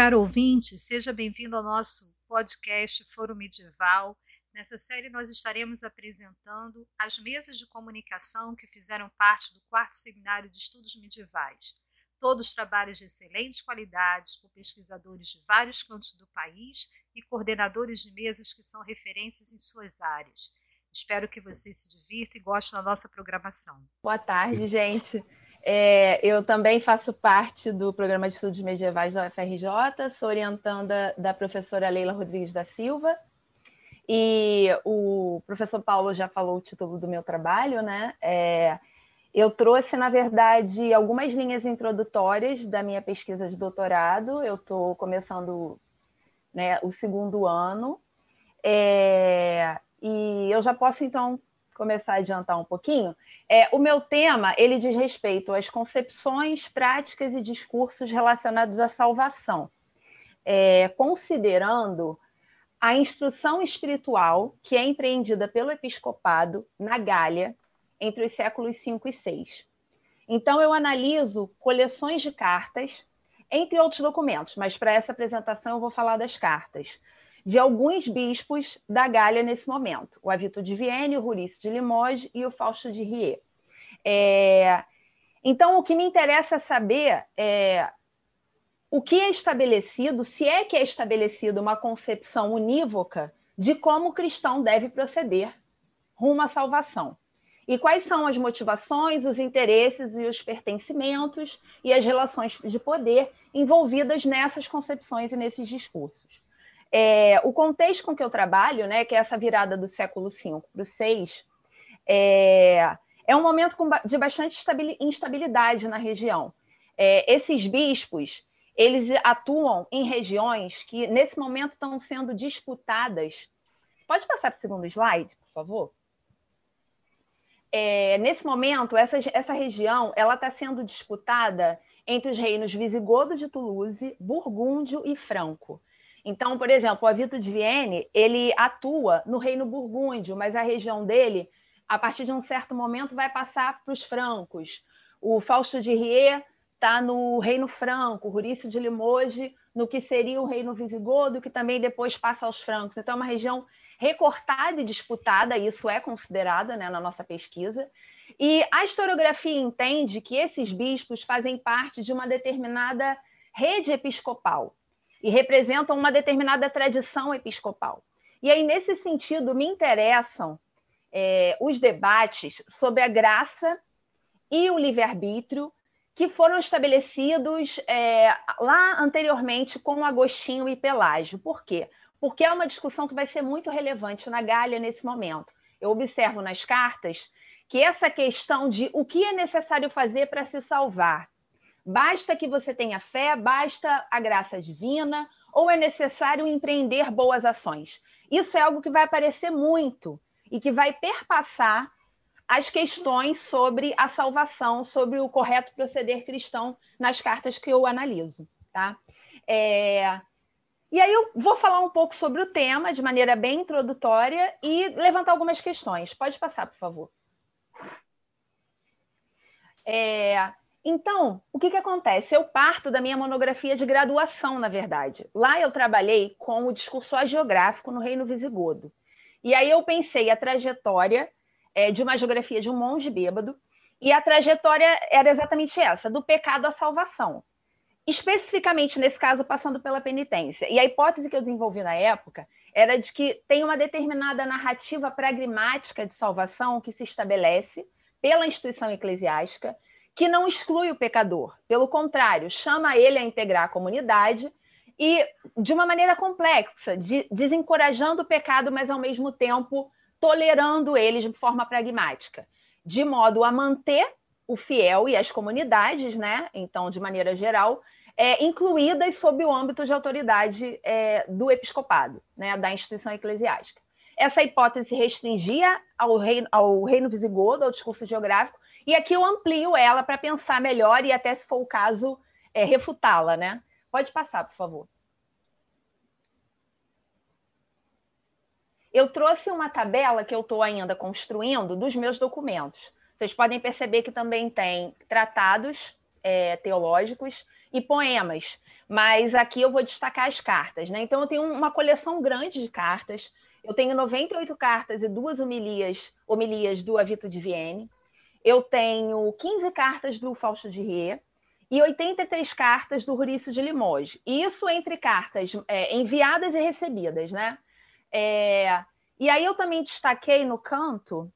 caro ouvinte, seja bem-vindo ao nosso podcast Foro Medieval. Nessa série, nós estaremos apresentando as mesas de comunicação que fizeram parte do quarto seminário de estudos medievais. Todos trabalhos de excelentes qualidades, por pesquisadores de vários cantos do país e coordenadores de mesas que são referências em suas áreas. Espero que você se divirta e goste da nossa programação. Boa tarde, gente. É, eu também faço parte do programa de estudos medievais da UFRJ, sou orientanda da professora Leila Rodrigues da Silva, e o professor Paulo já falou o título do meu trabalho, né? É, eu trouxe, na verdade, algumas linhas introdutórias da minha pesquisa de doutorado, eu estou começando né, o segundo ano, é, e eu já posso, então, começar a adiantar um pouquinho, é, o meu tema ele diz respeito às concepções, práticas e discursos relacionados à salvação, é, considerando a instrução espiritual que é empreendida pelo episcopado na Gália entre os séculos 5 e 6. Então, eu analiso coleções de cartas, entre outros documentos, mas para essa apresentação eu vou falar das cartas de alguns bispos da Gália nesse momento, o Avito de Vienne, o Rurício de Limoges e o Fausto de Rie. É, então, o que me interessa saber é o que é estabelecido, se é que é estabelecida uma concepção unívoca de como o cristão deve proceder rumo à salvação. E quais são as motivações, os interesses e os pertencimentos e as relações de poder envolvidas nessas concepções e nesses discursos. É, o contexto com que eu trabalho, né, que é essa virada do século V para o VI, é, é um momento de bastante instabilidade na região. É, esses bispos, eles atuam em regiões que, nesse momento, estão sendo disputadas. Pode passar para o segundo slide, por favor? É, nesse momento, essa, essa região ela está sendo disputada entre os reinos visigodo de Toulouse, burgúndio e franco. Então, por exemplo, o Avito de Vienne, ele atua no reino burgúndio, mas a região dele, a partir de um certo momento, vai passar para os francos. O Fausto de Rie está no reino franco, o Rurício de Limoges no que seria o reino visigodo, que também depois passa aos francos. Então, é uma região recortada e disputada, isso é considerado né, na nossa pesquisa. E a historiografia entende que esses bispos fazem parte de uma determinada rede episcopal e representam uma determinada tradição episcopal. E aí, nesse sentido, me interessam é, os debates sobre a graça e o livre-arbítrio que foram estabelecidos é, lá anteriormente com Agostinho e Pelágio. Por quê? Porque é uma discussão que vai ser muito relevante na Gália nesse momento. Eu observo nas cartas que essa questão de o que é necessário fazer para se salvar Basta que você tenha fé, basta a graça divina, ou é necessário empreender boas ações? Isso é algo que vai aparecer muito e que vai perpassar as questões sobre a salvação, sobre o correto proceder cristão nas cartas que eu analiso. Tá? É... E aí eu vou falar um pouco sobre o tema de maneira bem introdutória e levantar algumas questões. Pode passar, por favor. É... Então, o que, que acontece? Eu parto da minha monografia de graduação, na verdade. Lá eu trabalhei com o discurso geográfico no Reino Visigodo. E aí eu pensei a trajetória é, de uma geografia de um monge bêbado, e a trajetória era exatamente essa, do pecado à salvação. Especificamente, nesse caso, passando pela penitência. E a hipótese que eu desenvolvi na época era de que tem uma determinada narrativa pragmática de salvação que se estabelece pela instituição eclesiástica que não exclui o pecador, pelo contrário, chama ele a integrar a comunidade e de uma maneira complexa, de, desencorajando o pecado, mas ao mesmo tempo tolerando ele de forma pragmática, de modo a manter o fiel e as comunidades, né? Então, de maneira geral, é, incluídas sob o âmbito de autoridade é, do episcopado, né? Da instituição eclesiástica. Essa hipótese restringia ao reino, ao reino visigodo, ao discurso geográfico, e aqui eu amplio ela para pensar melhor e até, se for o caso, é, refutá-la, né? Pode passar, por favor. Eu trouxe uma tabela que eu estou ainda construindo dos meus documentos. Vocês podem perceber que também tem tratados é, teológicos e poemas, mas aqui eu vou destacar as cartas, né? Então eu tenho uma coleção grande de cartas. Eu tenho 98 cartas e duas homilias, homilias do Avito de Vienne. Eu tenho 15 cartas do Fausto de Rie e 83 cartas do Rurício de Limoges. Isso entre cartas é, enviadas e recebidas, né? É, e aí eu também destaquei no canto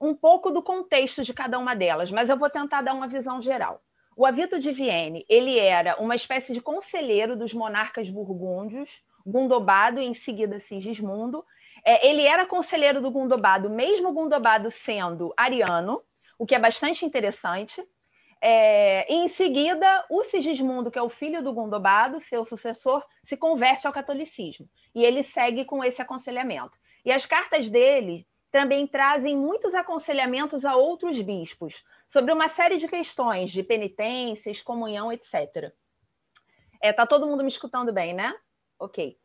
um pouco do contexto de cada uma delas, mas eu vou tentar dar uma visão geral. O Avito de Vienne, ele era uma espécie de conselheiro dos monarcas burgúndios, Gundobado e em seguida Sigismundo. É, ele era conselheiro do Gundobado, mesmo Gundobado sendo ariano, o que é bastante interessante. É, em seguida, o Sigismundo, que é o filho do Gundobado, seu sucessor, se converte ao catolicismo. E ele segue com esse aconselhamento. E as cartas dele também trazem muitos aconselhamentos a outros bispos, sobre uma série de questões de penitências, comunhão, etc. É, tá todo mundo me escutando bem, né? Ok.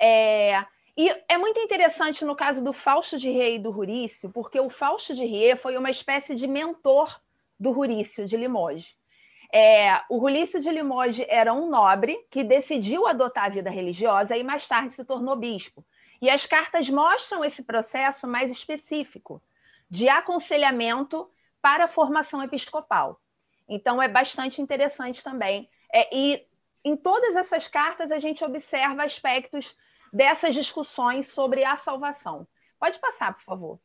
É, e é muito interessante no caso do Fausto de Rei e do Rurício, porque o Fausto de Rei foi uma espécie de mentor do Rurício de Limoges. É, o Rurício de Limoges era um nobre que decidiu adotar a vida religiosa e mais tarde se tornou bispo. E as cartas mostram esse processo mais específico de aconselhamento para a formação episcopal. Então, é bastante interessante também. É, e em todas essas cartas, a gente observa aspectos dessas discussões sobre a salvação. Pode passar, por favor.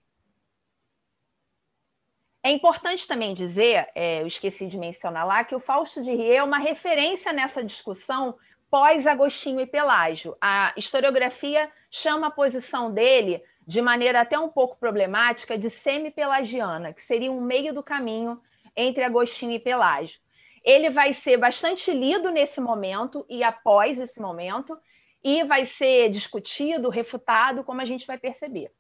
É importante também dizer, é, eu esqueci de mencionar lá, que o Fausto de Rie é uma referência nessa discussão pós-Agostinho e Pelágio. A historiografia chama a posição dele de maneira até um pouco problemática, de semi-pelagiana, que seria um meio do caminho entre Agostinho e Pelágio. Ele vai ser bastante lido nesse momento e após esse momento, e vai ser discutido, refutado, como a gente vai perceber.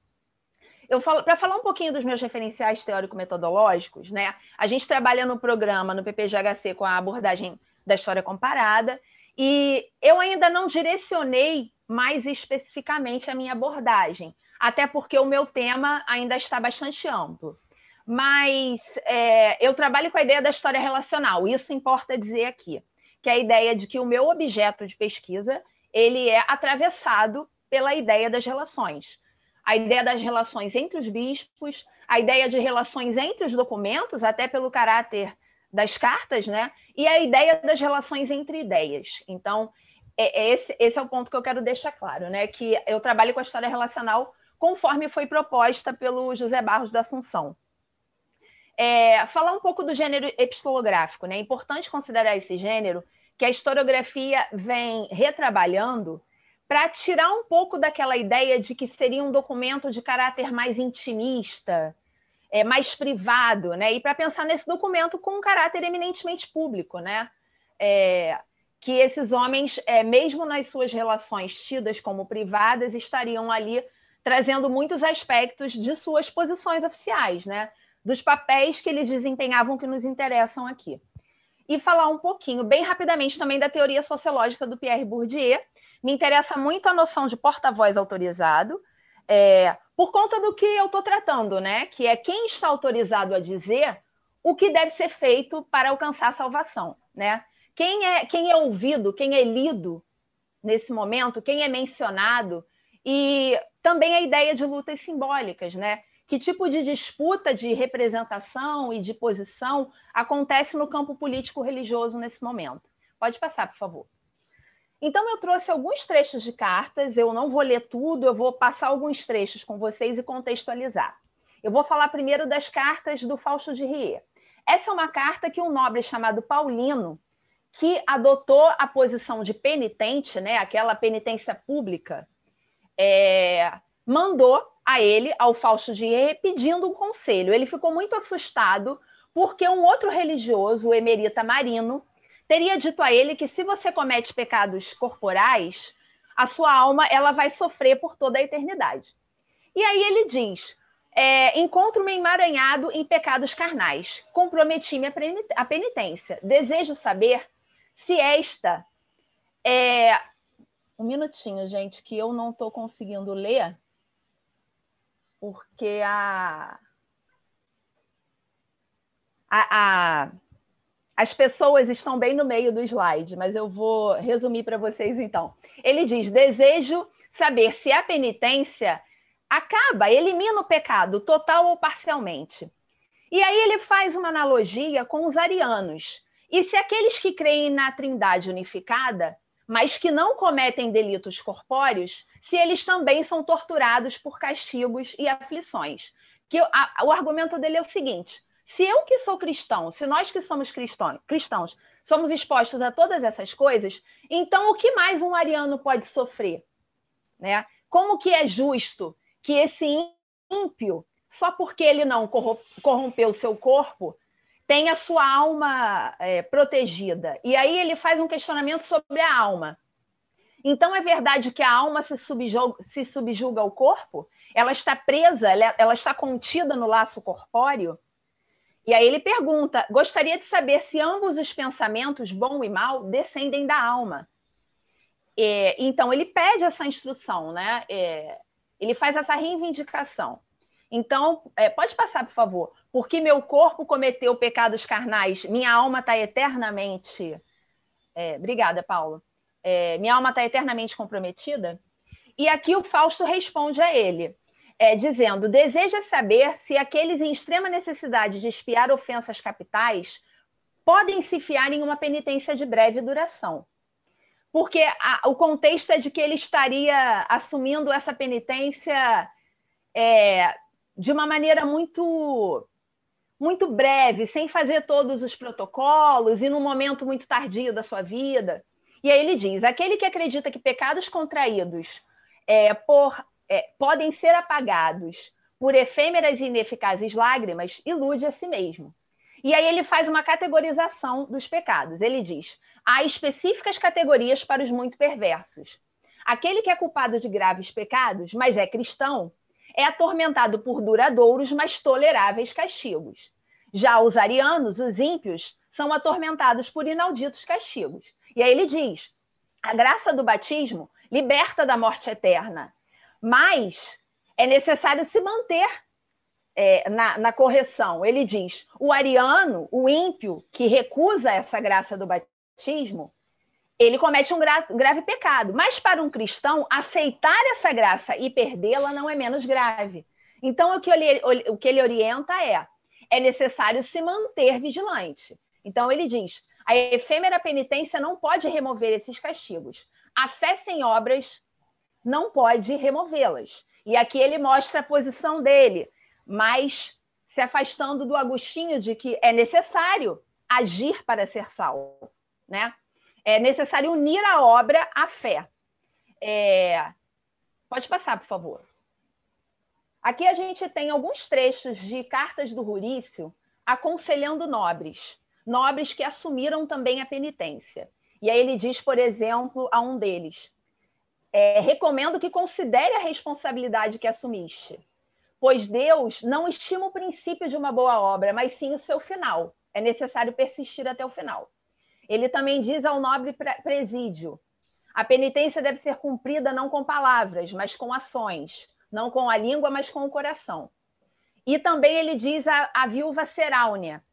Eu falo para falar um pouquinho dos meus referenciais teórico-metodológicos, né? A gente trabalha no programa no PPGHC com a abordagem da história comparada, e eu ainda não direcionei mais especificamente a minha abordagem até porque o meu tema ainda está bastante amplo. Mas é, eu trabalho com a ideia da história relacional, isso importa dizer aqui, que é a ideia de que o meu objeto de pesquisa ele é atravessado pela ideia das relações. A ideia das relações entre os bispos, a ideia de relações entre os documentos, até pelo caráter das cartas, né? E a ideia das relações entre ideias. Então, é, é esse, esse é o ponto que eu quero deixar claro, né? Que eu trabalho com a história relacional conforme foi proposta pelo José Barros da Assunção. É, falar um pouco do gênero epistolográfico, né? É importante considerar esse gênero que a historiografia vem retrabalhando para tirar um pouco daquela ideia de que seria um documento de caráter mais intimista, é, mais privado, né? E para pensar nesse documento com um caráter eminentemente público, né? É, que esses homens, é, mesmo nas suas relações tidas como privadas, estariam ali trazendo muitos aspectos de suas posições oficiais, né? Dos papéis que eles desempenhavam que nos interessam aqui. E falar um pouquinho, bem rapidamente, também da teoria sociológica do Pierre Bourdieu. Me interessa muito a noção de porta-voz autorizado, é, por conta do que eu estou tratando, né? Que é quem está autorizado a dizer o que deve ser feito para alcançar a salvação, né? Quem é, quem é ouvido, quem é lido nesse momento, quem é mencionado, e também a ideia de lutas simbólicas, né? Que tipo de disputa de representação e de posição acontece no campo político-religioso nesse momento? Pode passar, por favor. Então, eu trouxe alguns trechos de cartas, eu não vou ler tudo, eu vou passar alguns trechos com vocês e contextualizar. Eu vou falar primeiro das cartas do Fausto de Rie. Essa é uma carta que um nobre chamado Paulino, que adotou a posição de penitente, né, aquela penitência pública, é, mandou a ele, ao Fausto Dier, pedindo um conselho. Ele ficou muito assustado porque um outro religioso, o Emerita Marino, teria dito a ele que se você comete pecados corporais, a sua alma ela vai sofrer por toda a eternidade. E aí ele diz: é, encontro-me emaranhado em pecados carnais, comprometi-me a penitência. Desejo saber se esta é, um minutinho, gente, que eu não estou conseguindo ler, porque a, a, a, as pessoas estão bem no meio do slide, mas eu vou resumir para vocês então. Ele diz: desejo saber se a penitência acaba, elimina o pecado, total ou parcialmente. E aí ele faz uma analogia com os arianos. E se aqueles que creem na Trindade unificada, mas que não cometem delitos corpóreos, se eles também são torturados por castigos e aflições. Que a, o argumento dele é o seguinte: se eu que sou cristão, se nós que somos cristãos, cristãos somos expostos a todas essas coisas, então o que mais um ariano pode sofrer? Né? Como que é justo que esse ímpio, só porque ele não corrompeu o seu corpo, tenha sua alma é, protegida? E aí ele faz um questionamento sobre a alma. Então é verdade que a alma se subjuga, se subjuga ao corpo? Ela está presa, ela, está contida no laço corpóreo? E aí ele pergunta: gostaria de saber se ambos os pensamentos, bom e mal, descendem da alma. É, então ele pede essa instrução, né? É, ele faz essa reivindicação. Então, é, pode passar, por favor. Porque meu corpo cometeu pecados carnais, minha alma está eternamente. É, obrigada, Paulo. É, minha alma está eternamente comprometida. E aqui o Fausto responde a ele é, dizendo: deseja saber se aqueles em extrema necessidade de espiar ofensas capitais podem se fiar em uma penitência de breve duração. Porque a, o contexto é de que ele estaria assumindo essa penitência é, de uma maneira muito muito breve, sem fazer todos os protocolos e num momento muito tardio da sua vida. E aí ele diz: aquele que acredita que pecados contraídos é, por é, podem ser apagados por efêmeras e ineficazes lágrimas, ilude a si mesmo. E aí ele faz uma categorização dos pecados. Ele diz: há específicas categorias para os muito perversos. Aquele que é culpado de graves pecados, mas é cristão, é atormentado por duradouros, mas toleráveis castigos. Já os arianos, os ímpios, são atormentados por inauditos castigos. E aí ele diz: a graça do batismo liberta da morte eterna, mas é necessário se manter é, na, na, correção. Ele diz: o ariano, o ímpio, que recusa essa graça do batismo, ele comete um gra grave pecado. Mas para um cristão, aceitar essa graça e perdê-la não é menos grave. Então, o que, ele, o que ele orienta é: é necessário se manter vigilante. Então, ele diz: a efêmera penitência não pode remover esses castigos. A fé sem obras não pode removê-las. E aqui ele mostra a posição dele, mas se afastando do Agostinho de que é necessário agir para ser salvo, né? É necessário unir a obra à fé. É... Pode passar, por favor. Aqui a gente tem alguns trechos de cartas do Rurício aconselhando nobres, nobres que assumiram também a penitência. E aí ele diz, por exemplo, a um deles: é, recomendo que considere a responsabilidade que assumiste, pois Deus não estima o princípio de uma boa obra, mas sim o seu final. É necessário persistir até o final. Ele também diz ao nobre presídio: a penitência deve ser cumprida não com palavras, mas com ações, não com a língua, mas com o coração. E também ele diz à, viúva Seráunia,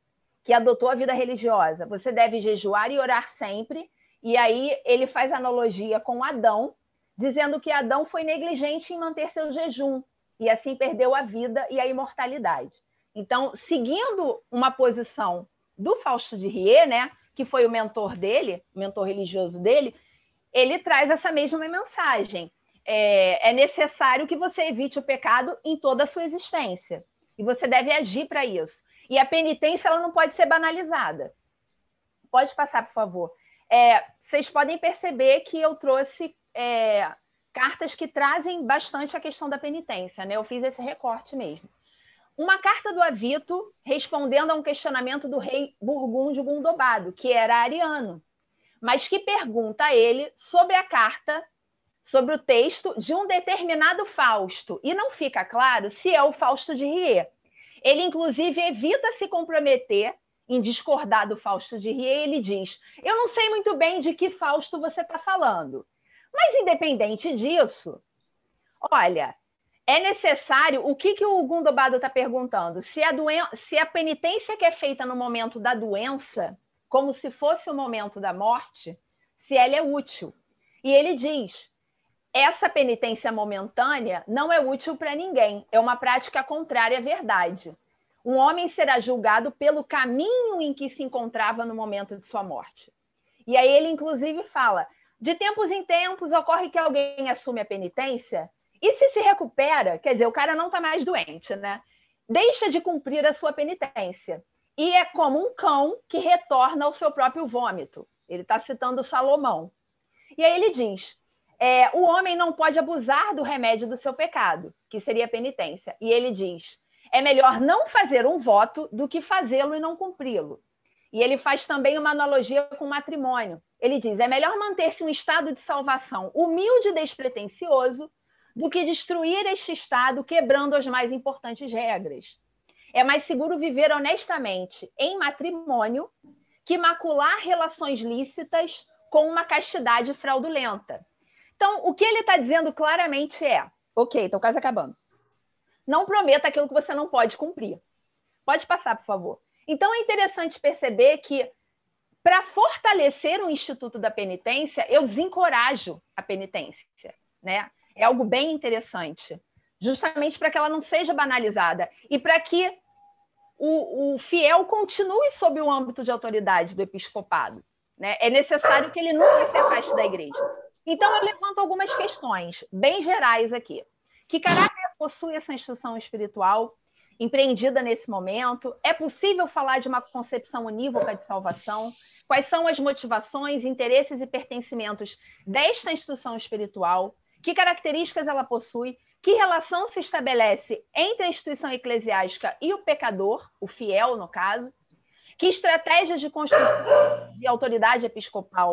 que adotou a vida religiosa: você deve jejuar e orar sempre. E aí ele faz analogia com Adão, dizendo que Adão foi negligente em manter seu jejum e assim perdeu a vida e a imortalidade. Então, seguindo uma posição do Fausto de Rie, né, que foi o mentor dele, o mentor religioso dele, ele traz essa mesma mensagem. É, é necessário que você evite o pecado em toda a sua existência. E você deve agir para isso. E a penitência ela não pode ser banalizada. Pode passar, por favor. É, vocês podem perceber que eu trouxe é, cartas que trazem bastante a questão da penitência, né? Eu fiz esse recorte mesmo. Uma carta do Avito respondendo a um questionamento do rei burgúndio Gundobado, que era ariano, mas que pergunta a ele sobre a carta, sobre o texto de um determinado Fausto, e não fica claro se é o Fausto de Rie. Ele, inclusive, evita se comprometer em discordar do Fausto de Rie, ele diz: Eu não sei muito bem de que Fausto você está falando. Mas, independente disso, olha, é necessário. O que, que o Gundobado está perguntando? Se a, doen se a penitência que é feita no momento da doença como se fosse o momento da morte, se ela é útil. E ele diz: essa penitência momentânea não é útil para ninguém, é uma prática contrária à verdade. Um homem será julgado pelo caminho em que se encontrava no momento de sua morte. E aí ele, inclusive, fala: de tempos em tempos ocorre que alguém assume a penitência e se se recupera, quer dizer, o cara não está mais doente, né? Deixa de cumprir a sua penitência. E é como um cão que retorna ao seu próprio vômito. Ele está citando Salomão. E aí ele diz: é, o homem não pode abusar do remédio do seu pecado, que seria a penitência. E ele diz: é melhor não fazer um voto do que fazê-lo e não cumpri-lo. E ele faz também uma analogia com o matrimônio. Ele diz: é melhor manter-se um estado de salvação humilde e despretensioso do que destruir este estado quebrando as mais importantes regras. É mais seguro viver honestamente em matrimônio que macular relações lícitas com uma castidade fraudulenta. Então, o que ele está dizendo claramente é: ok, estou quase acabando. Não prometa aquilo que você não pode cumprir. Pode passar, por favor. Então, é interessante perceber que, para fortalecer o Instituto da Penitência, eu desencorajo a penitência. Né? É algo bem interessante, justamente para que ela não seja banalizada e para que o, o, fiel continue sob o âmbito de autoridade do episcopado. Né? É necessário que ele nunca se afaste da igreja. Então, eu levanto algumas questões bem gerais aqui. Que caráter possui essa instituição espiritual empreendida nesse momento? É possível falar de uma concepção unívoca de salvação? Quais são as motivações, interesses e pertencimentos desta instituição espiritual? Que características ela possui? Que relação se estabelece entre a instituição eclesiástica e o pecador, o fiel, no caso? Que estratégias de construção de autoridade episcopal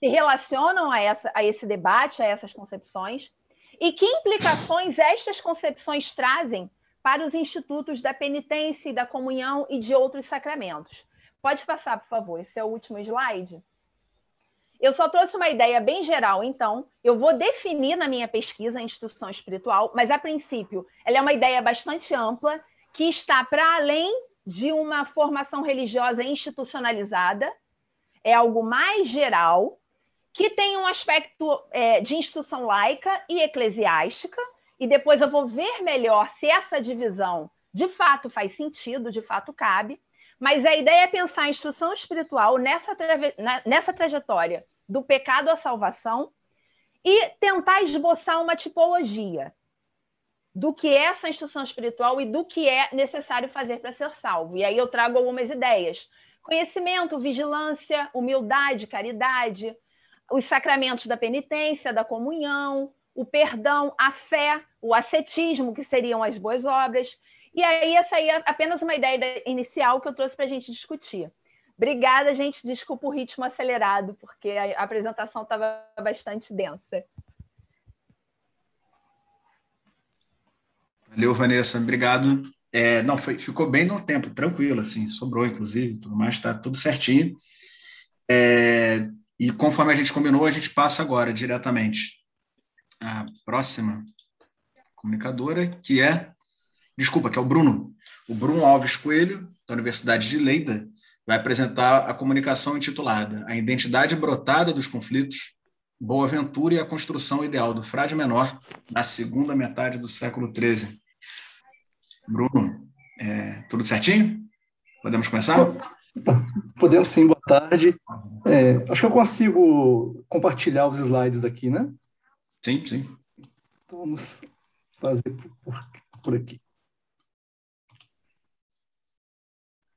se relacionam a, essa, a esse debate, a essas concepções? E que implicações estas concepções trazem para os institutos da penitência da comunhão e de outros sacramentos? Pode passar, por favor, esse é o último slide. Eu só trouxe uma ideia bem geral, então, eu vou definir na minha pesquisa a instituição espiritual, mas a princípio, ela é uma ideia bastante ampla que está para além de uma formação religiosa institucionalizada, é algo mais geral, que tem um aspecto é, de instituição laica e eclesiástica, e depois eu vou ver melhor se essa divisão de fato faz sentido, de fato cabe, mas a ideia é pensar a instrução espiritual nessa, nessa trajetória do pecado à salvação e tentar esboçar uma tipologia do que é essa instrução espiritual e do que é necessário fazer para ser salvo. E aí eu trago algumas ideias: conhecimento, vigilância, humildade, caridade, os sacramentos da penitência, da comunhão, o perdão, a fé, o ascetismo, que seriam as boas obras. E aí, essa aí é apenas uma ideia inicial que eu trouxe para a gente discutir. Obrigada, gente. Desculpa o ritmo acelerado, porque a apresentação estava bastante densa. Valeu, Vanessa, obrigado. É, não, foi, ficou bem no tempo, tranquilo, assim, sobrou, inclusive, tudo mais, está tudo certinho. É, e conforme a gente combinou, a gente passa agora diretamente a próxima comunicadora, que é, desculpa, que é o Bruno. O Bruno Alves Coelho, da Universidade de Leida, vai apresentar a comunicação intitulada A Identidade Brotada dos Conflitos, Boa Ventura e a Construção Ideal do Frade Menor na segunda metade do século XIII. Bruno, é, tudo certinho? Podemos começar? Podemos sim, boa tarde. É, acho que eu consigo compartilhar os slides aqui, né? Sim, sim. Então vamos fazer por, por aqui.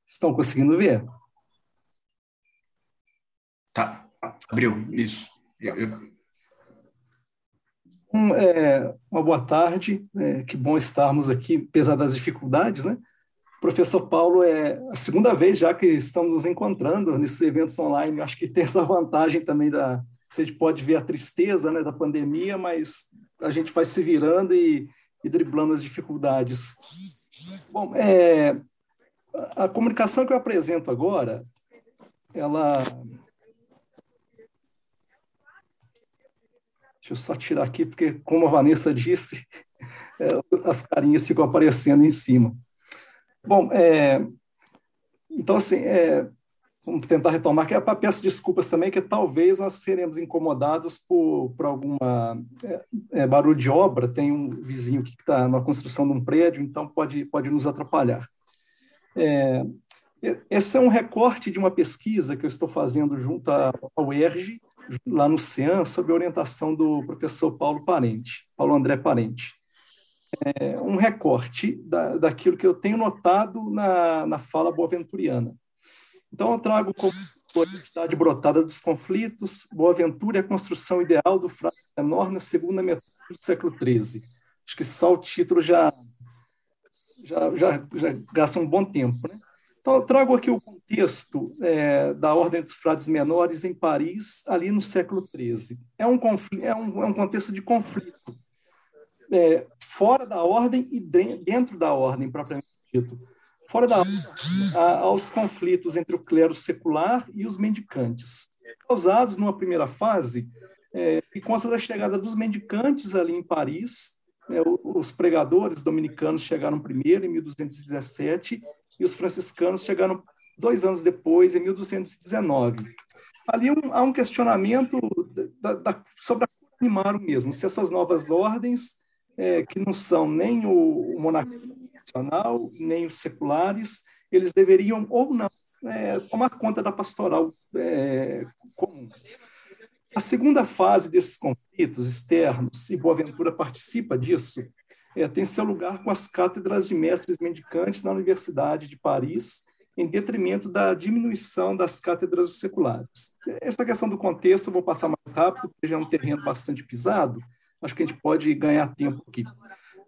Estão conseguindo ver? Tá, abriu, isso. Um, é, uma boa tarde, é, que bom estarmos aqui, apesar das dificuldades, né? Professor Paulo, é a segunda vez já que estamos nos encontrando nesses eventos online, acho que tem essa vantagem também da, você pode ver a tristeza né, da pandemia, mas a gente vai se virando e, e driblando as dificuldades. Bom, é, a comunicação que eu apresento agora, ela Deixa eu só tirar aqui, porque, como a Vanessa disse, é, as carinhas ficam aparecendo em cima. Bom, é, então, assim, é, vamos tentar retomar, que é peço desculpas também, que talvez nós seremos incomodados por, por alguma é, é, barulho de obra. Tem um vizinho que está na construção de um prédio, então pode, pode nos atrapalhar. É, esse é um recorte de uma pesquisa que eu estou fazendo junto ao ERG, lá no CEAN, sob orientação do professor Paulo Parente, Paulo André Parente. É um recorte da, daquilo que eu tenho notado na, na fala boaventuriana. Então, eu trago como identidade brotada dos conflitos, Boaventura e a construção ideal do frade menor na segunda metade do século XIII. Acho que só o título já, já, já, já gasta um bom tempo. Né? Então, eu trago aqui o contexto é, da Ordem dos Frades Menores em Paris, ali no século XIII. É um, é um, é um contexto de conflito, é, fora da ordem e dentro da ordem, propriamente dito fora da a, aos conflitos entre o clero secular e os mendicantes, causados numa primeira fase é, que consta da chegada dos mendicantes ali em Paris. É, os pregadores dominicanos chegaram primeiro, em 1217, e os franciscanos chegaram dois anos depois, em 1219. Ali um, há um questionamento da, da, sobre animar o mesmo, se essas novas ordens, é, que não são nem o, o monarquismo tradicional, nem os seculares, eles deveriam ou não é, tomar conta da pastoral é, comum. A segunda fase desses conflitos externos, e Boaventura participa disso, é, tem seu lugar com as cátedras de mestres mendicantes na Universidade de Paris, em detrimento da diminuição das cátedras seculares. Essa questão do contexto eu vou passar mais rápido, porque já é um terreno bastante pisado, acho que a gente pode ganhar tempo aqui.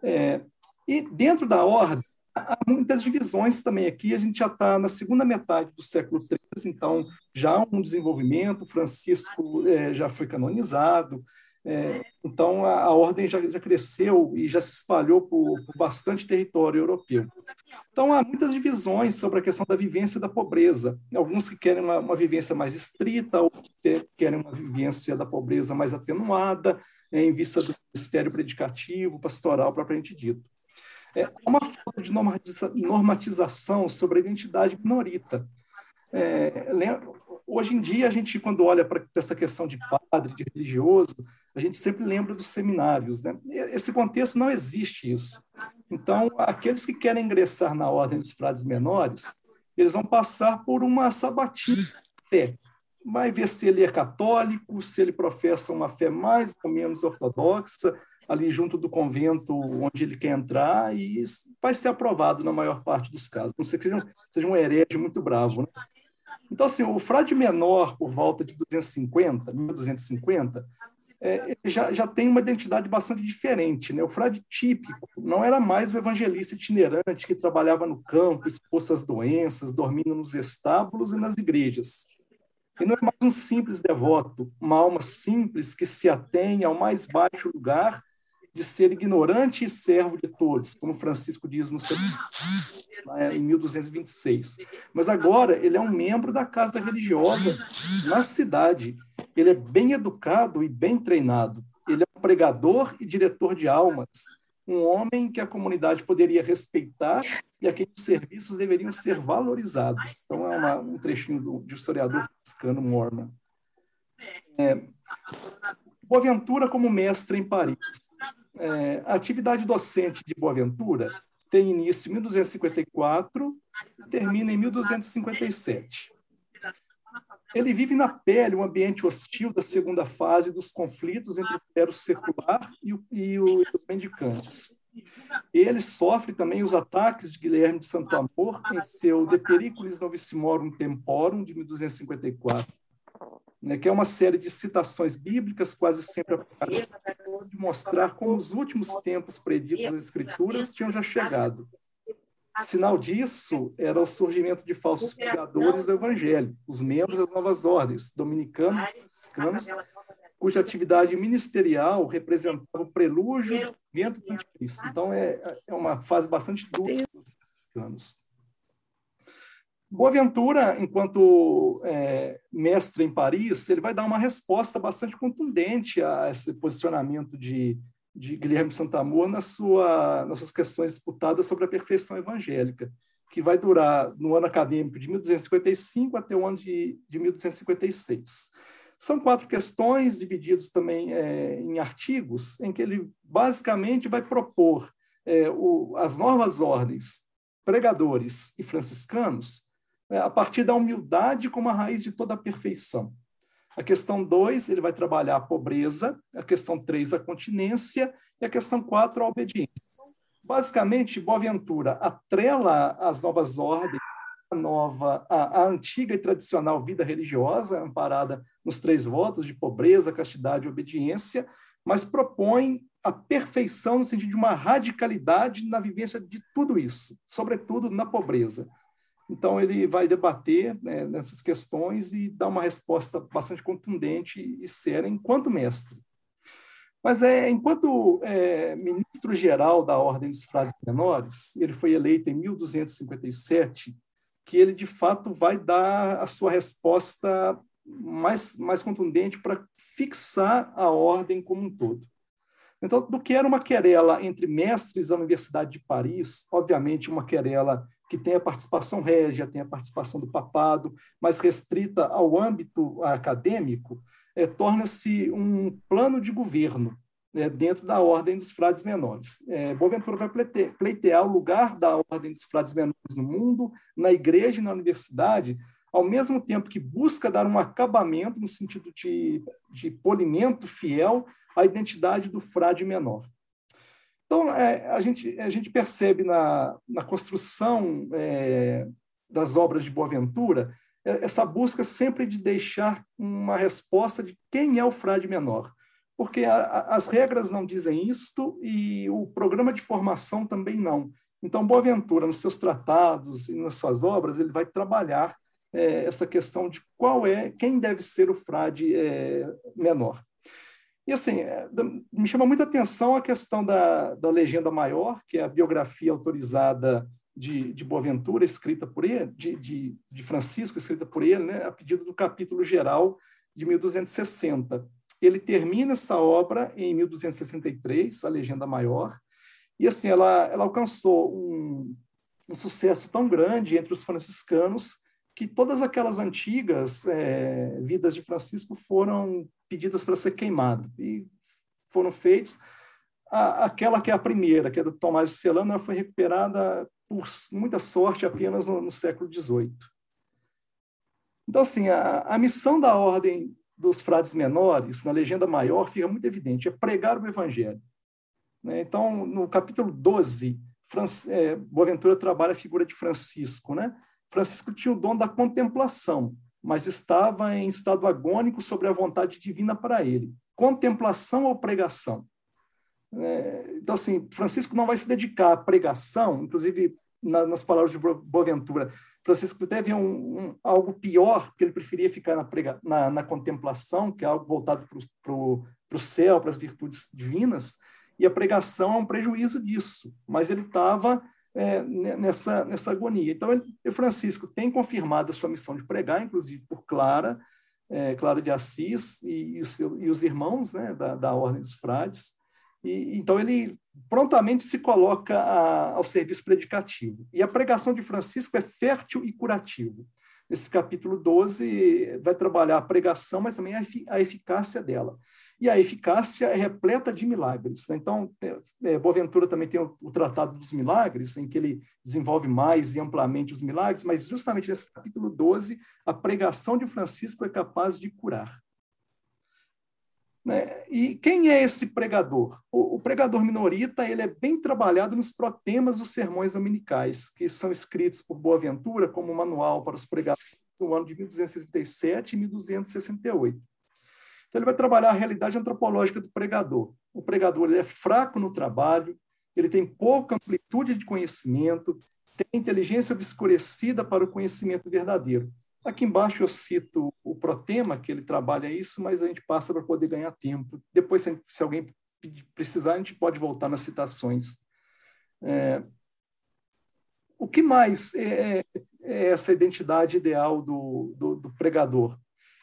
É, e dentro da ordem, há muitas divisões também aqui. A gente já está na segunda metade do século XIII, então já há um desenvolvimento. Francisco é, já foi canonizado, é, então a, a ordem já, já, cresceu e já se espalhou por, por, bastante território europeu. Então há muitas divisões sobre a questão da vivência da pobreza. Alguns que querem uma, uma vivência mais estrita, outros que querem uma vivência da pobreza mais atenuada, é, em vista do ministério predicativo, pastoral propriamente dito é uma falta de normatização sobre a identidade minorita. É, hoje em dia, a gente, quando olha para essa questão de padre, de religioso, a gente sempre lembra dos seminários. Né? Esse contexto não existe isso. Então, aqueles que querem ingressar na ordem dos frades menores, eles vão passar por uma sabatina. Vai ver se ele é católico, se ele professa uma fé mais ou menos ortodoxa, ali junto do convento onde ele quer entrar e vai ser aprovado na maior parte dos casos. Não sei que seja, seja um herege muito bravo. Né? Então, assim, o frade menor, por volta de 250, 1250, é, já, já tem uma identidade bastante diferente. Né? O frade típico não era mais o evangelista itinerante que trabalhava no campo, exposto às doenças, dormindo nos estábulos e nas igrejas. E não é mais um simples devoto, uma alma simples que se atém ao mais baixo lugar de ser ignorante e servo de todos, como Francisco diz no seu, em 1226. Mas agora ele é um membro da casa religiosa na cidade. Ele é bem educado e bem treinado. Ele é um pregador e diretor de almas, um homem que a comunidade poderia respeitar e a quem os serviços deveriam ser valorizados. Então é uma, um trechinho do, de historiador franciscano Mormon. É, Boaventura como mestre em Paris é, a atividade docente de Boaventura tem início em 1254 e termina em 1257. Ele vive na pele um ambiente hostil da segunda fase dos conflitos entre o clero secular e, o, e, o, e os mendicantes. Ele sofre também os ataques de Guilherme de Santo Amor em seu De Periculis Novissimorum Temporum, de 1254 né, que é uma série de citações bíblicas, quase sempre de mostrar como os últimos tempos preditos nas Escrituras tinham já chegado. Sinal disso era o surgimento de falsos pregadores do Evangelho, os membros das novas ordens, dominicanos e franciscanos, cuja atividade ministerial representava o prelúdio dentro do anticristo. Então, é, é uma fase bastante dura dos franciscanos. Boaventura, enquanto é, mestre em Paris, ele vai dar uma resposta bastante contundente a esse posicionamento de, de Guilherme Santamor na sua, nas suas questões disputadas sobre a perfeição evangélica. que vai durar no ano acadêmico de 1255 até o ano de, de 1256. São quatro questões, divididas também é, em artigos, em que ele basicamente vai propor é, o, as novas ordens, pregadores e franciscanos, é, a partir da humildade como a raiz de toda a perfeição. A questão 2, ele vai trabalhar a pobreza, a questão 3, a continência, e a questão 4, a obediência. Basicamente, Boaventura atrela as novas ordens, a nova, a, a antiga e tradicional vida religiosa, amparada nos três votos de pobreza, castidade e obediência, mas propõe a perfeição no sentido de uma radicalidade na vivência de tudo isso, sobretudo na pobreza. Então, ele vai debater né, nessas questões e dar uma resposta bastante contundente e séria enquanto mestre. Mas, é, enquanto é, ministro-geral da Ordem dos Frades Menores, ele foi eleito em 1257, que ele, de fato, vai dar a sua resposta mais, mais contundente para fixar a ordem como um todo. Então, do que era uma querela entre mestres da Universidade de Paris, obviamente uma querela que tem a participação régia, tem a participação do papado, mas restrita ao âmbito acadêmico, é, torna-se um plano de governo né, dentro da ordem dos frades menores. É, Boaventura vai pleitear o lugar da ordem dos frades menores no mundo, na igreja e na universidade, ao mesmo tempo que busca dar um acabamento no sentido de, de polimento fiel à identidade do frade menor. Então, é, a, gente, a gente percebe na, na construção é, das obras de Boaventura é, essa busca sempre de deixar uma resposta de quem é o frade menor, porque a, a, as regras não dizem isto e o programa de formação também não. Então, Boaventura, nos seus tratados e nas suas obras, ele vai trabalhar é, essa questão de qual é, quem deve ser o frade é, menor. E assim, é, me chama muita atenção a questão da, da legenda maior, que é a biografia autorizada de, de Boaventura, escrita por ele, de, de, de Francisco, escrita por ele, né, a pedido do capítulo geral de 1260. Ele termina essa obra em 1263, a legenda maior, e assim, ela, ela alcançou um, um sucesso tão grande entre os franciscanos que todas aquelas antigas é, vidas de Francisco foram pedidas para ser queimadas e foram feitas. A, aquela que é a primeira, que é do Tomás de Celano, ela foi recuperada por muita sorte apenas no, no século XVIII. Então, assim, a, a missão da ordem dos frades menores, na legenda maior, fica muito evidente, é pregar o evangelho. Né? Então, no capítulo 12, é, Boaventura trabalha a figura de Francisco, né? Francisco tinha o dom da contemplação, mas estava em estado agônico sobre a vontade divina para ele. Contemplação ou pregação? É, então, assim, Francisco não vai se dedicar à pregação, inclusive na, nas palavras de Boaventura. Francisco teve um, um, algo pior, porque ele preferia ficar na, prega, na, na contemplação, que é algo voltado para o céu, para as virtudes divinas, e a pregação é um prejuízo disso. Mas ele estava é, nessa, nessa agonia. Então, ele, Francisco tem confirmado a sua missão de pregar, inclusive por Clara, é, Clara de Assis e, e, os, e os irmãos né, da, da Ordem dos Frades. E, então, ele prontamente se coloca a, ao serviço predicativo. E a pregação de Francisco é fértil e curativo. Nesse capítulo 12, vai trabalhar a pregação, mas também a, a eficácia dela e a eficácia é repleta de milagres. Né? Então, é, é, Boaventura também tem o, o, Tratado dos Milagres, em que ele desenvolve mais e amplamente os milagres, mas justamente nesse capítulo 12, a pregação de Francisco é capaz de curar. Né? E quem é esse pregador? O, o, pregador minorita ele é bem trabalhado nos protemas dos sermões dominicais, que são escritos por Boaventura como manual para os pregadores no ano de 1267 e 1268. Então, ele vai trabalhar a realidade antropológica do pregador. O pregador ele é fraco no trabalho, ele tem pouca amplitude de conhecimento, tem inteligência obscurecida para o conhecimento verdadeiro. Aqui embaixo eu cito o protema, que ele trabalha isso, mas a gente passa para poder ganhar tempo. Depois, se alguém precisar, a gente pode voltar nas citações. É, o que mais é, é, essa identidade ideal do, do, do pregador?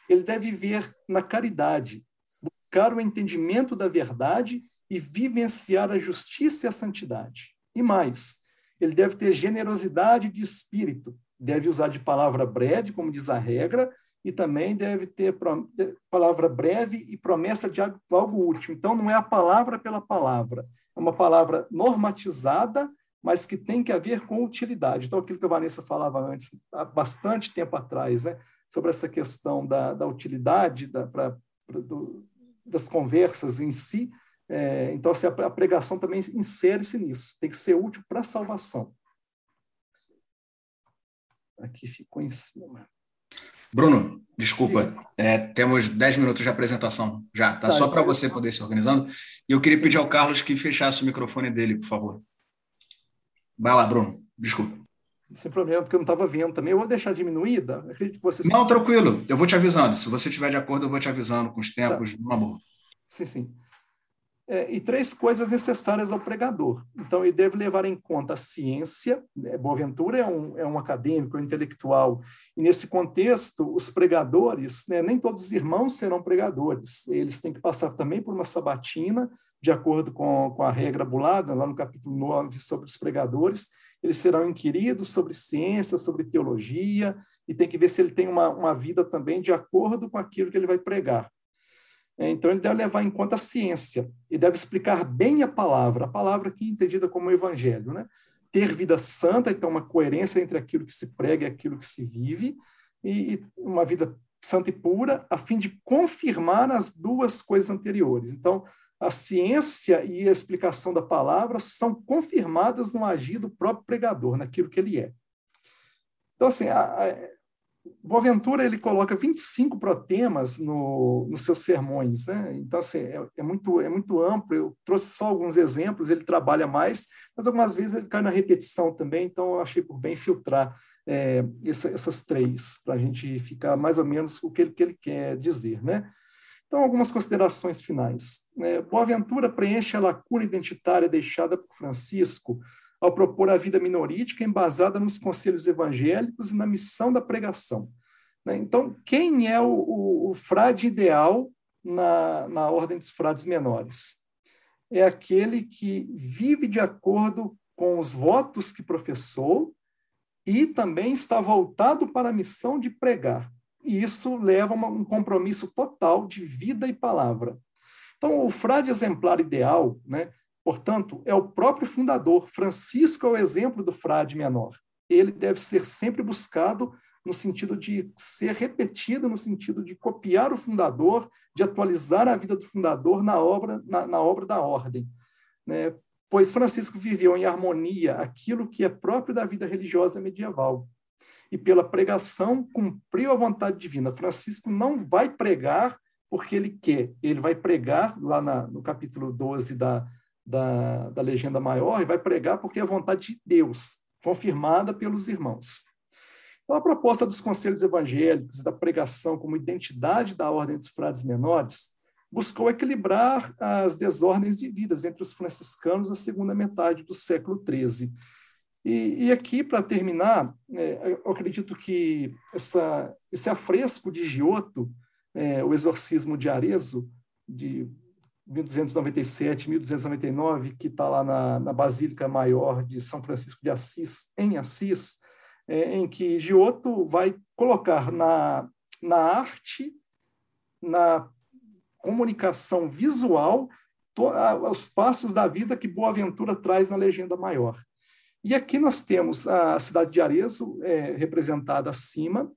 Ele deve viver na caridade, buscar o entendimento da verdade e vivenciar a justiça e a santidade. E mais, ele deve ter generosidade de espírito, deve usar de palavra breve, como diz a regra, e também deve ter palavra breve e promessa de algo útil. Então, não é a palavra pela palavra, é uma palavra normatizada, mas que tem que haver com utilidade. Então, aquilo que a Vanessa falava antes, há bastante tempo atrás, né, sobre essa questão da, da utilidade da, pra, pra, do, das conversas em si. É, então, assim, a, pregação também insere-se nisso, tem que ser útil para a salvação. Aqui ficou em cima. Bruno, desculpa, é, temos 10 minutos de apresentação já, tá? tá Só para então você poder se organizando. E eu queria pedir ao Carlos que fechasse o microfone dele, por favor. Vai lá, Bruno, desculpa. Sem problema, porque eu não estava vendo também. Eu vou deixar diminuída? Acredito que você... Não, tranquilo. Eu vou te avisando. Se você estiver de acordo, eu vou te avisando com os tempos, tá. amor. Sim, sim é, e três coisas necessárias ao pregador. Então, ele deve levar em conta a ciência, né? Boaventura é um, é um acadêmico, é um intelectual, e nesse contexto, os pregadores, né, nem todos os irmãos serão pregadores, eles têm que passar também por uma sabatina, de acordo com, com a regra bulada, lá no capítulo 9, sobre os pregadores, eles serão inquiridos sobre ciência, sobre teologia, e tem que ver se ele tem uma, uma vida também de acordo com aquilo que ele vai pregar. É, então, ele deve levar em conta a ciência e deve explicar bem a palavra, a palavra aqui entendida como evangelho. Né? Ter vida santa, então, uma coerência entre aquilo que se prega e aquilo que se vive, e uma vida santa e pura, a fim de confirmar as duas coisas anteriores. Então, a ciência e a explicação da palavra são confirmadas no agir do próprio pregador, naquilo que ele é. Então, assim, a, a, Boaventura ele coloca 25 protemas no, nos seus sermões, né? então assim, é, é, muito, é muito amplo. Eu trouxe só alguns exemplos, ele trabalha mais, mas algumas vezes ele cai na repetição também, então eu achei por bem filtrar é, essa, essas três, para a gente ficar mais ou menos o que ele, que ele quer dizer. Né? Então, algumas considerações finais. É, Boaventura preenche a lacuna identitária deixada por Francisco ao propor a vida minorítica embasada nos conselhos evangélicos e na missão da pregação. Né? Então, quem é o, o, o frade ideal na, na ordem dos frades menores? É aquele que vive de acordo com os votos que professou e também está voltado para a missão de pregar. E isso leva a um compromisso total de vida e palavra. Então, o frade exemplar ideal, né, Portanto, é o próprio fundador. Francisco é o exemplo do frade menor. Ele deve ser sempre buscado no sentido de ser repetido, no sentido de copiar o fundador, de atualizar a vida do fundador na obra, na, na obra da ordem. Né? Pois Francisco viveu em harmonia aquilo que é próprio da vida religiosa medieval. E pela pregação cumpriu a vontade divina. Francisco não vai pregar porque ele quer, ele vai pregar, lá na, no capítulo 12 da, da, da legenda maior e vai pregar porque é a vontade de Deus, confirmada pelos irmãos. Então, a proposta dos conselhos evangélicos da pregação como identidade da ordem dos frades menores buscou equilibrar as desordens vividas entre os franciscanos na segunda metade do século XIII. E, e aqui, para terminar, é, eu acredito que essa, esse afresco de Giotto, é, o exorcismo de Arezzo, de 1297, 1299, que está lá na, na, Basílica Maior de São Francisco de Assis, em Assis, é, em que Giotto vai colocar na, na arte, na comunicação visual, to, a, os passos da vida que Boaventura traz na Legenda Maior. E aqui nós temos a cidade de Arezzo, é, representada acima,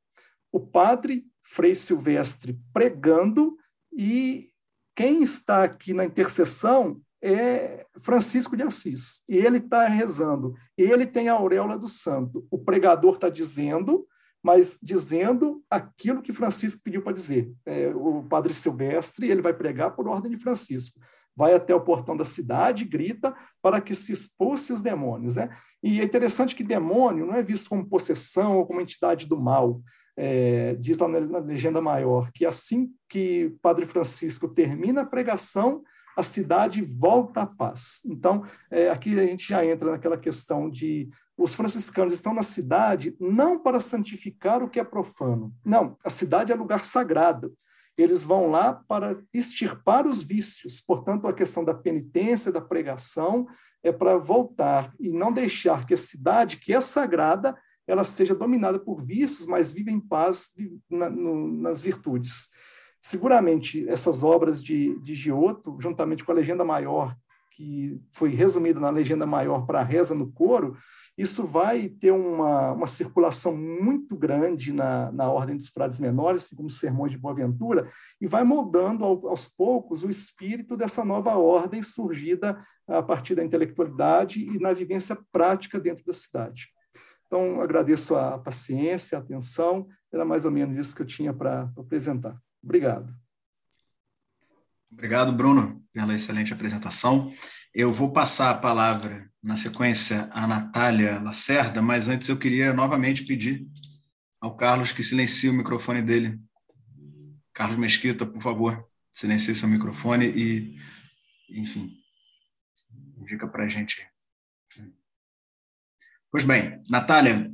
o padre Frei Silvestre pregando e quem está aqui na intercessão é Francisco de Assis. Ele está rezando. Ele tem a auréola do santo. O pregador está dizendo, mas dizendo aquilo que Francisco pediu para dizer. É, o padre Silvestre, ele vai pregar por ordem de Francisco. Vai até o portão da cidade, grita para que se expulse os demônios. Né? E é interessante que demônio não é visto como possessão ou como entidade do mal é, diz lá na, na legenda maior, que assim que Padre Francisco termina a pregação, a cidade volta à paz. Então, é, aqui a gente já entra naquela questão de os franciscanos estão na cidade não para santificar o que é profano. Não, a cidade é lugar sagrado. Eles vão lá para extirpar os vícios. Portanto, a questão da penitência, da pregação, é para voltar e não deixar que a cidade, que é sagrada, ela seja dominada por vícios, mas viva em paz na, no, nas virtudes. Seguramente, essas obras de, de Giotto, juntamente com a Legenda Maior, que foi resumida na Legenda Maior para a reza no coro, isso vai ter uma, uma circulação muito grande na, na ordem dos frades menores, assim como os sermões de Boaventura, e vai moldando ao, aos poucos o espírito dessa nova ordem surgida a partir da intelectualidade e na vivência prática dentro da cidade. Então, agradeço a paciência, a atenção, era mais ou menos isso que eu tinha para apresentar. Obrigado. Obrigado, Bruno, pela excelente apresentação. Eu vou passar a palavra, na sequência, à Natália Lacerda, mas antes eu queria novamente pedir ao Carlos que silencie o microfone dele. Carlos Mesquita, por favor, silencie seu microfone e, enfim, indica para a gente. Pois bem, Natália,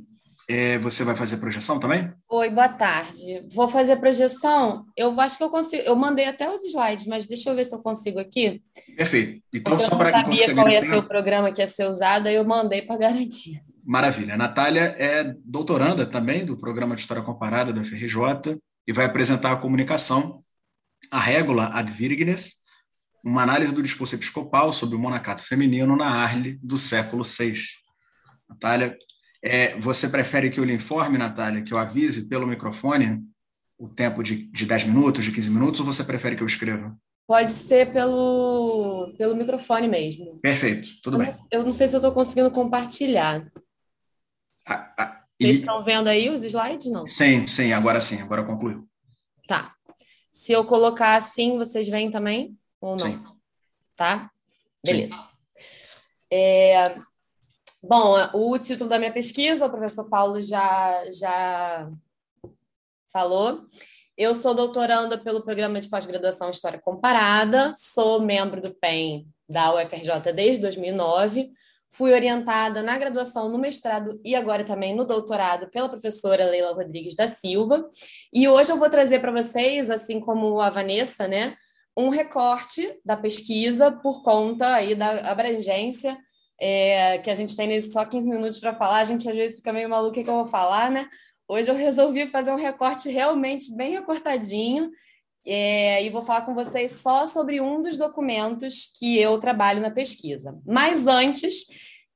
é, você vai fazer projeção também? Oi, boa tarde. Vou fazer projeção. Eu acho que eu consigo. Eu mandei até os slides, mas deixa eu ver se eu consigo aqui. Perfeito. Então, Porque só para. Eu não sabia qual ia ser o programa que ia ser usado, aí eu mandei para garantir. Maravilha. A Natália é doutoranda também do programa de História Comparada da FRJ e vai apresentar a comunicação, a régula ad virgines, uma análise do discurso episcopal sobre o monacato feminino na Arle do século VI. Natália, é, você prefere que eu lhe informe, Natália, que eu avise pelo microfone o tempo de, de 10 minutos, de 15 minutos, ou você prefere que eu escreva? Pode ser pelo, pelo microfone mesmo. Perfeito, tudo eu, bem. Eu não sei se eu estou conseguindo compartilhar. Ah, ah, e... Vocês estão vendo aí os slides? Não? Sim, sim, agora sim, agora concluiu. Tá. Se eu colocar assim, vocês veem também? Ou não? Sim. Tá? Beleza. Sim. É, Bom, o título da minha pesquisa, o professor Paulo já, já falou. Eu sou doutoranda pelo programa de pós-graduação História Comparada, sou membro do PEN da UFRJ desde 2009, fui orientada na graduação, no mestrado e agora também no doutorado pela professora Leila Rodrigues da Silva. E hoje eu vou trazer para vocês, assim como a Vanessa, né, um recorte da pesquisa por conta aí da abrangência é, que a gente tem só 15 minutos para falar, a gente às vezes fica meio maluco o que, eu vou falar, né? Hoje eu resolvi fazer um recorte realmente bem recortadinho é, e vou falar com vocês só sobre um dos documentos que eu trabalho na pesquisa. Mas antes,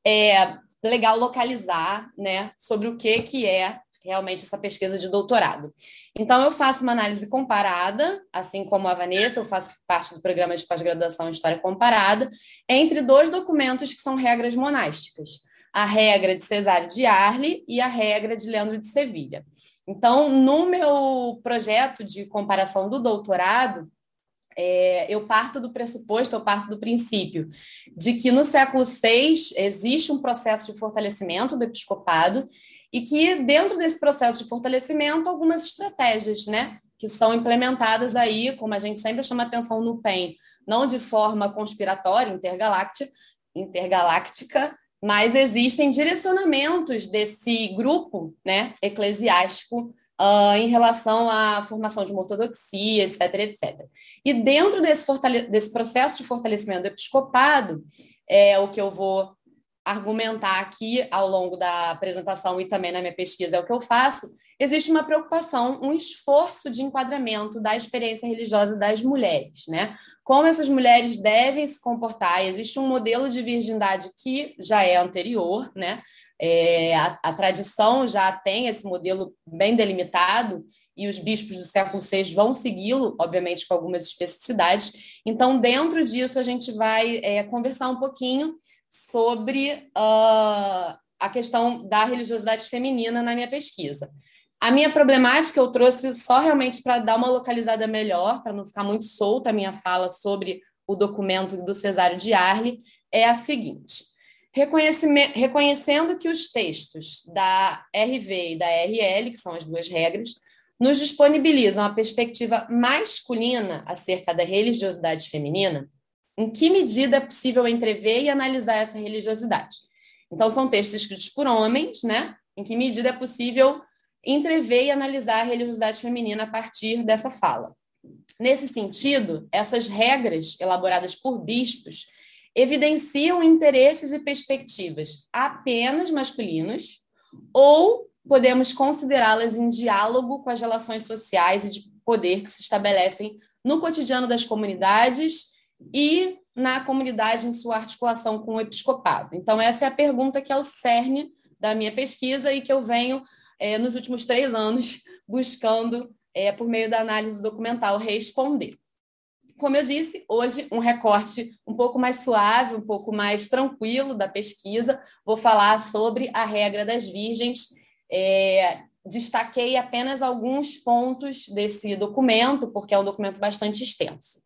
é legal localizar né, sobre o que, que é realmente essa pesquisa de doutorado. Então, eu faço uma análise comparada, assim como a Vanessa, eu faço parte do programa de pós-graduação em História Comparada, entre dois documentos que são regras monásticas, a regra de Cesário de Arle e a regra de Leandro de Sevilha. Então, no meu projeto de comparação do doutorado, é, eu parto do pressuposto, eu parto do princípio de que no século VI existe um processo de fortalecimento do episcopado e que dentro desse processo de fortalecimento algumas estratégias, né, que são implementadas aí, como a gente sempre chama atenção no PEN, não de forma conspiratória, intergaláctica, intergaláctica, mas existem direcionamentos desse grupo, né, eclesiástico uh, em relação à formação de uma ortodoxia, etc, etc. E dentro desse, desse processo de fortalecimento do episcopado, é o que eu vou argumentar aqui ao longo da apresentação e também na minha pesquisa é o que eu faço, existe uma preocupação, um esforço de enquadramento da experiência religiosa das mulheres, né? Como essas mulheres devem se comportar, existe um modelo de virgindade que já é anterior, né? É, a, a tradição já tem esse modelo bem delimitado e os bispos do século VI vão segui-lo, obviamente com algumas especificidades. Então, dentro disso, a gente vai é, conversar um pouquinho sobre uh, a questão da religiosidade feminina na minha pesquisa. A minha problemática eu trouxe só realmente para dar uma localizada melhor, para não ficar muito solta a minha fala sobre o documento do Cesário de Arle, é a seguinte: reconhecendo que os textos da RV e da RL, que são as duas regras, nos disponibilizam a perspectiva masculina acerca da religiosidade feminina, em que medida é possível entrever e analisar essa religiosidade? Então, são textos escritos por homens, né? Em que medida é possível entrever e analisar a religiosidade feminina a partir dessa fala? Nesse sentido, essas regras elaboradas por bispos evidenciam interesses e perspectivas apenas masculinos ou podemos considerá-las em diálogo com as relações sociais e de poder que se estabelecem no cotidiano das comunidades e na comunidade em sua articulação com o episcopado. Então, essa é a pergunta que é o cerne da minha pesquisa e que eu venho, é, nos últimos três anos, buscando, é, por meio da análise documental, responder. Como eu disse, hoje um recorte um pouco mais suave, um pouco mais tranquilo da pesquisa. Vou falar sobre a regra das virgens. É, destaquei apenas alguns pontos desse documento, porque é um documento bastante extenso.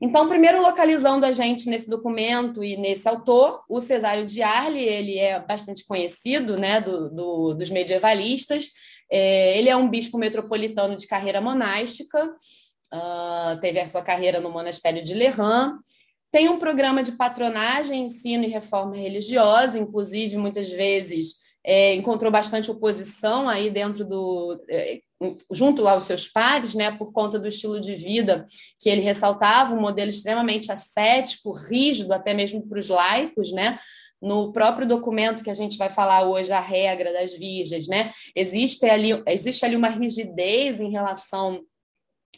Então, primeiro localizando a gente nesse documento e nesse autor, o Cesário de Arle, ele é bastante conhecido né, do, do dos medievalistas, é, ele é um bispo metropolitano de carreira monástica, uh, teve a sua carreira no monastério de Lerran, tem um programa de patronagem, ensino e reforma religiosa, inclusive muitas vezes é, encontrou bastante oposição aí dentro do é, junto aos seus pares, né, por conta do estilo de vida que ele ressaltava, um modelo extremamente ascético, rígido, até mesmo para os laicos, né, no próprio documento que a gente vai falar hoje, a regra das virgens, né, existe ali, existe ali uma rigidez em relação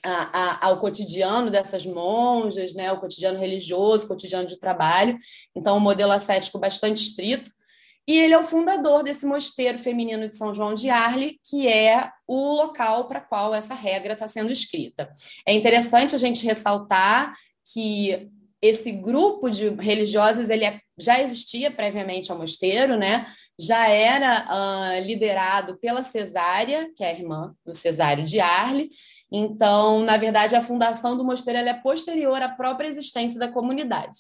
a, a, ao cotidiano dessas monjas, né, o cotidiano religioso, o cotidiano de trabalho, então um modelo ascético bastante estrito, e ele é o fundador desse mosteiro feminino de São João de Arle, que é o local para qual essa regra está sendo escrita. É interessante a gente ressaltar que esse grupo de religiosas ele é, já existia previamente ao mosteiro, né? Já era uh, liderado pela Cesária, que é a irmã do Cesário de Arle. Então, na verdade, a fundação do mosteiro é posterior à própria existência da comunidade.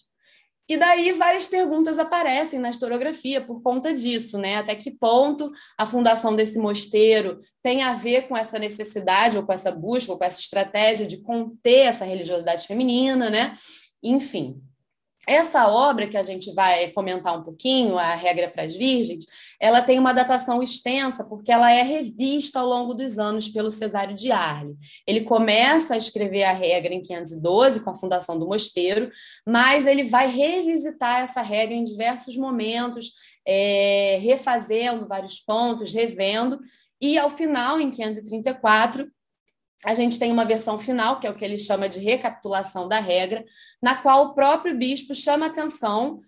E daí várias perguntas aparecem na historiografia por conta disso, né? Até que ponto a fundação desse mosteiro tem a ver com essa necessidade, ou com essa busca, ou com essa estratégia de conter essa religiosidade feminina, né? Enfim, essa obra que a gente vai comentar um pouquinho, a Regra para as Virgens, ela tem uma datação extensa porque ela é revista ao longo dos anos pelo Cesário de Arle. Ele começa a escrever a regra em 512 com a fundação do mosteiro, mas ele vai revisitar essa regra em diversos momentos, é, refazendo vários pontos, revendo, e ao final, em 534, a gente tem uma versão final, que é o que ele chama de recapitulação da regra, na qual o próprio bispo chama atenção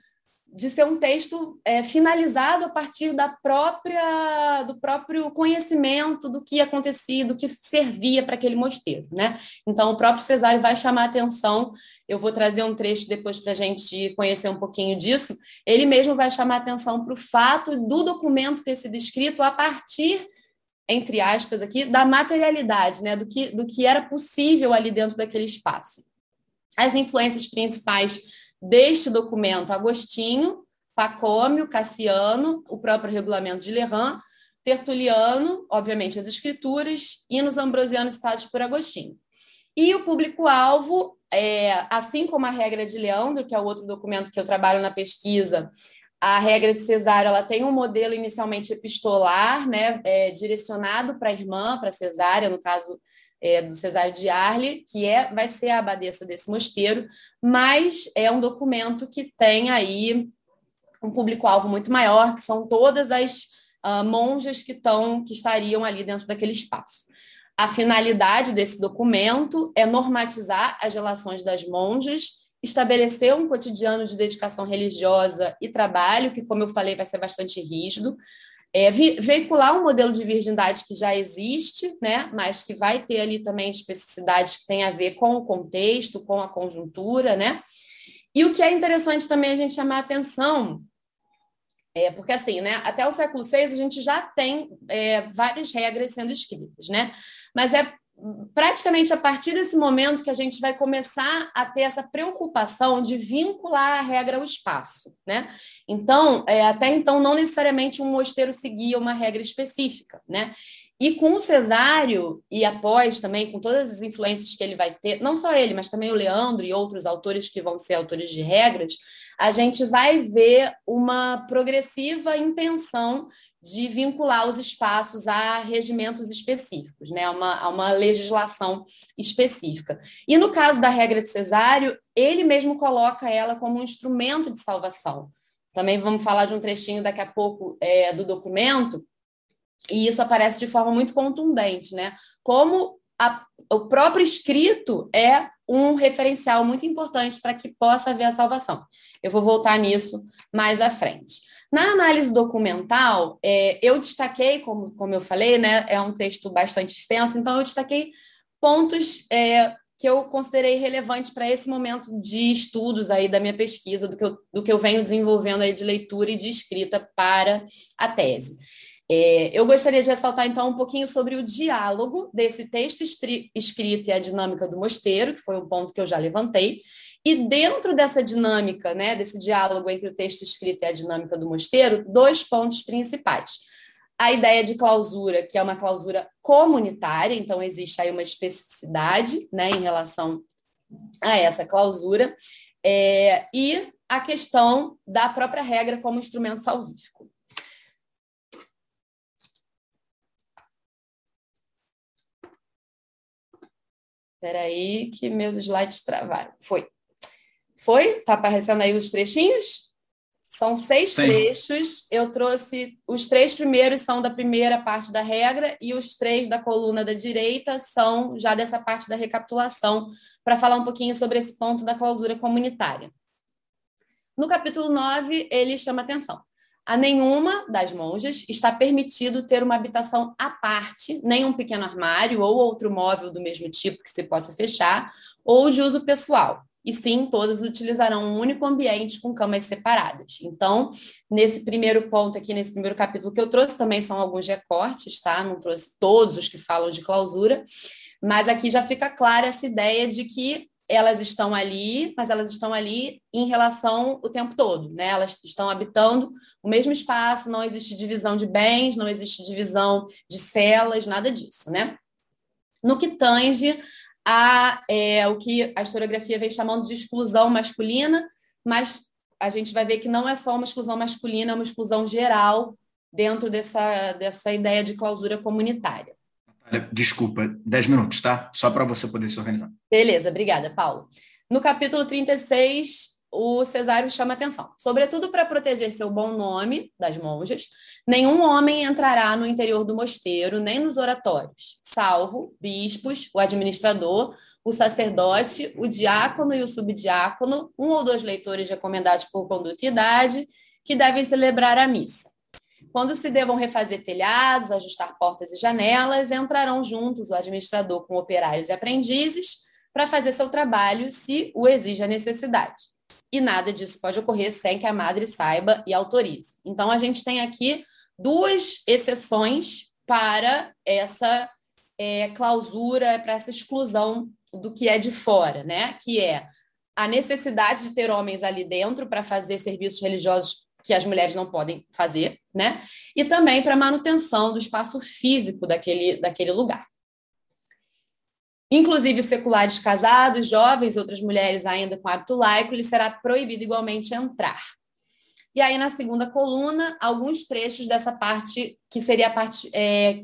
de ser um texto é, finalizado a partir da própria do próprio conhecimento do que acontecia, do que servia para aquele mosteiro, né? Então o próprio Cesário vai chamar atenção. Eu vou trazer um trecho depois para a gente conhecer um pouquinho disso. Ele mesmo vai chamar atenção para o fato do documento ter sido escrito a partir entre aspas aqui, da materialidade, né, do que, do que era possível ali dentro daquele espaço. As influências principais deste documento, Agostinho, Pacômio, Cassiano, o próprio regulamento de Lerran, Tertuliano, obviamente as escrituras, e nos ambrosianos citados por Agostinho. E o público-alvo, é, assim como a regra de Leandro, que é o outro documento que eu trabalho na pesquisa, a regra de cesárea ela tem um modelo inicialmente epistolar, né, é, direcionado para a irmã, para a cesárea, no caso é, do cesário de Arle, que é, vai ser a abadesa desse mosteiro, mas é um documento que tem aí um público-alvo muito maior, que são todas as uh, monjas que, estão, que estariam ali dentro daquele espaço. A finalidade desse documento é normatizar as relações das monjas estabelecer um cotidiano de dedicação religiosa e trabalho, que, como eu falei, vai ser bastante rígido, é, veicular um modelo de virgindade que já existe, né, mas que vai ter ali também especificidades que têm a ver com o contexto, com a conjuntura, né? E o que é interessante também a gente chamar a atenção é, porque assim, né, até o século VI a gente já tem é, várias regras sendo escritas, né? Mas é praticamente a partir desse momento que a gente vai começar a ter essa preocupação de vincular a regra ao espaço, né? Então, é, até então, não necessariamente um mosteiro seguia uma regra específica, né? E com o Cesário, e após também, com todas as influências que ele vai ter, não só ele, mas também o Leandro e outros autores que vão ser autores de regras, a gente vai ver uma progressiva intenção de vincular os espaços a regimentos específicos, né, a uma, a uma legislação específica. E no caso da regra de Cesário, ele mesmo coloca ela como um instrumento de salvação. Também vamos falar de um trechinho daqui a pouco é, do documento, e isso aparece de forma muito contundente, né? Como a, o próprio escrito é um referencial muito importante para que possa haver a salvação. Eu vou voltar nisso mais à frente. Na análise documental, é, eu destaquei, como, como eu falei, né, é um texto bastante extenso, então eu destaquei pontos é, que eu considerei relevantes para esse momento de estudos aí da minha pesquisa, do que, eu, do que eu venho desenvolvendo aí de leitura e de escrita para a tese. É, eu gostaria de ressaltar, então, um pouquinho sobre o diálogo desse texto escrito e a dinâmica do mosteiro, que foi um ponto que eu já levantei. E dentro dessa dinâmica, né, desse diálogo entre o texto escrito e a dinâmica do mosteiro, dois pontos principais. A ideia de clausura, que é uma clausura comunitária, então existe aí uma especificidade né, em relação a essa clausura, é, e a questão da própria regra como instrumento salvífico. Espera aí que meus slides travaram. Foi. Foi? Tá aparecendo aí os trechinhos? São seis Sim. trechos. Eu trouxe os três primeiros são da primeira parte da regra e os três da coluna da direita são já dessa parte da recapitulação para falar um pouquinho sobre esse ponto da clausura comunitária. No capítulo 9, ele chama atenção. A nenhuma das monjas está permitido ter uma habitação à parte, nem um pequeno armário ou outro móvel do mesmo tipo que se possa fechar, ou de uso pessoal. E sim, todas utilizarão um único ambiente com camas separadas. Então, nesse primeiro ponto aqui, nesse primeiro capítulo que eu trouxe, também são alguns recortes, tá? Não trouxe todos os que falam de clausura, mas aqui já fica clara essa ideia de que elas estão ali, mas elas estão ali em relação o tempo todo, né? Elas estão habitando o mesmo espaço, não existe divisão de bens, não existe divisão de celas, nada disso, né? No que tange a é, o que a historiografia vem chamando de exclusão masculina, mas a gente vai ver que não é só uma exclusão masculina, é uma exclusão geral dentro dessa, dessa ideia de clausura comunitária. Desculpa, 10 minutos, tá? Só para você poder se organizar. Beleza, obrigada, Paulo. No capítulo 36, o Cesário chama atenção. Sobretudo para proteger seu bom nome das monjas, nenhum homem entrará no interior do mosteiro, nem nos oratórios, salvo bispos, o administrador, o sacerdote, o diácono e o subdiácono, um ou dois leitores recomendados por conduta e idade, que devem celebrar a missa. Quando se devam refazer telhados, ajustar portas e janelas, entrarão juntos o administrador com operários e aprendizes para fazer seu trabalho, se o exige a necessidade. E nada disso pode ocorrer sem que a madre saiba e autorize. Então, a gente tem aqui duas exceções para essa é, clausura, para essa exclusão do que é de fora, né? Que é a necessidade de ter homens ali dentro para fazer serviços religiosos que as mulheres não podem fazer, né? E também para manutenção do espaço físico daquele, daquele lugar. Inclusive, seculares casados, jovens, outras mulheres ainda com hábito laico, lhe será proibido igualmente entrar. E aí, na segunda coluna, alguns trechos dessa parte, que seria a parte, é,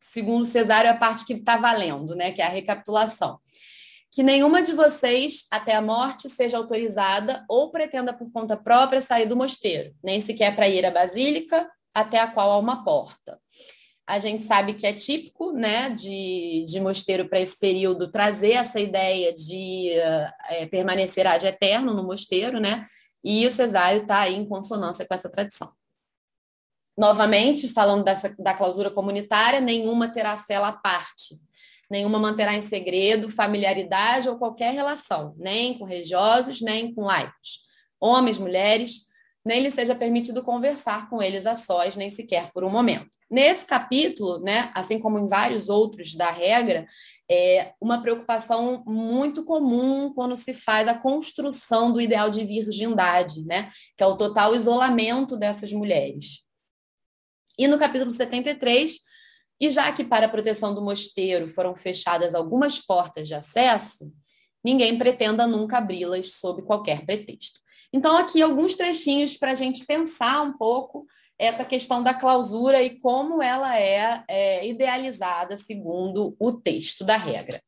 segundo Cesário, a parte que está valendo, né? Que é a recapitulação que nenhuma de vocês, até a morte, seja autorizada ou pretenda por conta própria sair do mosteiro, nem sequer para ir à basílica, até a qual há uma porta. A gente sabe que é típico né, de, de mosteiro para esse período trazer essa ideia de é, permanecer ad eterno no mosteiro, né? E o cesário está em consonância com essa tradição. Novamente, falando dessa, da clausura comunitária, nenhuma terá cela à parte nenhuma manterá em segredo familiaridade ou qualquer relação, nem com religiosos, nem com laicos, homens, mulheres, nem lhe seja permitido conversar com eles a sós, nem sequer por um momento. Nesse capítulo, né, assim como em vários outros da regra, é uma preocupação muito comum quando se faz a construção do ideal de virgindade, né, que é o total isolamento dessas mulheres. E no capítulo 73, E já que para a proteção do mosteiro foram fechadas algumas portas de acesso, ninguém pretenda nunca abri-las sob qualquer pretexto. Então, aqui alguns trechinhos para a gente pensar um pouco essa questão da clausura e como ela é, é idealizada segundo o texto da regra.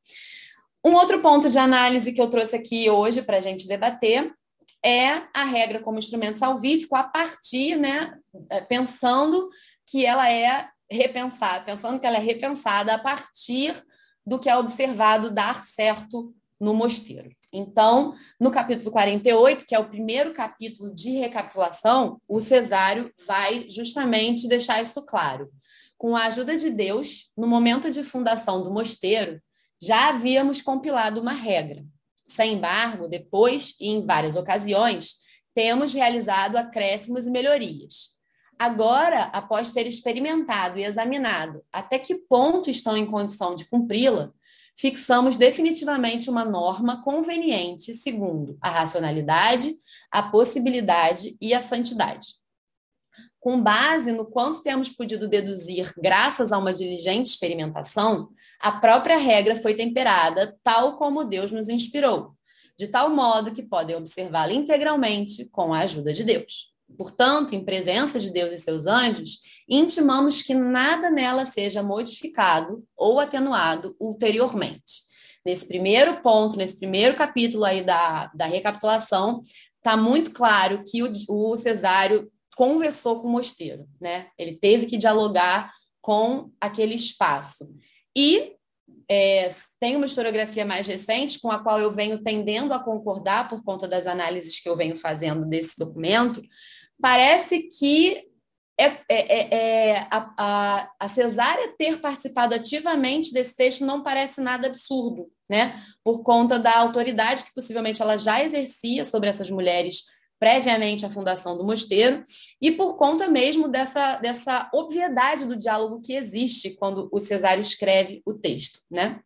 Um outro ponto de análise que eu trouxe aqui hoje para a gente debater é a regra como instrumento salvífico a partir, né, é, pensando que ela é repensada, pensando que ela é repensada a partir do que é observado dar certo no mosteiro. Então, no capítulo 48, que é o primeiro capítulo de recapitulação, o Cesário vai justamente deixar isso claro. Com a ajuda de Deus, no momento de fundação do mosteiro, já havíamos compilado uma regra. Sem embargo, depois e em várias ocasiões, temos realizado acréscimos e melhorias. Agora, após ter experimentado e examinado até que ponto estão em condição de cumpri-la, fixamos definitivamente uma norma conveniente segundo a racionalidade, a possibilidade e a santidade com base no quanto temos podido deduzir graças a uma diligente experimentação, a própria regra foi temperada tal como Deus nos inspirou, de tal modo que podem observá-la integralmente com a ajuda de Deus. Portanto, em presença de Deus e seus anjos, intimamos que nada nela seja modificado ou atenuado ulteriormente. Nesse primeiro ponto, nesse primeiro capítulo aí da, da recapitulação, está muito claro que o, o cesário conversou com o mosteiro, né? Ele teve que dialogar com aquele espaço. E é, tem uma historiografia mais recente com a qual eu venho tendendo a concordar por conta das análises que eu venho fazendo desse documento. Parece que é, é, é, é a, a, a cesárea ter participado ativamente desse texto não parece nada absurdo, né? Por conta da autoridade que possivelmente ela já exercia sobre essas mulheres previamente à fundação do mosteiro, e por conta mesmo dessa, dessa obviedade do diálogo que existe quando o Cesário escreve o texto. Né?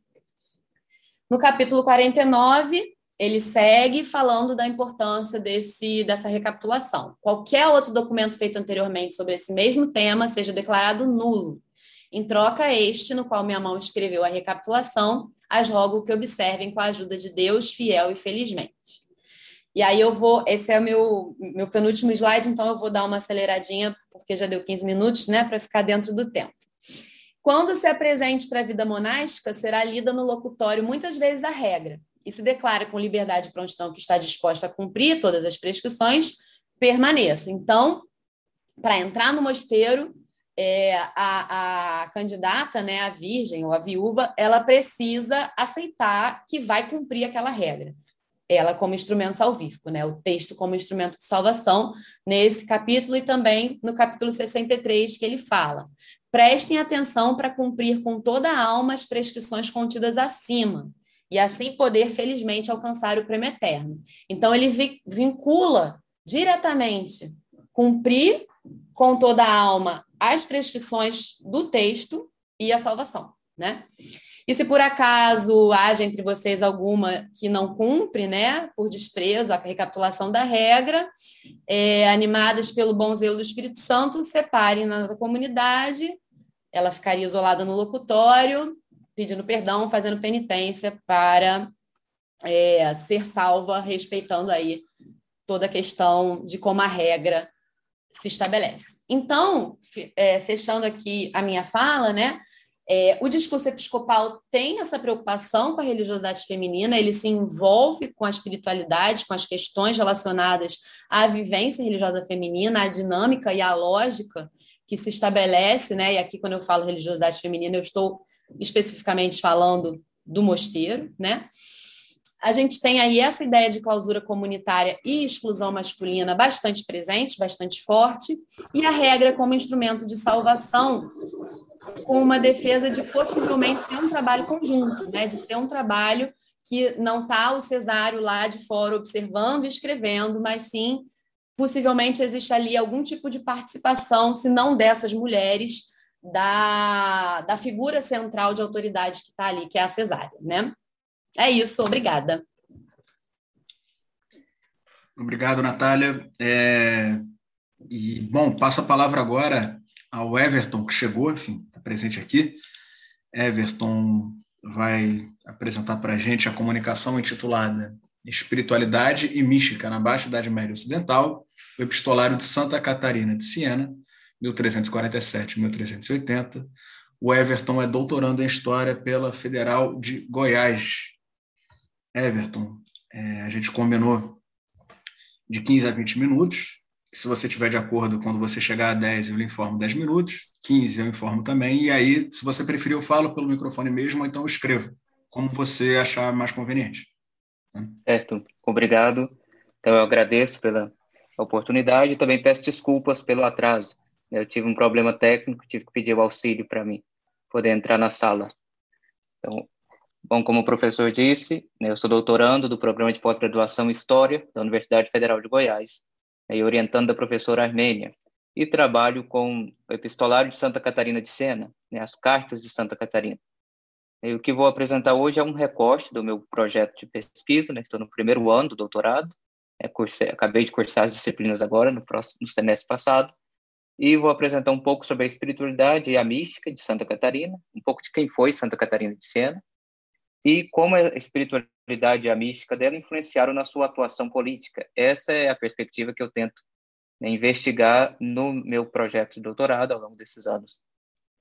No capítulo 49, ele segue falando da importância desse, dessa recapitulação. Qualquer outro documento feito anteriormente sobre esse mesmo tema seja declarado nulo. Em troca, este, no qual minha mão escreveu a recapitulação, as rogo que observem com a ajuda de Deus, fiel e felizmente. E aí eu vou, esse é o meu, meu penúltimo slide, então eu vou dar uma aceleradinha, porque já deu 15 minutos, né, para ficar dentro do tempo. Quando se apresente para a vida monástica, será lida no locutório muitas vezes a regra, e se declara com liberdade e prontidão que está disposta a cumprir todas as prescrições, permaneça. Então, para entrar no mosteiro, é, a, a, candidata, né, a virgem ou a viúva, ela precisa aceitar que vai cumprir aquela regra ela como instrumento salvífico, né? O texto como instrumento de salvação nesse capítulo e também no capítulo 63 que ele fala. Prestem atenção para cumprir com toda a alma as prescrições contidas acima e assim poder felizmente alcançar o prêmio eterno. Então ele vincula diretamente cumprir com toda a alma as prescrições do texto e a salvação, né? E se por acaso haja entre vocês alguma que não cumpre, né, por desprezo, a recapitulação da regra, é, animadas pelo bom zelo do Espírito Santo, separem na comunidade, ela ficaria isolada no locutório, pedindo perdão, fazendo penitência para é, ser salva, respeitando aí toda a questão de como a regra se estabelece. Então, é, fechando aqui a minha fala, né? É, o discurso episcopal tem essa preocupação com a religiosidade feminina, ele se envolve com a espiritualidade, com as questões relacionadas à vivência religiosa feminina, à dinâmica e à lógica que se estabelece, né? E aqui, quando eu falo religiosidade feminina, eu estou especificamente falando do mosteiro, né? A gente tem aí essa ideia de clausura comunitária e exclusão masculina bastante presente, bastante forte, e a regra como instrumento de salvação com uma defesa de possivelmente ser um trabalho conjunto, né? de ser um trabalho que não está o cesário lá de fora observando e escrevendo, mas sim, possivelmente existe ali algum tipo de participação, se não dessas mulheres, da, da figura central de autoridade que está ali, que é a cesárea. Né? É isso, obrigada. Obrigado, Natália. É... E, bom, passo a palavra agora ao Everton, que chegou, enfim, está presente aqui. Everton vai apresentar para a gente a comunicação intitulada Espiritualidade e Mística na Baixa Idade Média Ocidental, o epistolário de Santa Catarina de Siena, 1347-1380. O Everton é doutorando em História pela Federal de Goiás. Everton, é, a gente combinou de 15 a 20 minutos. Se você estiver de acordo, quando você chegar a 10, eu lhe informo 10 minutos. 15 eu informo também. E aí, se você preferir, eu falo pelo microfone mesmo, ou então eu escrevo, como você achar mais conveniente. Certo, obrigado. Então, eu agradeço pela oportunidade e também peço desculpas pelo atraso. Eu tive um problema técnico, tive que pedir o auxílio para mim poder entrar na sala. Então, bom, como o professor disse, né, eu sou doutorando do programa de pós-graduação História da Universidade Federal de Goiás né, e orientando da professora Armênia e trabalho com o epistolário de Santa Catarina de Sena, né, as cartas de Santa Catarina. E o que vou apresentar hoje é um recorte do meu projeto de pesquisa, né, estou no primeiro ano do doutorado, é, cursei, acabei de cursar as disciplinas agora, no, próximo, no semestre passado, e vou apresentar um pouco sobre a espiritualidade e a mística de Santa Catarina, um pouco de quem foi Santa Catarina de Siena, e como a espiritualidade e a mística dela influenciaram na sua atuação política. Essa é a perspectiva que eu tento né, investigar no meu projeto de doutorado ao longo desses anos,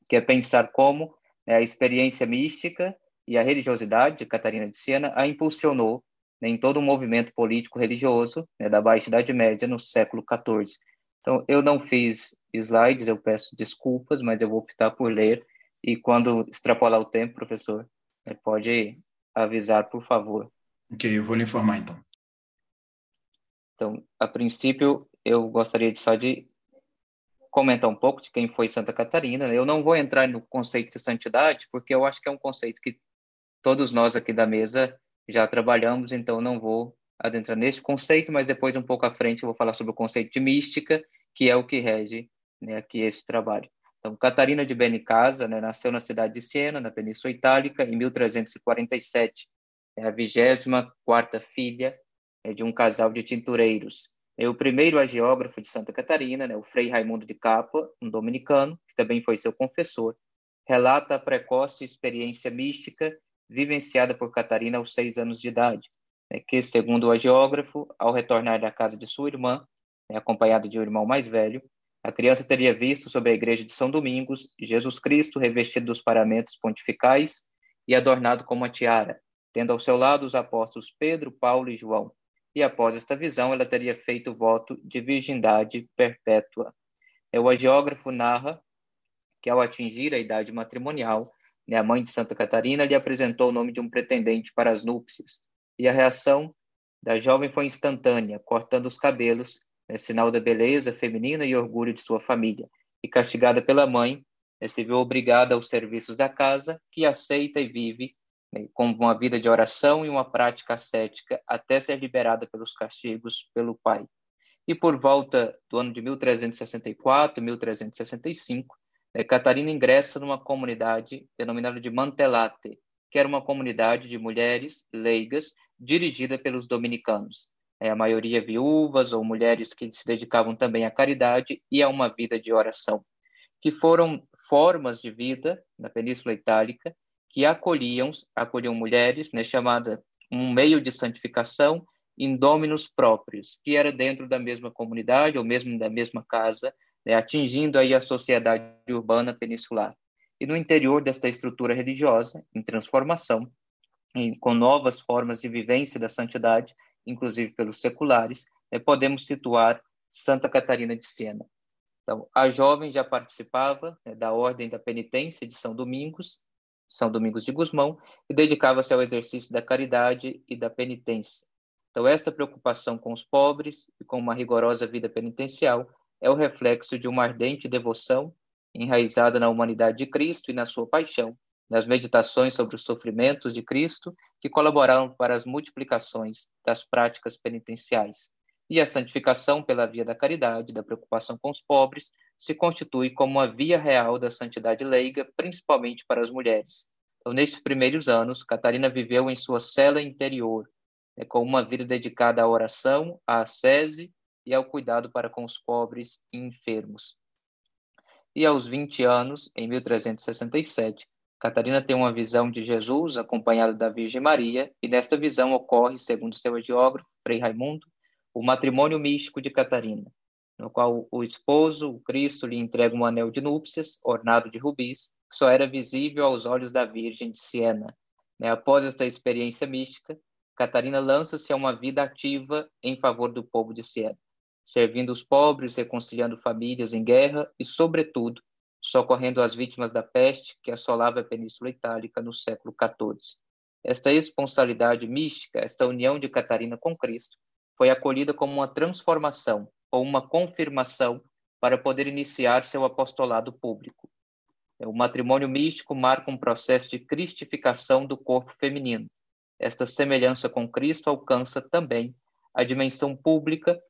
que é pensar como né, a experiência mística e a religiosidade de Catarina de Siena a impulsionou né, em todo o movimento político-religioso né, da Baixa Idade Média no século XIV. Então, eu não fiz slides, eu peço desculpas, mas eu vou optar por ler. E quando extrapolar o tempo, professor, pode avisar, por favor. Ok, eu vou lhe informar então. Então, a princípio, eu gostaria de só de comentar um pouco de quem foi Santa Catarina. Eu não vou entrar no conceito de santidade, porque eu acho que é um conceito que todos nós aqui da mesa já trabalhamos, então não vou adentrar nesse conceito, mas depois, um pouco à frente, eu vou falar sobre o conceito de mística, que é o que rege né, aqui esse trabalho. Então, Catarina de Benicasa né, nasceu na cidade de Siena, na Península Itálica, em 1347. É a 24 filha é, de um casal de tintureiros. É o primeiro agiógrafo de Santa Catarina, né, o Frei Raimundo de Capa, um dominicano, que também foi seu confessor, relata a precoce experiência mística vivenciada por Catarina aos seis anos de idade, né, que, segundo o agiógrafo, ao retornar da casa de sua irmã, né, acompanhada de um irmão mais velho, a criança teria visto sobre a igreja de São Domingos Jesus Cristo revestido dos paramentos pontificais e adornado com uma tiara, tendo ao seu lado os apóstolos Pedro, Paulo e João. E após esta visão, ela teria feito o voto de virgindade perpétua. É, o agiógrafo narra que, ao atingir a idade matrimonial, né, a mãe de Santa Catarina lhe apresentou o nome de um pretendente para as núpcias, e a reação da jovem foi instantânea, cortando os cabelos né, sinal da beleza feminina e orgulho de sua família, e castigada pela mãe, né, se viu obrigada aos serviços da casa, que aceita e vive né, com uma vida de oração e uma prática ascética, até ser liberada pelos castigos pelo pai. E por volta do ano de 1364, 1365, né, Catarina ingressa numa comunidade denominada de Mantelate, que era uma comunidade de mulheres leigas dirigida pelos dominicanos é, a maioria viúvas ou mulheres que se dedicavam também à caridade e a uma vida de oração, que foram formas de vida na Península Itálica que acolhiam, acolhiam mulheres, né, chamada um meio de santificação indôminos próprios, que era dentro da mesma comunidade ou mesmo da mesma casa, né, atingindo aí a sociedade urbana peninsular. E no interior desta estrutura religiosa, em transformação, em, com novas formas de vivência da santidade, inclusive pelos seculares, né, podemos situar Santa Catarina de Siena. Então, a jovem já participava né, da Ordem da Penitência de São Domingos, São Domingos de Gusmão, e dedicava-se ao exercício da caridade e da penitência. Então, esta preocupação com os pobres e com uma rigorosa vida penitencial é o reflexo de uma ardente devoção enraizada na humanidade de Cristo e na sua paixão, nas meditações sobre os sofrimentos de Cristo, que colaboraram para as multiplicações das práticas penitenciais. E a santificação pela via da caridade, da preocupação com os pobres, se constitui como a via real da santidade leiga, principalmente para as mulheres. Então, nestes primeiros anos, Catarina viveu em sua cela interior, né, com uma vida dedicada à oração, à ascese e ao cuidado para com os pobres e enfermos. e aos 20 anos, em 1367, Catarina tem uma visão de Jesus acompanhado da Virgem Maria, e nesta visão ocorre, segundo seu geógrafo, Frei Raimundo, o matrimônio místico de Catarina, no qual o esposo, o Cristo, lhe entrega um anel de núpcias, ornado de rubis, que só era visível aos olhos da Virgem de Siena. Né, após esta experiência mística, Catarina lança-se a uma vida ativa em favor do povo de Siena, servindo os pobres, reconciliando famílias em guerra e, sobretudo, socorrendo as vítimas da peste que assolava a Península Itálica no século XIV. Esta responsabilidade mística, esta união de Catarina com Cristo, foi acolhida como uma transformação ou uma confirmação para poder iniciar seu apostolado público. O matrimônio místico marca um processo de cristificação do corpo feminino. Esta semelhança com Cristo alcança também a dimensão pública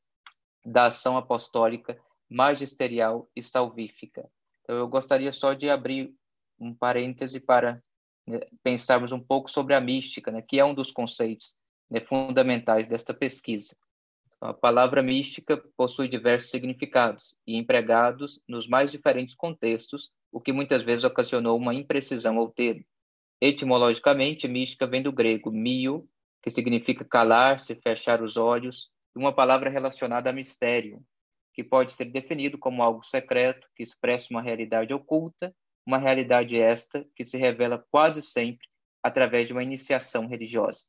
da ação apostólica, magisterial e salvífica. Então, eu gostaria só de abrir um parêntese para né, pensarmos um pouco sobre a mística, né, que é um dos conceitos né, fundamentais desta pesquisa. A palavra mística possui diversos significados e empregados nos mais diferentes contextos, o que muitas vezes ocasionou uma imprecisão ao termo. Etimologicamente, mística vem do grego mio, que significa calar-se, fechar os olhos, e uma palavra relacionada a mistério, que pode ser definido como algo secreto que expressa uma realidade oculta, uma realidade esta que se revela quase sempre através de uma iniciação religiosa.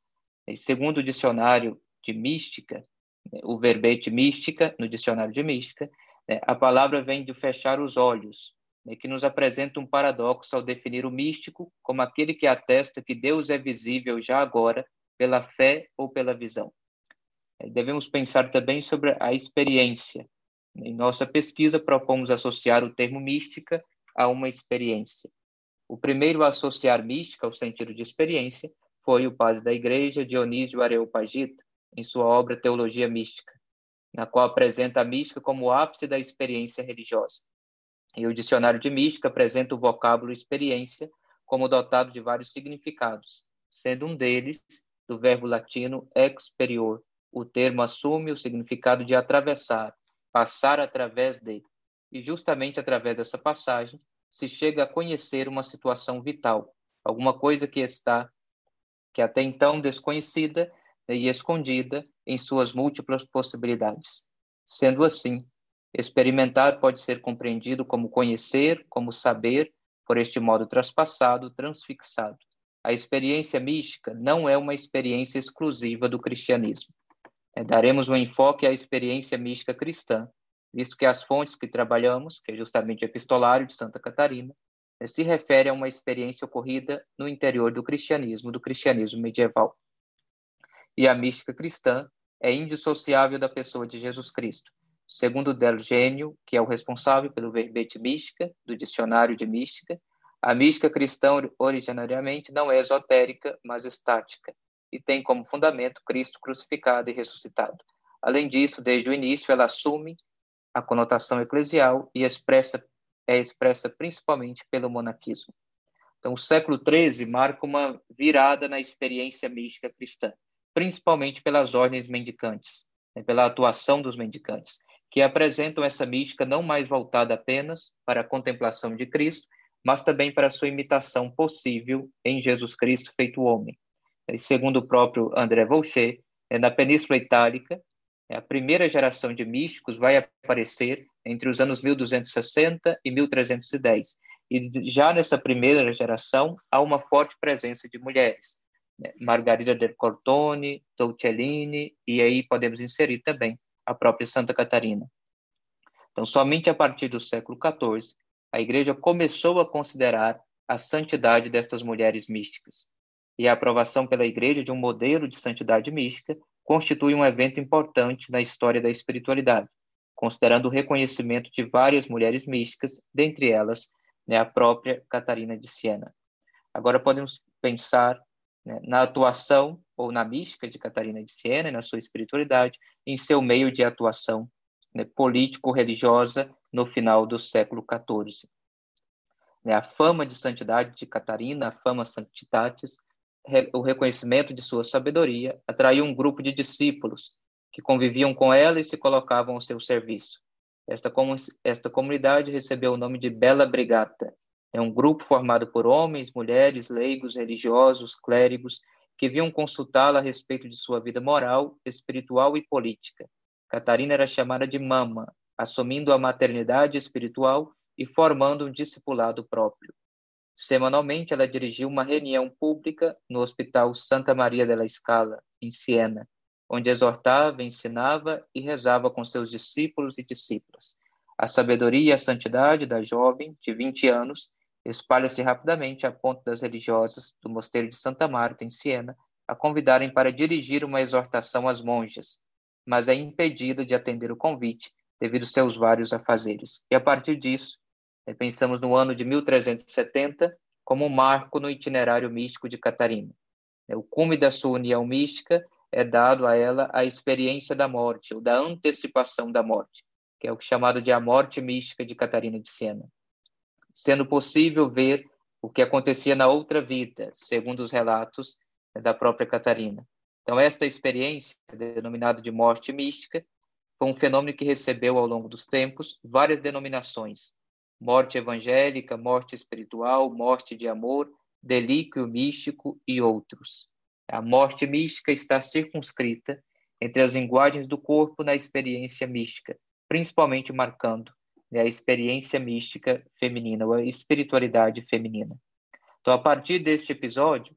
E segundo o dicionário de mística, né, o verbete mística, no dicionário de mística, né, a palavra vem de fechar os olhos, né, que nos apresenta um paradoxo ao definir o místico como aquele que atesta que Deus é visível já agora pela fé ou pela visão. Devemos pensar também sobre a experiência, em nossa pesquisa, propomos associar o termo mística a uma experiência. O primeiro a associar mística ao sentido de experiência foi o padre da Igreja, Dionísio Areopagita, em sua obra Teologia Mística, na qual apresenta a mística como o ápice da experiência religiosa. E o dicionário de mística apresenta o vocábulo experiência como dotado de vários significados, sendo um deles do verbo latino experior. O termo assume o significado de atravessar, passar através dele. E justamente através dessa passagem se chega a conhecer uma situação vital, alguma coisa que está que até então desconhecida e escondida em suas múltiplas possibilidades. Sendo assim, experimentar pode ser compreendido como conhecer, como saber, por este modo traspassado, transfixado. A experiência mística não é uma experiência exclusiva do cristianismo. É, daremos um enfoque à experiência mística cristã, visto que as fontes que trabalhamos, que é justamente o epistolário de Santa Catarina, é, se refere a uma experiência ocorrida no interior do cristianismo, do cristianismo medieval. E a mística cristã é indissociável da pessoa de Jesus Cristo. Segundo Del Gênio, que é o responsável pelo verbete mística, do dicionário de mística, a mística cristã originariamente não é esotérica, mas estática, e tem como fundamento Cristo crucificado e ressuscitado. Além disso, desde o início, ela assume a conotação eclesial e expressa, é expressa principalmente pelo monaquismo. Então, o século XIII marca uma virada na experiência mística cristã, principalmente pelas ordens mendicantes, né, pela atuação dos mendicantes, que apresentam essa mística não mais voltada apenas para a contemplação de Cristo, mas também para sua imitação possível em Jesus Cristo feito homem, segundo o próprio André Volcher, é, na Península Itálica, é, a primeira geração de místicos vai aparecer entre os anos 1260 e 1310. E já nessa primeira geração há uma forte presença de mulheres. Né? Margarida del Cortone, Dolcellini, e aí podemos inserir também a própria Santa Catarina. Então, somente a partir do século XIV, a Igreja começou a considerar a santidade destas mulheres místicas e a aprovação pela Igreja de um modelo de santidade mística constitui um evento importante na história da espiritualidade, considerando o reconhecimento de várias mulheres místicas, dentre elas né, a própria Catarina de Siena. Agora podemos pensar né, na atuação ou na mística de Catarina de Siena, na sua espiritualidade, em seu meio de atuação né, político-religiosa no final do século XIV. Né, a fama de santidade de Catarina, a fama sanctitatis, o reconhecimento de sua sabedoria, atraiu um grupo de discípulos que conviviam com ela e se colocavam ao seu serviço. Esta, esta comunidade recebeu o nome de Bela Brigata. É um grupo formado por homens, mulheres, leigos, religiosos, clérigos, que vinham consultá-la a respeito de sua vida moral, espiritual e política. Catarina era chamada de Mama, assumindo a maternidade espiritual e formando um discipulado próprio. Semanalmente, ela dirigiu uma reunião pública no Hospital Santa Maria della Scala, em Siena, onde exortava, ensinava e rezava com seus discípulos e discípulas. A sabedoria e a santidade da jovem, de 20 anos, espalha-se rapidamente a ponto das religiosas do mosteiro de Santa Marta, em Siena, a convidarem para dirigir uma exortação às monjas, mas é impedida de atender o convite devido aos seus vários afazeres. E a partir disso, pensamos no ano de 1370 como um marco no itinerário místico de Catarina. O cume da sua união mística é dado a ela a experiência da morte, ou da antecipação da morte, que é o chamado de a morte mística de Catarina de Siena. Sendo possível ver o que acontecia na outra vida, segundo os relatos da própria Catarina. Então, esta experiência, denominada de morte mística, foi um fenômeno que recebeu ao longo dos tempos várias denominações: morte evangélica, morte espiritual, morte de amor, delíquio místico e outros. A morte mística está circunscrita entre as linguagens do corpo na experiência mística, principalmente marcando né, a experiência mística feminina, ou a espiritualidade feminina. Então, a partir deste episódio,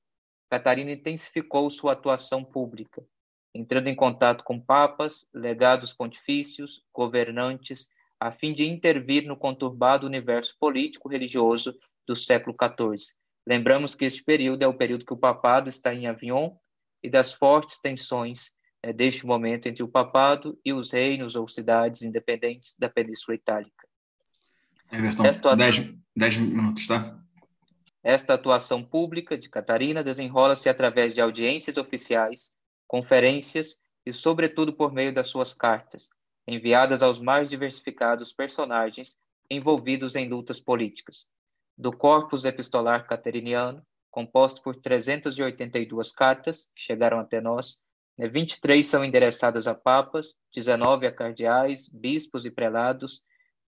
Catarina intensificou sua atuação pública, entrando em contato com papas, legados pontifícios, governantes, a fim de intervir no conturbado universo político-religioso do século XIV, Lembramos que este período é o período que o papado está em Avignon e das fortes tensões né, deste momento entre o papado e os reinos ou cidades independentes da Península Itálica. Everton, dez, dez minutos, tá? Esta atuação pública de Catarina desenrola-se através de audiências oficiais, conferências e, sobretudo, por meio das suas cartas, enviadas aos mais diversificados personagens envolvidos em lutas políticas, do corpus epistolar cateriniano, composto por 382 cartas que chegaram até nós. 23 né, são endereçadas a papas, 19 a cardeais, bispos e prelados,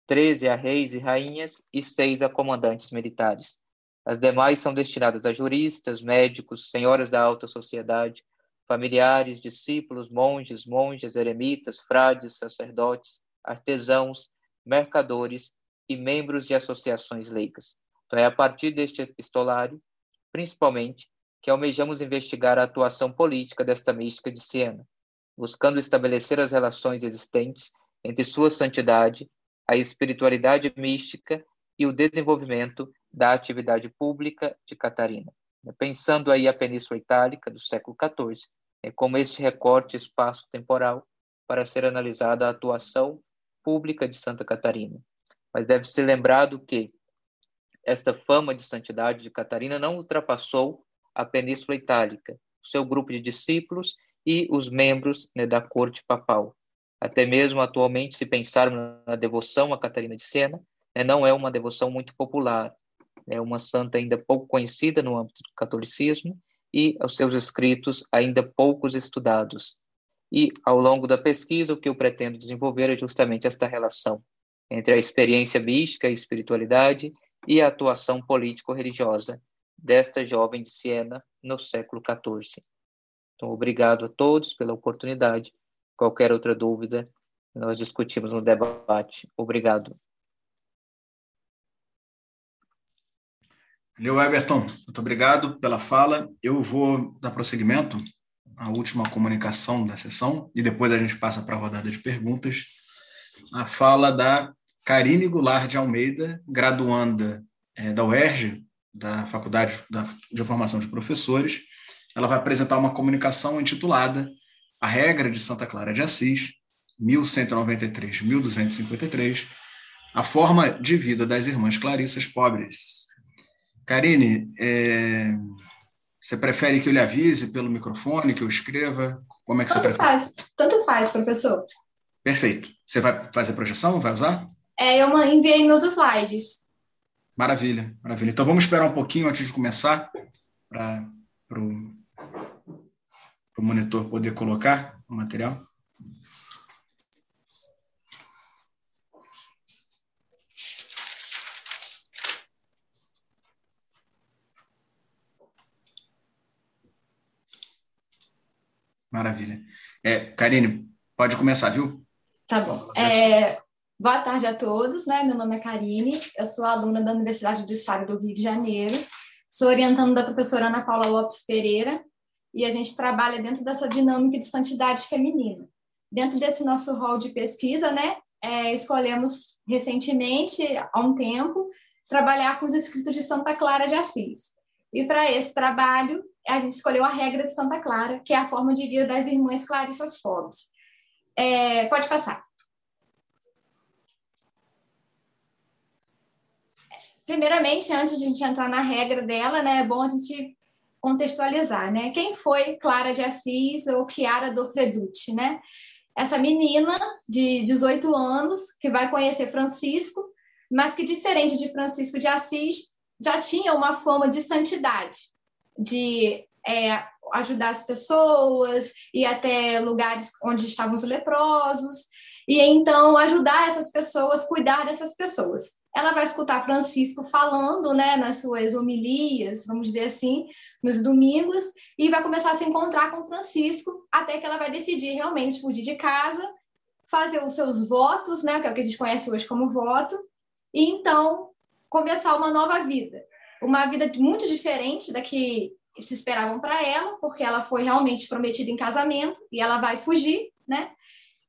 13 a reis e rainhas e 6 a comandantes militares. As demais são destinadas a juristas, médicos, senhoras da alta sociedade, familiares, discípulos, monges, monjas, eremitas, frades, sacerdotes, artesãos, mercadores e membros de associações leicas. Então, é a partir deste epistolário, principalmente, que almejamos investigar a atuação política desta mística de Siena, buscando estabelecer as relações existentes entre sua santidade, a espiritualidade mística e o desenvolvimento da atividade pública de Catarina. Pensando aí a Península Itálica do século XIV, como este recorte espaço-temporal para ser analisada a atuação pública de Santa Catarina. Mas deve ser lembrado que esta fama de santidade de Catarina não ultrapassou a Península Itálica, seu grupo de discípulos e os membros né, da corte papal. Até mesmo atualmente, se pensarmos na devoção a Catarina de Siena, né, não é uma devoção muito popular, é uma santa ainda pouco conhecida no âmbito do catolicismo e os seus escritos ainda poucos estudados. E, ao longo da pesquisa, o que eu pretendo desenvolver é justamente esta relação entre a experiência mística e espiritualidade e a atuação político-religiosa desta jovem de Siena no século XIV. Então, obrigado a todos pela oportunidade. Qualquer outra dúvida, nós discutimos no debate. Obrigado. Valeu, Everton. Muito obrigado pela fala. Eu vou dar prosseguimento à última comunicação da sessão e depois a gente passa para a rodada de perguntas. A fala da Karine Goulart de Almeida, graduanda é, da UERJ, da Faculdade de Formação de Professores. Ela vai apresentar uma comunicação intitulada A Regra de Santa Clara de Assis, 1193-1253, a forma de vida das irmãs Clarissas pobres. Karine, é, você prefere que eu lhe avise pelo microfone, que eu escreva? Como é que tanto você prefere? Faz, tanto faz, professor. Perfeito. Você vai fazer projeção? Vai usar? É, eu enviei meus slides. Maravilha, maravilha. Então vamos esperar um pouquinho antes de começar para o monitor poder colocar o material. Maravilha. É, Karine, pode começar, viu? Tá bom. É, boa tarde a todos, né? Meu nome é Karine, eu sou aluna da Universidade do Estado do Rio de Janeiro, sou orientando da professora Ana Paula Lopes Pereira e a gente trabalha dentro dessa dinâmica de santidade feminina. Dentro desse nosso rol de pesquisa, né, é, escolhemos recentemente, há um tempo, trabalhar com os escritos de Santa Clara de Assis. E para esse trabalho, a gente escolheu a regra de Santa Clara, que é a forma de vida das irmãs Clarissas Forbes. É, pode passar. Primeiramente, antes de a gente entrar na regra dela, né, é bom a gente contextualizar, né? Quem foi Clara de Assis ou Chiara do Freducci, né? Essa menina de 18 anos que vai conhecer Francisco, mas que diferente de Francisco de Assis, já tinha uma fama de santidade, de é, ajudar as pessoas, ir até lugares onde estavam os leprosos, e então ajudar essas pessoas, cuidar dessas pessoas. Ela vai escutar Francisco falando, né, nas suas homilias, vamos dizer assim, nos domingos, e vai começar a se encontrar com Francisco, até que ela vai decidir realmente fugir de casa, fazer os seus votos, né, que é o que a gente conhece hoje como voto, e então começar uma nova vida. Uma vida muito diferente da que se esperavam para ela, porque ela foi realmente prometida em casamento e ela vai fugir, né?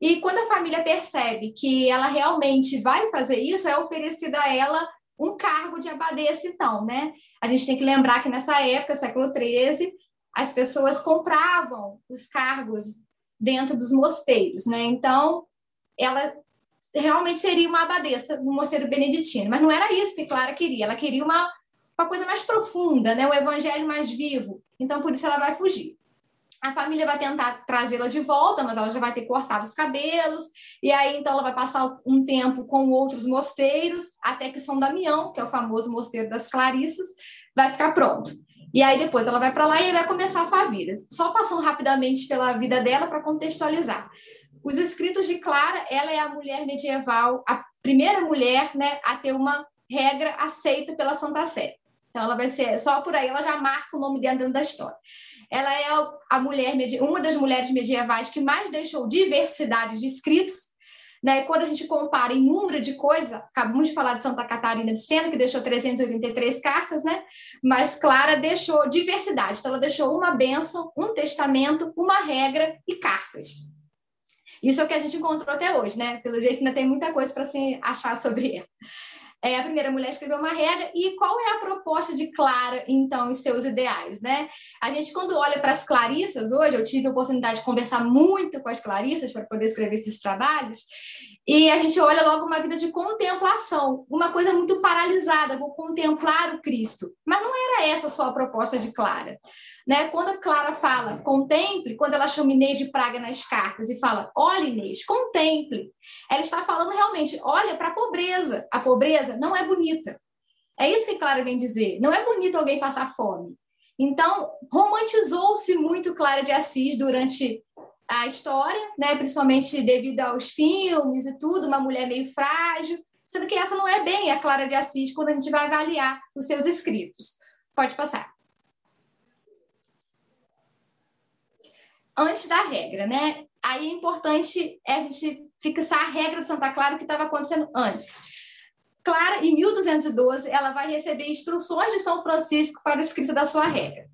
E quando a família percebe que ela realmente vai fazer isso, é oferecida a ela um cargo de abadesa, então, né? A gente tem que lembrar que nessa época, século XIII, as pessoas compravam os cargos dentro dos mosteiros, né? Então, ela realmente seria uma abadesa no mosteiro beneditino, mas não era isso que Clara queria, ela queria uma, uma coisa mais profunda, né? um evangelho mais vivo, então por isso ela vai fugir. A família vai tentar trazê-la de volta, mas ela já vai ter cortado os cabelos, e aí então ela vai passar um tempo com outros mosteiros, até que São Damião, que é o famoso mosteiro das Clarissas, vai ficar pronto. E aí depois ela vai para lá e vai começar a sua vida. Só passando rapidamente pela vida dela para contextualizar. Os escritos de Clara, ela é a mulher medieval, a primeira mulher né, a ter uma regra aceita pela Santa Sé. Então, ela vai ser, só por aí ela já marca o nome dela dentro da história. Ela é a mulher, uma das mulheres medievais que mais deixou diversidade de escritos. Né? Quando a gente compara em número de coisas, acabamos de falar de Santa Catarina de Sena, que deixou 383 cartas, né? mas Clara deixou diversidade. Então, ela deixou uma bênção, um testamento, uma regra e cartas. Isso é o que a gente encontrou até hoje, né? Pelo jeito ainda tem muita coisa para se achar sobre ela. É, a primeira mulher escreveu uma regra, e qual é a proposta de Clara, então, e seus ideais, né? A gente, quando olha para as Clarissas hoje, eu tive a oportunidade de conversar muito com as Clarissas para poder escrever esses trabalhos, e a gente olha logo uma vida de contemplação, uma coisa muito paralisada, vou contemplar o Cristo. Mas não era essa só a proposta de Clara. Né? Quando a Clara fala contemple, quando ela chama Inês de Praga nas cartas e fala, olha Inês, contemple, ela está falando realmente, olha para a pobreza. A pobreza não é bonita. É isso que Clara vem dizer. Não é bonito alguém passar fome. Então, romantizou-se muito Clara de Assis durante a história, né? principalmente devido aos filmes e tudo, uma mulher meio frágil, sendo que essa não é bem a Clara de Assis quando a gente vai avaliar os seus escritos. Pode passar. Antes da regra, né? Aí é importante a gente fixar a regra de Santa Clara que estava acontecendo antes. Clara, em 1212, ela vai receber instruções de São Francisco para a escrita da sua regra.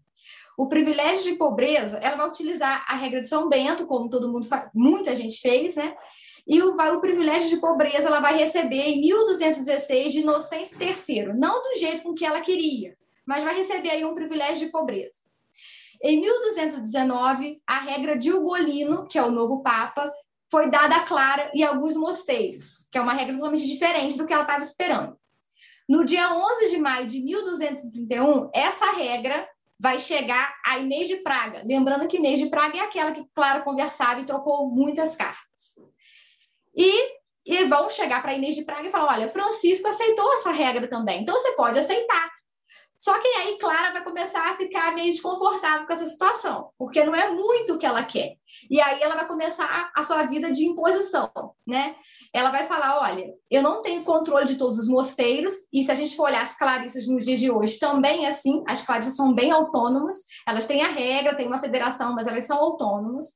O privilégio de pobreza, ela vai utilizar a regra de São Bento, como todo mundo, muita gente fez, né? E o, o privilégio de pobreza ela vai receber em 1216 de Inocêncio III, não do jeito com que ela queria, mas vai receber aí um privilégio de pobreza. Em 1219, a regra de Ugolino, que é o novo papa, foi dada a Clara e alguns mosteiros, que é uma regra totalmente diferente do que ela estava esperando. No dia 11 de maio de 1231, essa regra vai chegar a Inês de Praga. Lembrando que Inês de Praga é aquela que Clara conversava e trocou muitas cartas. E, e vão chegar para Inês de Praga e falar: olha, Francisco aceitou essa regra também, então você pode aceitar. Só que aí Clara vai começar a ficar meio desconfortável com essa situação, porque não é muito o que ela quer. E aí ela vai começar a sua vida de imposição, né? Ela vai falar, olha, eu não tenho controle de todos os mosteiros, e se a gente for olhar as clarissas nos dias de hoje, também é assim, as clarissas são bem autônomas, elas têm a regra, tem uma federação, mas elas são autônomas.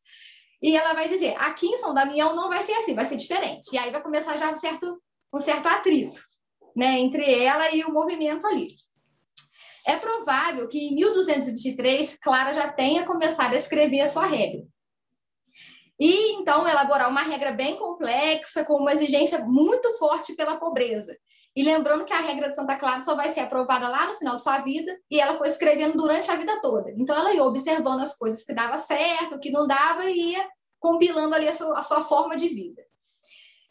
E ela vai dizer, aqui em São Damião não vai ser assim, vai ser diferente. E aí vai começar já um certo, um certo atrito, né, entre ela e o movimento ali. É provável que em 1223 Clara já tenha começado a escrever a sua regra. E então elaborar uma regra bem complexa, com uma exigência muito forte pela pobreza. E lembrando que a regra de Santa Clara só vai ser aprovada lá no final de sua vida, e ela foi escrevendo durante a vida toda. Então ela ia observando as coisas que dava certo, o que não dava, e ia compilando ali a sua, a sua forma de vida.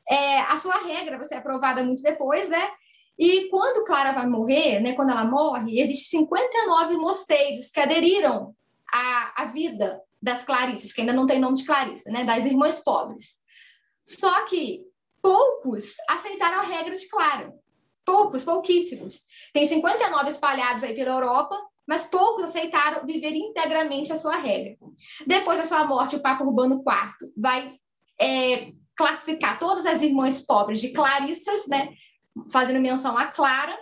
É, a sua regra vai ser aprovada muito depois, né? E quando Clara vai morrer, né, quando ela morre, existem 59 mosteiros que aderiram à, à vida das Clarisses, que ainda não tem nome de Clarissa, né, das irmãs pobres. Só que poucos aceitaram a regra de Clara. Poucos, pouquíssimos. Tem 59 espalhados aí pela Europa, mas poucos aceitaram viver integramente a sua regra. Depois da sua morte, o Papa Urbano IV vai é, classificar todas as irmãs pobres de Clarissas, né, fazendo menção a Clara,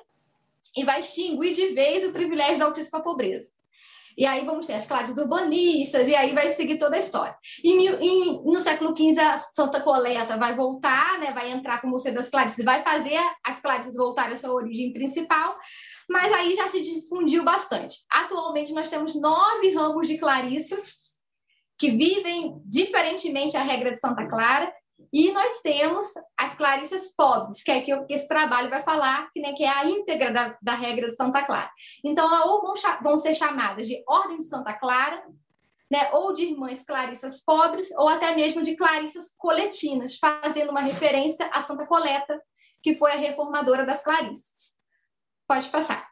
e vai extinguir de vez o privilégio da altíssima pobreza. E aí vamos ter as classes urbanistas, e aí vai seguir toda a história. E, no século XV, a Santa Coleta vai voltar, né, vai entrar como ser das Clarices, vai fazer as Clarices voltarem à sua origem principal, mas aí já se difundiu bastante. Atualmente, nós temos nove ramos de Clarissas, que vivem diferentemente a regra de Santa Clara, e nós temos as Clarissas pobres, que é que esse trabalho vai falar, que, né, que é a íntegra da, da regra de Santa Clara. Então, ou vão, vão ser chamadas de Ordem de Santa Clara, né, ou de irmãs clarissas pobres, ou até mesmo de clarissas coletinas, fazendo uma referência a Santa Coleta, que foi a reformadora das clarissas. Pode passar.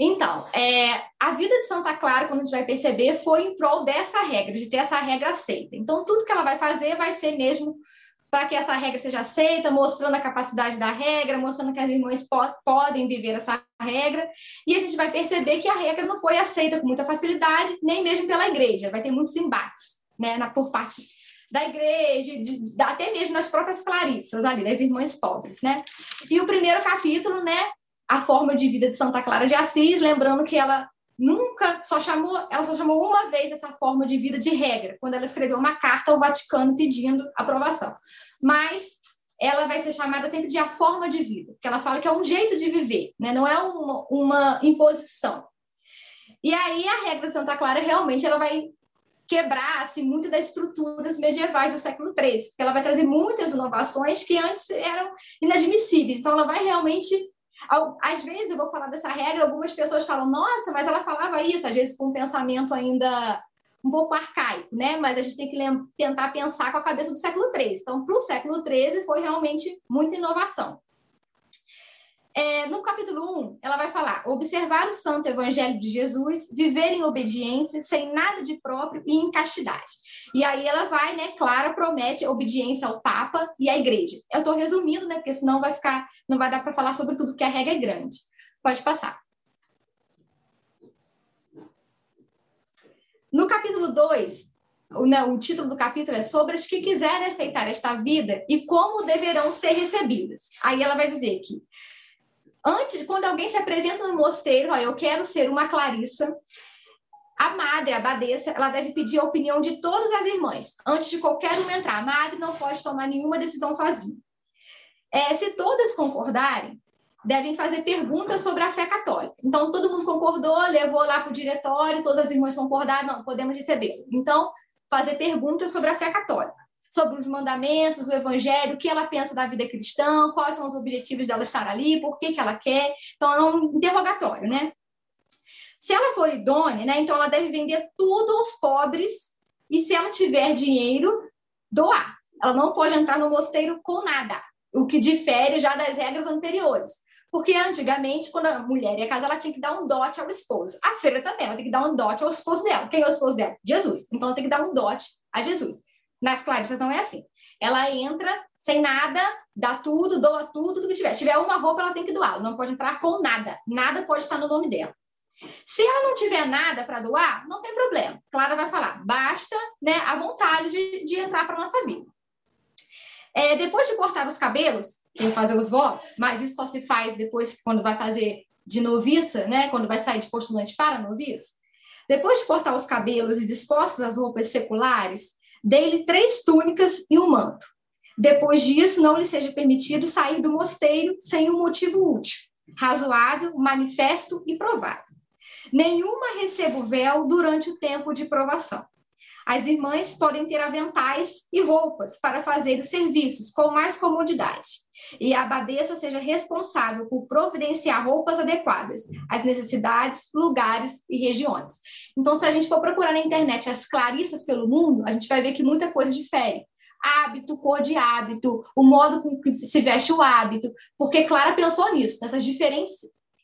Então, é, a vida de Santa Clara, quando a gente vai perceber, foi em prol dessa regra, de ter essa regra aceita. Então, tudo que ela vai fazer vai ser mesmo para que essa regra seja aceita, mostrando a capacidade da regra, mostrando que as irmãs po podem viver essa regra. E a gente vai perceber que a regra não foi aceita com muita facilidade, nem mesmo pela igreja. Vai ter muitos embates né, na, por parte da igreja, de, de, até mesmo das próprias clarissas ali, das irmãs pobres, né? E o primeiro capítulo, né, a forma de vida de Santa Clara de Assis, lembrando que ela nunca só chamou, ela só chamou uma vez essa forma de vida de regra, quando ela escreveu uma carta ao Vaticano pedindo aprovação. Mas ela vai ser chamada sempre de a forma de vida, que ela fala que é um jeito de viver, né? não é uma, uma imposição. E aí a regra de Santa Clara realmente ela vai quebrar assim, muito das estruturas medievais do século XIII, porque ela vai trazer muitas inovações que antes eram inadmissíveis. Então ela vai realmente às vezes eu vou falar dessa regra, algumas pessoas falam, nossa, mas ela falava isso, às vezes com um pensamento ainda um pouco arcaico, né? Mas a gente tem que tentar pensar com a cabeça do século XIII. Então, para o século XIII foi realmente muita inovação. É, no capítulo 1, ela vai falar: observar o santo evangelho de Jesus, viver em obediência, sem nada de próprio e em castidade. E aí ela vai, né, Clara promete obediência ao Papa e à igreja. Eu estou resumindo, né, porque senão vai ficar, não vai dar para falar sobre tudo, porque a regra é grande. Pode passar. No capítulo 2, o, né, o título do capítulo é sobre as que quiserem aceitar esta vida e como deverão ser recebidas. Aí ela vai dizer que antes, quando alguém se apresenta no mosteiro, ó, eu quero ser uma Clarissa, a madre, a abadesa, ela deve pedir a opinião de todas as irmãs, antes de qualquer uma entrar. A madre não pode tomar nenhuma decisão sozinha. É, se todas concordarem, devem fazer perguntas sobre a fé católica. Então, todo mundo concordou, levou lá para o diretório, todas as irmãs concordaram, não, podemos receber. Então, fazer perguntas sobre a fé católica, sobre os mandamentos, o evangelho, o que ela pensa da vida cristã, quais são os objetivos dela estar ali, por que, que ela quer. Então, é um interrogatório, né? Se ela for idônea, né, então ela deve vender tudo aos pobres e se ela tiver dinheiro, doar. Ela não pode entrar no mosteiro com nada, o que difere já das regras anteriores. Porque antigamente, quando a mulher ia casar, ela tinha que dar um dote ao esposo. A feira também, ela tem que dar um dote ao esposo dela. Quem é o esposo dela? Jesus. Então, ela tem que dar um dote a Jesus. Nas Clarissas não é assim. ela entra sem nada, dá tudo, doa tudo, tudo que tiver. Se tiver uma roupa, ela tem que doar, ela não pode entrar com nada, nada pode estar no nome dela. Se ela não tiver nada para doar, não tem problema. Clara vai falar, basta né, a vontade de, de entrar para a nossa vida. É, depois de cortar os cabelos, vou fazer os votos, mas isso só se faz depois, quando vai fazer de noviça, né, quando vai sair de postulante para noviça. Depois de cortar os cabelos e dispostas as roupas seculares, dê-lhe três túnicas e um manto. Depois disso, não lhe seja permitido sair do mosteiro sem um motivo útil, razoável, manifesto e provável. Nenhuma receba o véu durante o tempo de provação. As irmãs podem ter aventais e roupas para fazer os serviços com mais comodidade. E a abadesa seja responsável por providenciar roupas adequadas às necessidades, lugares e regiões. Então, se a gente for procurar na internet as clarissas pelo mundo, a gente vai ver que muita coisa difere hábito, cor de hábito, o modo com que se veste o hábito, porque Clara pensou nisso, nessas diferentes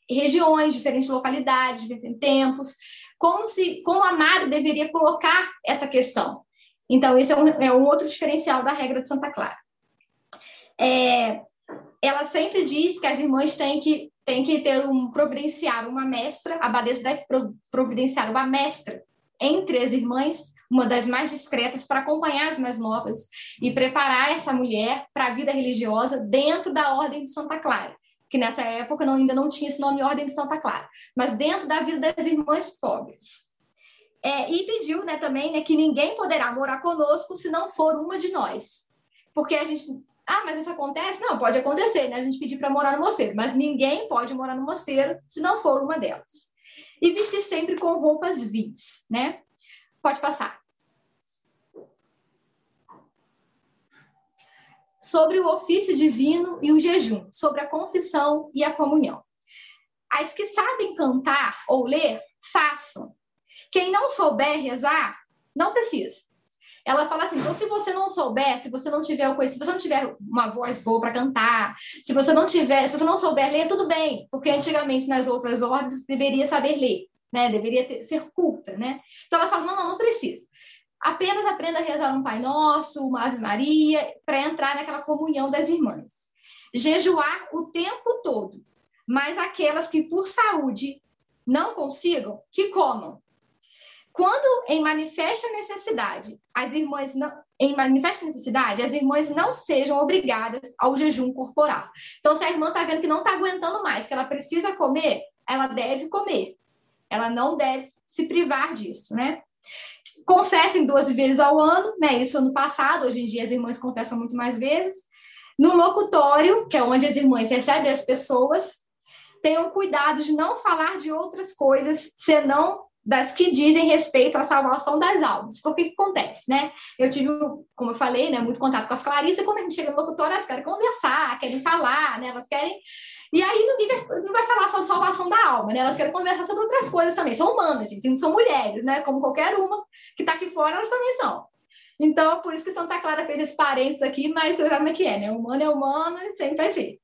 regiões, diferentes localidades, diferentes tempos, como se como a madre deveria colocar essa questão. Então, esse é um, é um outro diferencial da regra de Santa Clara. É, ela sempre diz que as irmãs têm que, têm que ter um providenciar uma mestra, a abadesa deve providenciar uma mestra entre as irmãs, uma das mais discretas, para acompanhar as mais novas e preparar essa mulher para a vida religiosa dentro da ordem de Santa Clara que nessa época não, ainda não tinha esse nome Ordem de Santa Clara, mas dentro da vida das irmãs pobres. É, e pediu né, também né, que ninguém poderá morar conosco se não for uma de nós. Porque a gente. Ah, mas isso acontece? Não, pode acontecer, né? A gente pedir para morar no mosteiro, mas ninguém pode morar no mosteiro se não for uma delas. E vestir sempre com roupas vis, né? Pode passar. Sobre o ofício divino e o jejum, sobre a confissão e a comunhão. As que sabem cantar ou ler, façam. Quem não souber rezar, não precisa. Ela fala assim: então, se você não souber, se você não tiver o se você não tiver uma voz boa para cantar, se você não tiver, se você não souber ler, tudo bem, porque antigamente nas outras ordens deveria saber ler, né? Deveria ter, ser culta, né? Então ela fala: não, não, não precisa. Apenas aprenda a rezar um Pai Nosso, uma Ave Maria, para entrar naquela comunhão das irmãs. Jejuar o tempo todo, mas aquelas que por saúde não consigam, que comam. Quando em manifesta necessidade, as irmãs não, em manifesta necessidade, as irmãs não sejam obrigadas ao jejum corporal. Então, se a irmã está vendo que não está aguentando mais, que ela precisa comer, ela deve comer. Ela não deve se privar disso, né? Confessem 12 vezes ao ano, né? Isso ano passado, hoje em dia as irmãs confessam muito mais vezes. No locutório, que é onde as irmãs recebem as pessoas, tenham cuidado de não falar de outras coisas senão das que dizem respeito à salvação das almas. Porque o que acontece, né? Eu tive, como eu falei, né, muito contato com as Clarisas, e quando a gente chega no locutório, elas querem conversar, querem falar, né? Elas querem e aí ninguém vai, não vai falar só de salvação da alma, né? Elas querem conversar sobre outras coisas também. São humanas, gente, são mulheres, né? Como qualquer uma que está aqui fora, elas também são. Então, por isso que Santa Clara fez esses parentes aqui, mas você sabe é que é, né? Humano é humano e sempre vai ser.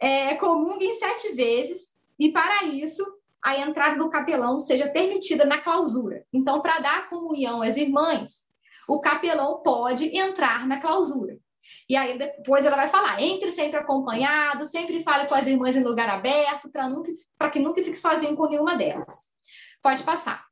É, comungue em sete vezes, e para isso, a entrada do capelão seja permitida na clausura. Então, para dar comunhão às irmãs, o capelão pode entrar na clausura. E aí depois ela vai falar: entre sempre acompanhado, sempre fale com as irmãs em lugar aberto, para que nunca fique sozinho com nenhuma delas. Pode passar.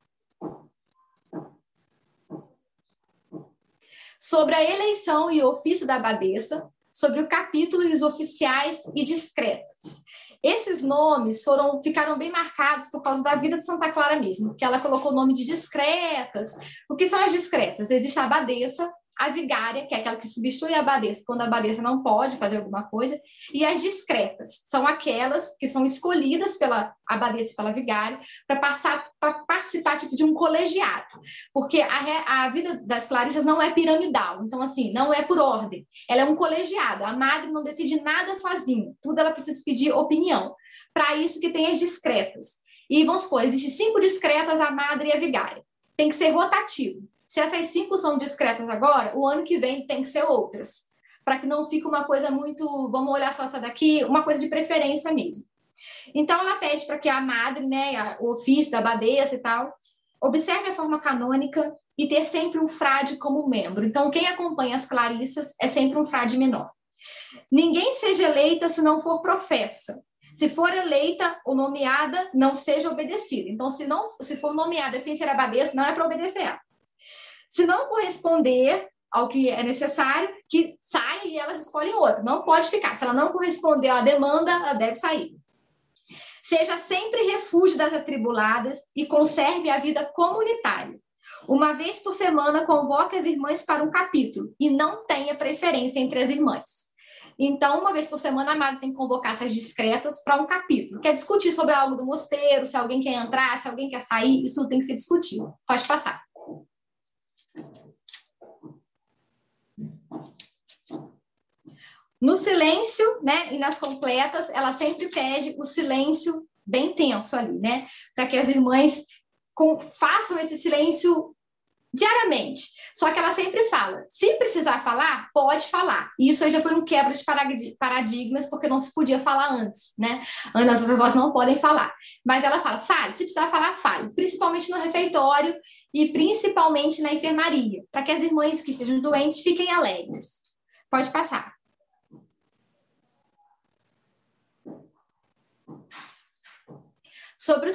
Sobre a eleição e ofício da abadesa, sobre o capítulo e os oficiais e discretas. Esses nomes foram ficaram bem marcados por causa da vida de Santa Clara mesmo, que ela colocou o nome de discretas. O que são as discretas? Existe a abadesa, a vigária, que é aquela que substitui a abadesa quando a abadesa não pode fazer alguma coisa, e as discretas, são aquelas que são escolhidas pela abadesa e pela vigária para passar para participar tipo de um colegiado, porque a, a vida das clarissas não é piramidal, então assim, não é por ordem, ela é um colegiado, a madre não decide nada sozinha, tudo ela precisa pedir opinião. Para isso que tem as discretas. E vamos supor, existem cinco discretas, a madre e a vigária. Tem que ser rotativo. Se essas cinco são discretas agora, o ano que vem tem que ser outras. Para que não fique uma coisa muito, vamos olhar só essa daqui, uma coisa de preferência mesmo. Então, ela pede para que a madre, né, o ofício da abadesa e tal, observe a forma canônica e ter sempre um frade como membro. Então, quem acompanha as Clarissas é sempre um frade menor. Ninguém seja eleita se não for professa. Se for eleita ou nomeada, não seja obedecida. Então, se não, se for nomeada sem ser abadesa, não é para obedecer ela. Se não corresponder ao que é necessário, que saia e elas escolhem outra. Não pode ficar. Se ela não corresponder à demanda, ela deve sair. Seja sempre refúgio das atribuladas e conserve a vida comunitária. Uma vez por semana, convoque as irmãs para um capítulo e não tenha preferência entre as irmãs. Então, uma vez por semana, a Mari tem que convocar essas discretas para um capítulo. Quer discutir sobre algo do mosteiro, se alguém quer entrar, se alguém quer sair, isso tem que ser discutido. Pode passar. No silêncio, né, e nas completas, ela sempre pede o silêncio bem tenso ali, né, para que as irmãs com, façam esse silêncio diariamente. Só que ela sempre fala: se precisar falar, pode falar. E isso aí já foi um quebra de paradigmas, porque não se podia falar antes, né? As outras vozes não podem falar. Mas ela fala: fale, se precisar falar, fale. Principalmente no refeitório e principalmente na enfermaria, para que as irmãs que estejam doentes fiquem alegres. Pode passar. Sobre o,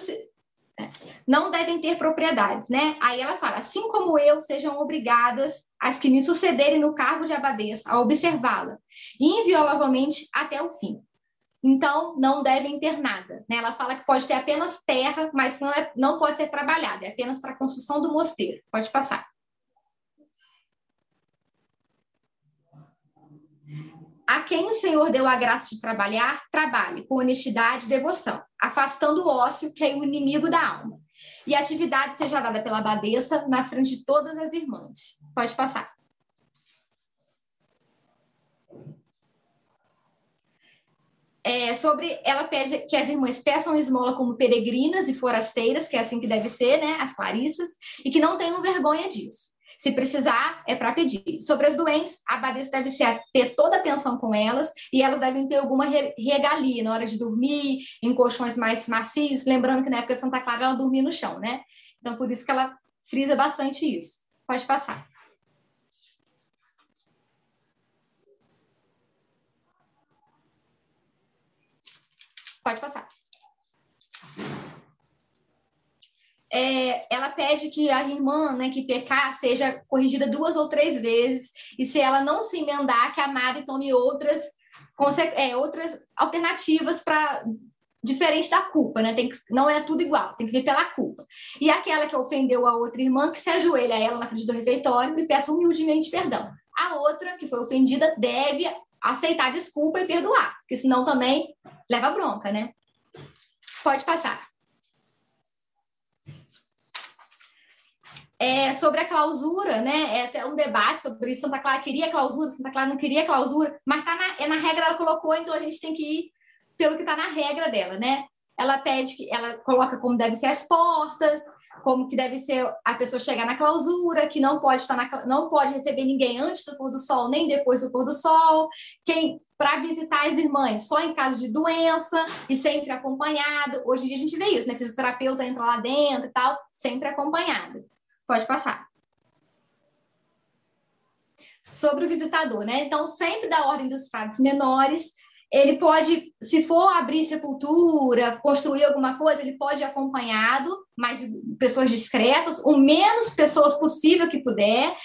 não devem ter propriedades, né? Aí ela fala: assim como eu, sejam obrigadas as que me sucederem no cargo de abadesa a observá-la inviolavelmente até o fim. Então, não devem ter nada. Né? Ela fala que pode ter apenas terra, mas não, é, não pode ser trabalhada, é apenas para a construção do mosteiro. Pode passar. A quem o Senhor deu a graça de trabalhar, trabalhe com honestidade e devoção, afastando o ócio, que é o inimigo da alma. E a atividade seja dada pela abadesa na frente de todas as irmãs. Pode passar. É, sobre ela pede que as irmãs peçam esmola como peregrinas e forasteiras, que é assim que deve ser, né, as clarissas, e que não tenham vergonha disso. Se precisar, é para pedir. Sobre as doentes, a abadesa deve ser, ter toda atenção com elas e elas devem ter alguma regalia na hora de dormir, em colchões mais macios. Lembrando que na época de Santa Clara ela dormia no chão, né? Então, por isso que ela frisa bastante isso. Pode passar. Pode passar é, ela pede que a irmã, né, que pecar, seja corrigida duas ou três vezes, e se ela não se emendar, que a madre tome outras, é, outras alternativas para diferente da culpa, né? Tem que, não é tudo igual, tem que vir pela culpa. E aquela que ofendeu a outra irmã, que se ajoelha a ela na frente do refeitório e peça humildemente perdão. A outra, que foi ofendida, deve aceitar desculpa e perdoar, porque senão também leva bronca, né? Pode passar. É, sobre a clausura, né? É até um debate sobre isso. Santa Clara queria clausura, Santa Clara não queria clausura, mas tá na, é na regra ela colocou, então a gente tem que ir pelo que está na regra dela, né? Ela pede que ela coloca como deve ser as portas, como que deve ser a pessoa chegar na clausura, que não pode estar na, não pode receber ninguém antes do pôr do sol nem depois do pôr do sol, quem para visitar as irmãs só em caso de doença e sempre acompanhado. Hoje em dia a gente vê isso, né? Fisioterapeuta entra lá dentro e tal, sempre acompanhado. Pode passar. Sobre o visitador, né? Então, sempre da ordem dos frades menores, ele pode, se for abrir sepultura, construir alguma coisa, ele pode ir acompanhado, mas pessoas discretas, o menos pessoas possível que puder,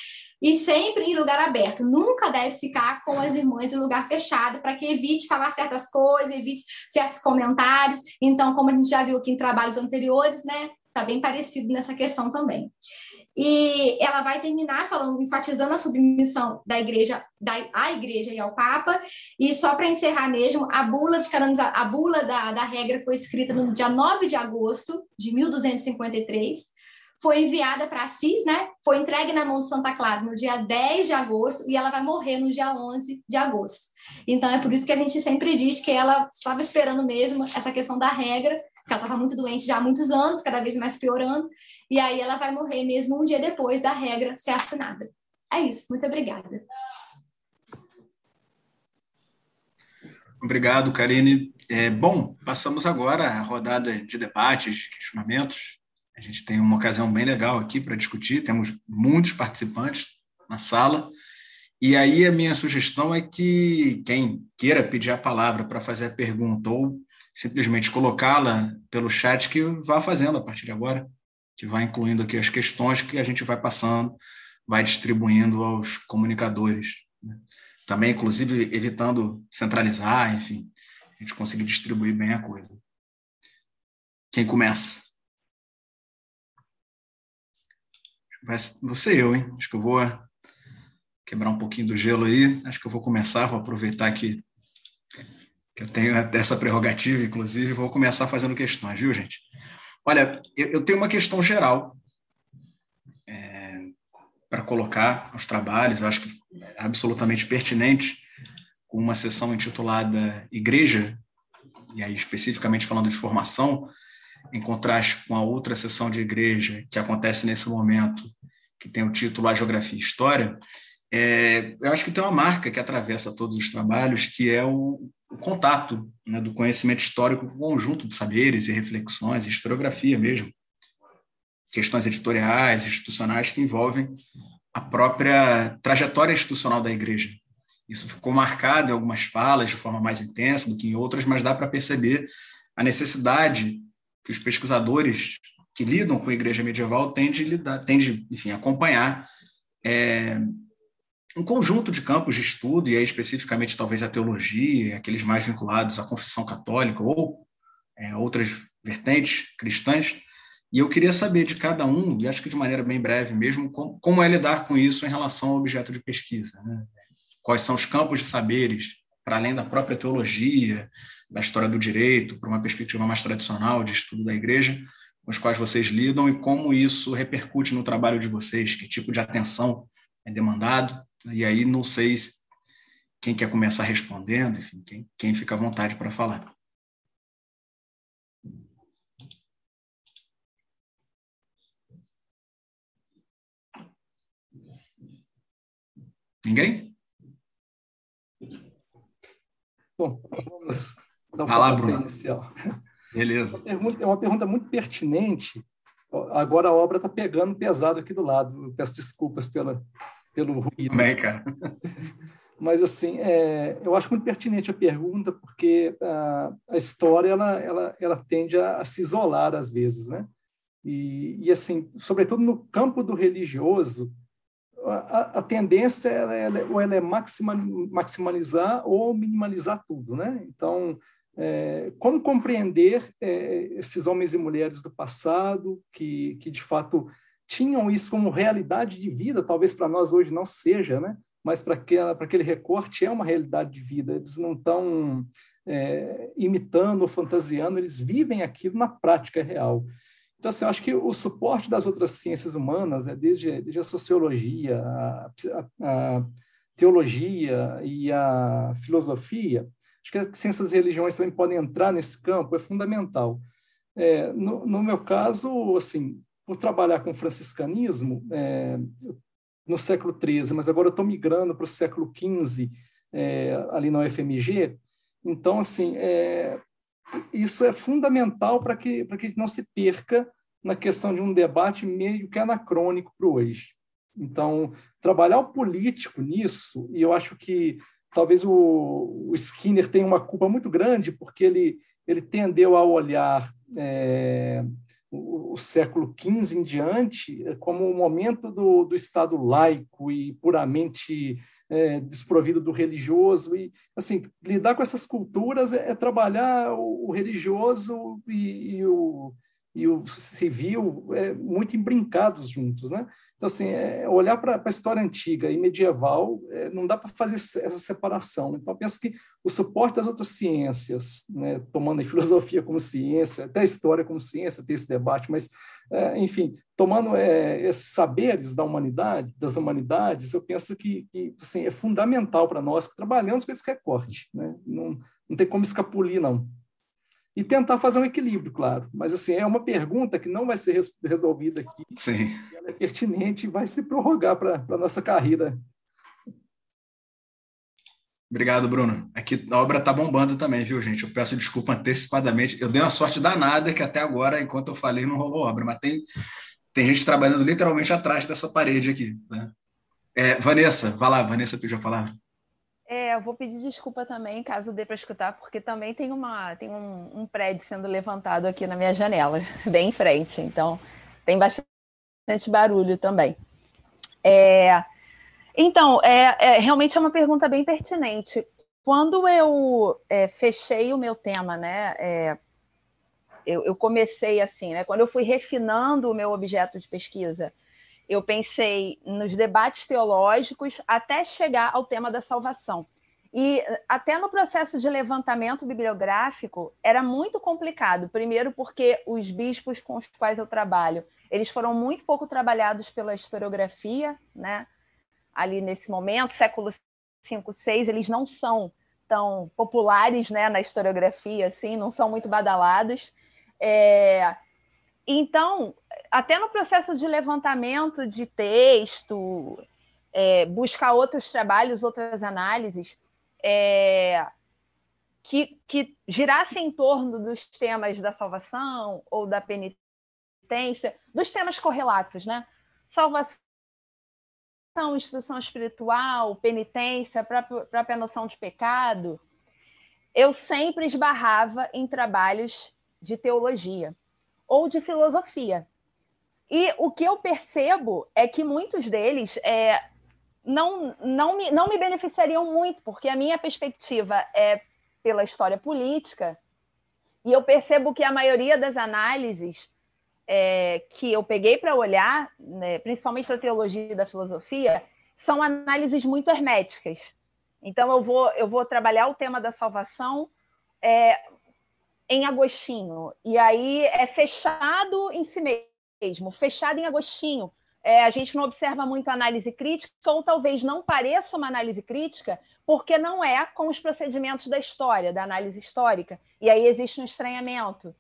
e sempre em lugar aberto. Nunca deve ficar com as irmãs em lugar fechado, para que evite falar certas coisas, evite certos comentários. Então, como a gente já viu aqui em trabalhos anteriores, né? Está bem parecido nessa questão também. E ela vai terminar falando, enfatizando a submissão da igreja, da, à igreja e ao Papa. E só para encerrar mesmo, a bula de a bula da, da regra foi escrita no dia 9 de agosto de 1253. Foi enviada para Assis, né? Foi entregue na mão de Santa Clara no dia 10 de agosto e ela vai morrer no dia 11 de agosto. Então é por isso que a gente sempre diz que ela estava esperando mesmo essa questão da regra ela estava muito doente já há muitos anos, cada vez mais piorando, e aí ela vai morrer mesmo um dia depois da regra ser assinada. É isso, muito obrigada. Obrigado, Karine. É, bom, passamos agora à rodada de debates, de questionamentos. A gente tem uma ocasião bem legal aqui para discutir, temos muitos participantes na sala. E aí a minha sugestão é que quem queira pedir a palavra para fazer a pergunta ou simplesmente colocá-la pelo chat que vá fazendo a partir de agora, que vai incluindo aqui as questões que a gente vai passando, vai distribuindo aos comunicadores. Né? Também, inclusive, evitando centralizar, enfim, a gente conseguir distribuir bem a coisa. Quem começa? Vai, vou ser eu, hein? Acho que eu vou quebrar um pouquinho do gelo aí. Acho que eu vou começar, vou aproveitar que, que eu tenho essa prerrogativa, inclusive, vou começar fazendo questões, viu, gente? Olha, eu, tenho uma questão geral é, para colocar aos trabalhos, eu acho que é absolutamente pertinente, com uma sessão intitulada Igreja, e aí especificamente falando de formação, em contraste com a outra sessão de igreja que acontece nesse momento, que tem o título A Geografia e História, é, eu acho que tem uma marca que atravessa todos os trabalhos, que é o, o contato né, do conhecimento histórico com o conjunto de saberes e reflexões, historiografia mesmo, questões editoriais, institucionais que envolvem a própria trajetória institucional da igreja. Isso ficou marcado em algumas falas de forma mais intensa do que em outras, mas dá para perceber a necessidade que os pesquisadores que lidam com a igreja medieval têm de, lidar, têm de enfim, acompanhar é, um conjunto de campos de estudo, e aí especificamente talvez a teologia, aqueles mais vinculados à confissão católica ou é, outras vertentes cristãs, e eu queria saber de cada um, e acho que de maneira bem breve mesmo, como, como é lidar com isso em relação ao objeto de pesquisa. Né? Quais são os campos de saberes, para além da própria teologia, da história do direito, para uma perspectiva mais tradicional de estudo da igreja, com os quais vocês lidam e como isso repercute no trabalho de vocês, que tipo de atenção é demandado. E aí não sei quem quer começar respondendo, enfim, quem, quem fica à vontade para falar. Ninguém? Bom, vamos então, Vai lá, Bruno. Inicial. Beleza. É uma, é uma pergunta muito pertinente. Agora a obra está pegando pesado aqui do lado. Eu peço desculpas pela, pelo ruído. Bem, cara. Mas, assim, é, eu acho muito pertinente a pergunta, porque a, a história ela, ela, ela tende a, a, se isolar às vezes, né? E, e, assim, sobretudo no campo do religioso, a, a tendência ela, ela, ou ela é maxima, maximalizar ou minimalizar tudo, né? Então, é, como compreender é, esses homens e mulheres do passado que, que de fato tinham isso como realidade de vida, talvez para nós hoje não seja, né? mas para aquele recorte é uma realidade de vida. Eles não estão é, imitando ou fantasiando, eles vivem aquilo na prática real. Então, assim, eu acho que o suporte das outras ciências humanas, é desde, desde a sociologia, a, a, a teologia e a filosofia, Acho que as ciências e religiões também podem entrar nesse campo, é fundamental. É, no, no, meu caso, assim, por trabalhar com franciscanismo é, no século XIII, mas agora eu estou migrando para o século XV, é, ali na UFMG, então, assim, é, isso é fundamental para que, que a gente não se perca na questão de um debate meio que anacrônico para hoje. Então, trabalhar o político nisso, e eu acho que talvez o, o, Skinner tenha uma culpa muito grande, porque ele, ele tendeu a olhar é, o, século XV em diante como o momento do, do Estado laico e puramente é, desprovido do religioso. E, assim, lidar com essas culturas é, é trabalhar o, o religioso e, e, o, e o civil é, muito embrincados juntos, né? Então, assim, é, olhar para a história antiga e medieval, é, não dá para fazer essa separação. Então, penso que o suporte das outras ciências, né, tomando a filosofia como ciência, até a história como ciência, tem esse debate, mas, é, enfim, tomando é, esses saberes da humanidade, das humanidades, eu penso que, que assim, é fundamental para nós que trabalhamos com esse recorte. Né? Não, não tem como escapulir, não e tentar fazer um equilíbrio, claro. Mas assim, é uma pergunta que não vai ser resolvida aqui. Sim. Ela é pertinente e vai se prorrogar para a nossa carreira. Obrigado, Bruno. Aqui a obra está bombando também, viu, gente? Eu peço desculpa antecipadamente. Eu dei uma sorte danada que até agora, enquanto eu falei, não rolou obra, mas tem, tem gente trabalhando literalmente atrás dessa parede aqui. Né? É, Vanessa, vai lá, Vanessa pediu a palavra. É, eu vou pedir desculpa também, caso dê para escutar, porque também tem, uma, tem um, um prédio sendo levantado aqui na minha janela, bem em frente. Então, tem bastante barulho também. É, então, é, é, realmente é uma pergunta bem pertinente. Quando eu é, fechei o meu tema, né, é, eu, eu, comecei assim, né, quando eu fui refinando o meu objeto de pesquisa, eu pensei nos debates teológicos até chegar ao tema da salvação. E até no processo de levantamento bibliográfico era muito complicado. Primeiro, porque os bispos com os quais eu trabalho, eles foram muito pouco trabalhados pela historiografia, né? ali nesse momento, século V, VI, eles não são tão populares né, na historiografia, assim, não são muito badalados. É... Então, até no processo de levantamento de texto, é, buscar outros trabalhos, outras análises, é, que, que girassem em torno dos temas da salvação ou da penitência, dos temas correlatos, né? Salvação instrução, espiritual, penitência, própria, própria noção de pecado, eu sempre esbarrava em trabalhos de teologia ou de filosofia. E o que eu percebo é que muitos deles é, não, não, me, não me beneficiariam muito, porque a minha perspectiva é pela história política, e eu percebo que a maioria das análises é, que eu peguei para olhar, né, principalmente da teologia e da filosofia, são análises muito herméticas. Então, eu vou, eu vou trabalhar o tema da salvação é, em Agostinho, e aí é fechado em si mesmo, fechado em Agostinho. É, a gente não observa muito análise crítica, ou talvez não pareça uma análise crítica, porque não é com os procedimentos da história, da análise histórica. E aí existe um estranhamento.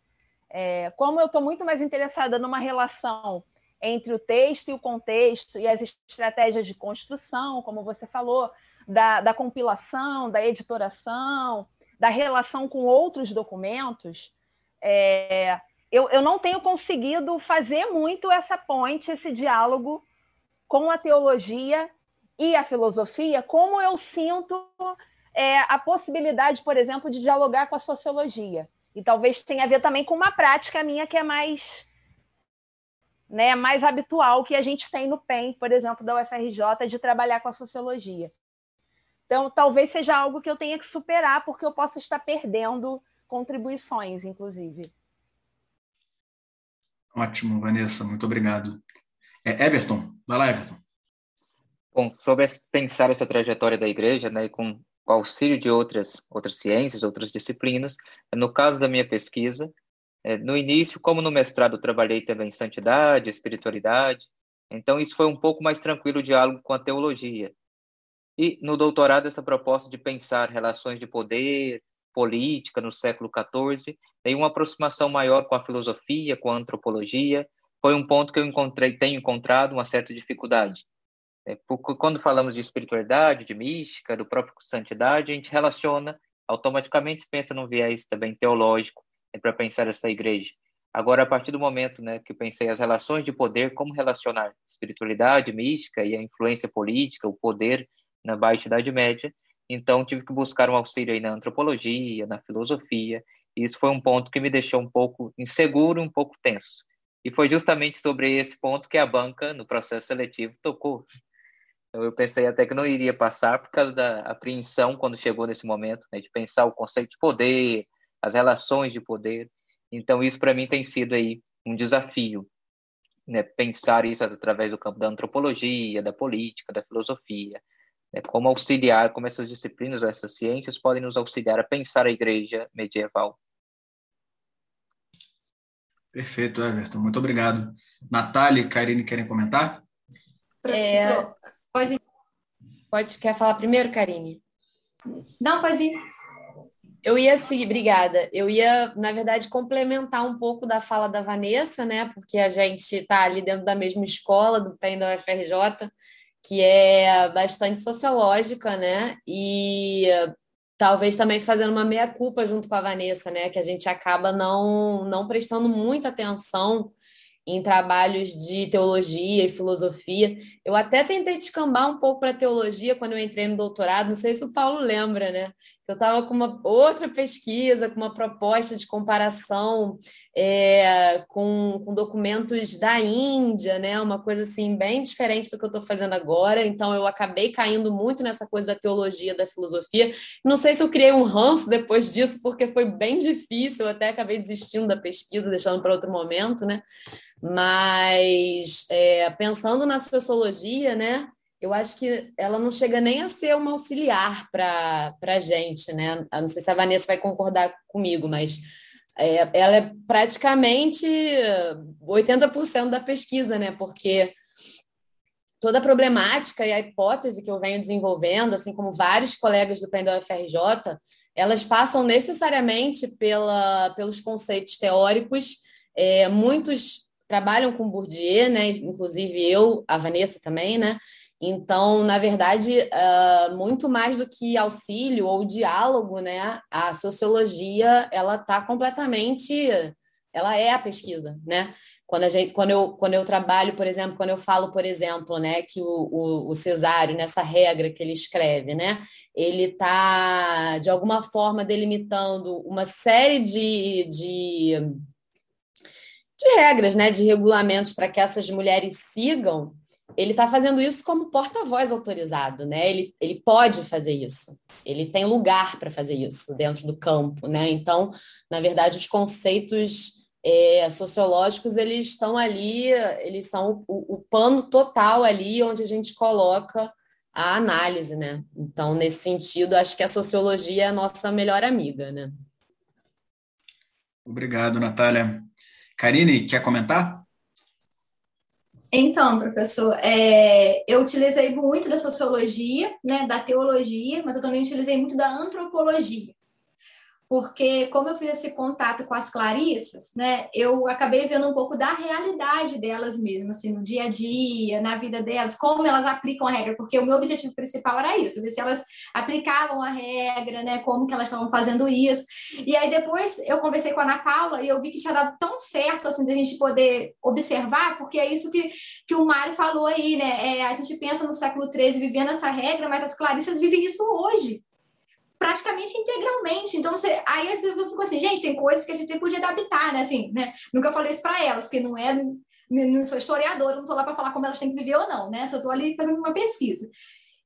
É, como eu estou muito mais interessada numa relação entre o texto e o contexto e as estratégias de construção, como você falou, da, da compilação, da editoração, da relação com outros documentos, é, eu, eu não tenho conseguido fazer muito essa ponte, esse diálogo com a teologia e a filosofia, como eu sinto é, a possibilidade, por exemplo, de dialogar com a sociologia. E talvez tenha a ver também com uma prática minha que é mais né, mais habitual que a gente tem no PEN, por exemplo, da UFRJ, de trabalhar com a sociologia. Então, talvez seja algo que eu tenha que superar, porque eu possa estar perdendo contribuições, inclusive. Ótimo, Vanessa, muito obrigado. É, Everton, vai lá, Everton. Bom, sobre pensar essa trajetória da igreja, né, com o auxílio de outras, outras ciências, outras disciplinas. No caso da minha pesquisa, é, no início, como no mestrado, trabalhei também em santidade, espiritualidade, então isso foi um pouco mais tranquilo o diálogo com a teologia. E no doutorado, essa proposta de pensar relações de poder, política no século XIV, tem uma aproximação maior com a filosofia, com a antropologia, foi um ponto que eu encontrei, tenho encontrado uma certa dificuldade. É, quando falamos de espiritualidade, de mística, do próprio santidade, a gente relaciona automaticamente pensa num viés também teológico é para pensar essa igreja. Agora, a partir do momento né, que pensei as relações de poder, como relacionar espiritualidade, mística e a influência política, o poder na Baixa Idade Média, então tive que buscar um auxílio aí na antropologia, na filosofia, e isso foi um ponto que me deixou um pouco inseguro, um pouco tenso. E foi justamente sobre esse ponto que a banca, no processo seletivo, tocou. Então, eu pensei até que não iria passar por causa da apreensão quando chegou nesse momento, né, de pensar o conceito de poder, as relações de poder. Então, isso para mim tem sido aí um desafio, né, pensar isso através do campo da antropologia, da política, da filosofia, né, como auxiliar, como essas disciplinas ou essas ciências podem nos auxiliar a pensar a igreja medieval. Perfeito, Everton. Muito obrigado. Natália e Karine querem comentar? É, Pode, pode quer falar primeiro, Karine? Não, pode ir. Eu ia seguir, obrigada. Eu ia, na verdade, complementar um pouco da fala da Vanessa, né? Porque a gente está ali dentro da mesma escola, do PEN da UFRJ, que é bastante sociológica, né? E talvez também fazendo uma meia-culpa junto com a Vanessa, né? Que a gente acaba não, não prestando muita atenção em trabalhos de teologia e filosofia. Eu até tentei descambar um pouco para teologia quando eu entrei no doutorado, não sei se o Paulo lembra, né? Eu estava com uma outra pesquisa, com uma proposta de comparação é, com, com, documentos da Índia, né? Uma coisa assim bem diferente do que eu estou fazendo agora. Então eu acabei caindo muito nessa coisa da teologia, da filosofia. Não sei se eu criei um ranço depois disso, porque foi bem difícil. Eu até acabei desistindo da pesquisa, deixando para outro momento, né? Mas é, pensando na sociologia, né? Eu acho que ela não chega nem a ser uma auxiliar para a gente, né? Eu não sei se a Vanessa vai concordar comigo, mas é, ela é praticamente 80% da pesquisa, né? Porque toda a problemática e a hipótese que eu venho desenvolvendo, assim como vários colegas do PEN da UFRJ, elas passam necessariamente pela, pelos conceitos teóricos. É, muitos trabalham com Bourdieu, né? Inclusive eu, a Vanessa também, né? Então, na verdade, uh, muito mais do que auxílio ou diálogo, né? A sociologia ela está completamente, ela é a pesquisa, né? Quando, a gente, quando, eu, quando eu trabalho, por exemplo, quando eu falo, por exemplo, né, que o, o, o Cesário, nessa regra que ele escreve, né, ele está, de alguma forma, delimitando uma série de, de, de regras, né, de regulamentos para que essas mulheres sigam, ele está fazendo isso como porta-voz autorizado, né? Ele, ele pode fazer isso, ele tem lugar para fazer isso dentro do campo, né? Então, na verdade, os conceitos é, sociológicos eles estão ali, eles são o, o, pano total ali onde a gente coloca a análise, né? Então, nesse sentido, acho que a sociologia é a nossa melhor amiga, né? Obrigado, Natália. Karine, quer comentar? Então, professor, é, eu utilizei muito da sociologia, né, da teologia, mas eu também utilizei muito da antropologia porque como eu fiz esse contato com as Clarissas, né, eu acabei vendo um pouco da realidade delas mesmo, assim, no dia a dia, na vida delas, como elas aplicam a regra, porque o meu objetivo principal era isso, ver se elas aplicavam a regra, né, como que elas estavam fazendo isso. E aí depois eu conversei com a Ana Paula e eu vi que tinha dado tão certo, assim, da gente poder observar, porque é isso que, que o Mário falou aí, né, é, a gente pensa no século XIII vivendo essa regra, mas as Clarissas vivem isso hoje, praticamente integralmente. Então, você, aí eu fico assim, gente, tem coisas que a gente podia adaptar, né? Assim, né? Nunca falei isso para elas, que não é, não sou historiadora, não estou lá para falar como elas têm que viver ou não, né? Só estou ali fazendo uma pesquisa.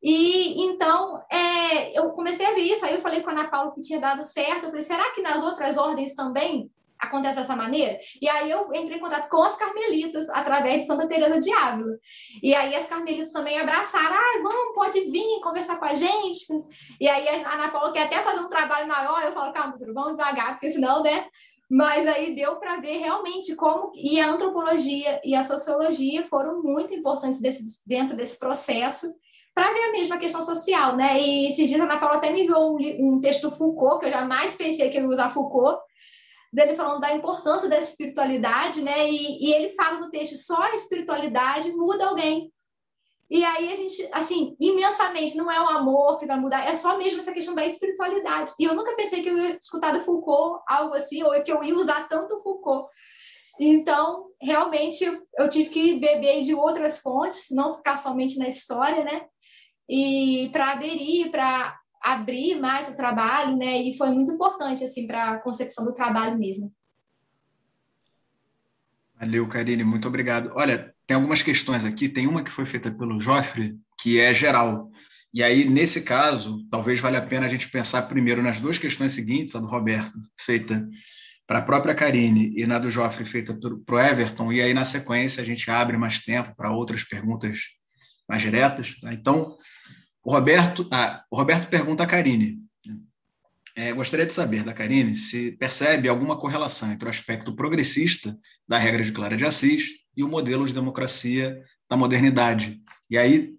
E então é, eu comecei a ver isso, aí eu falei com a Ana Paula que tinha dado certo. Eu falei, será que nas outras ordens também acontece dessa maneira? E aí eu entrei em contato com as carmelitas através de Santa Teresa de Ávila. E aí as carmelitas também abraçaram, ah, vamos, pode vir conversar com a gente. E aí a Ana Paula quer até fazer um trabalho maior, eu falo, calma, vamos devagar, porque senão, né? Mas aí deu para ver realmente como e a antropologia e a sociologia foram muito importantes desse, dentro desse processo para ver a mesma questão social, né? E esses dias a Ana Paula até me enviou um, um texto do Foucault, que eu jamais pensei que eu ia usar Foucault, dele falando da importância da espiritualidade, né? E, e, ele fala no texto só a espiritualidade muda alguém. E aí a gente, assim, imensamente, não é o amor que vai mudar, é só mesmo essa questão da espiritualidade. E eu nunca pensei que eu ia escutar do Foucault algo assim, ou que eu ia usar tanto Foucault. Então, realmente, eu tive que beber de outras fontes, não ficar somente na história, né? E para aderir, para abrir mais o trabalho, né? E foi muito importante assim para a concepção do trabalho mesmo. Valeu, Karine, muito obrigado. Olha, tem algumas questões aqui. Tem uma que foi feita pelo Joffre, que é geral. E aí, nesse caso, talvez valha a pena a gente pensar primeiro nas duas questões seguintes, a do Roberto, feita para a própria Karine, e na do Joffre, feita para o Everton, e aí, na sequência, a gente abre mais tempo para outras perguntas mais diretas. Tá? Então, o Roberto, ah, o Roberto pergunta a Karine. É, gostaria de saber da Karine se percebe alguma correlação entre o aspecto progressista da regra de Clara de Assis e o modelo de democracia da modernidade. E aí,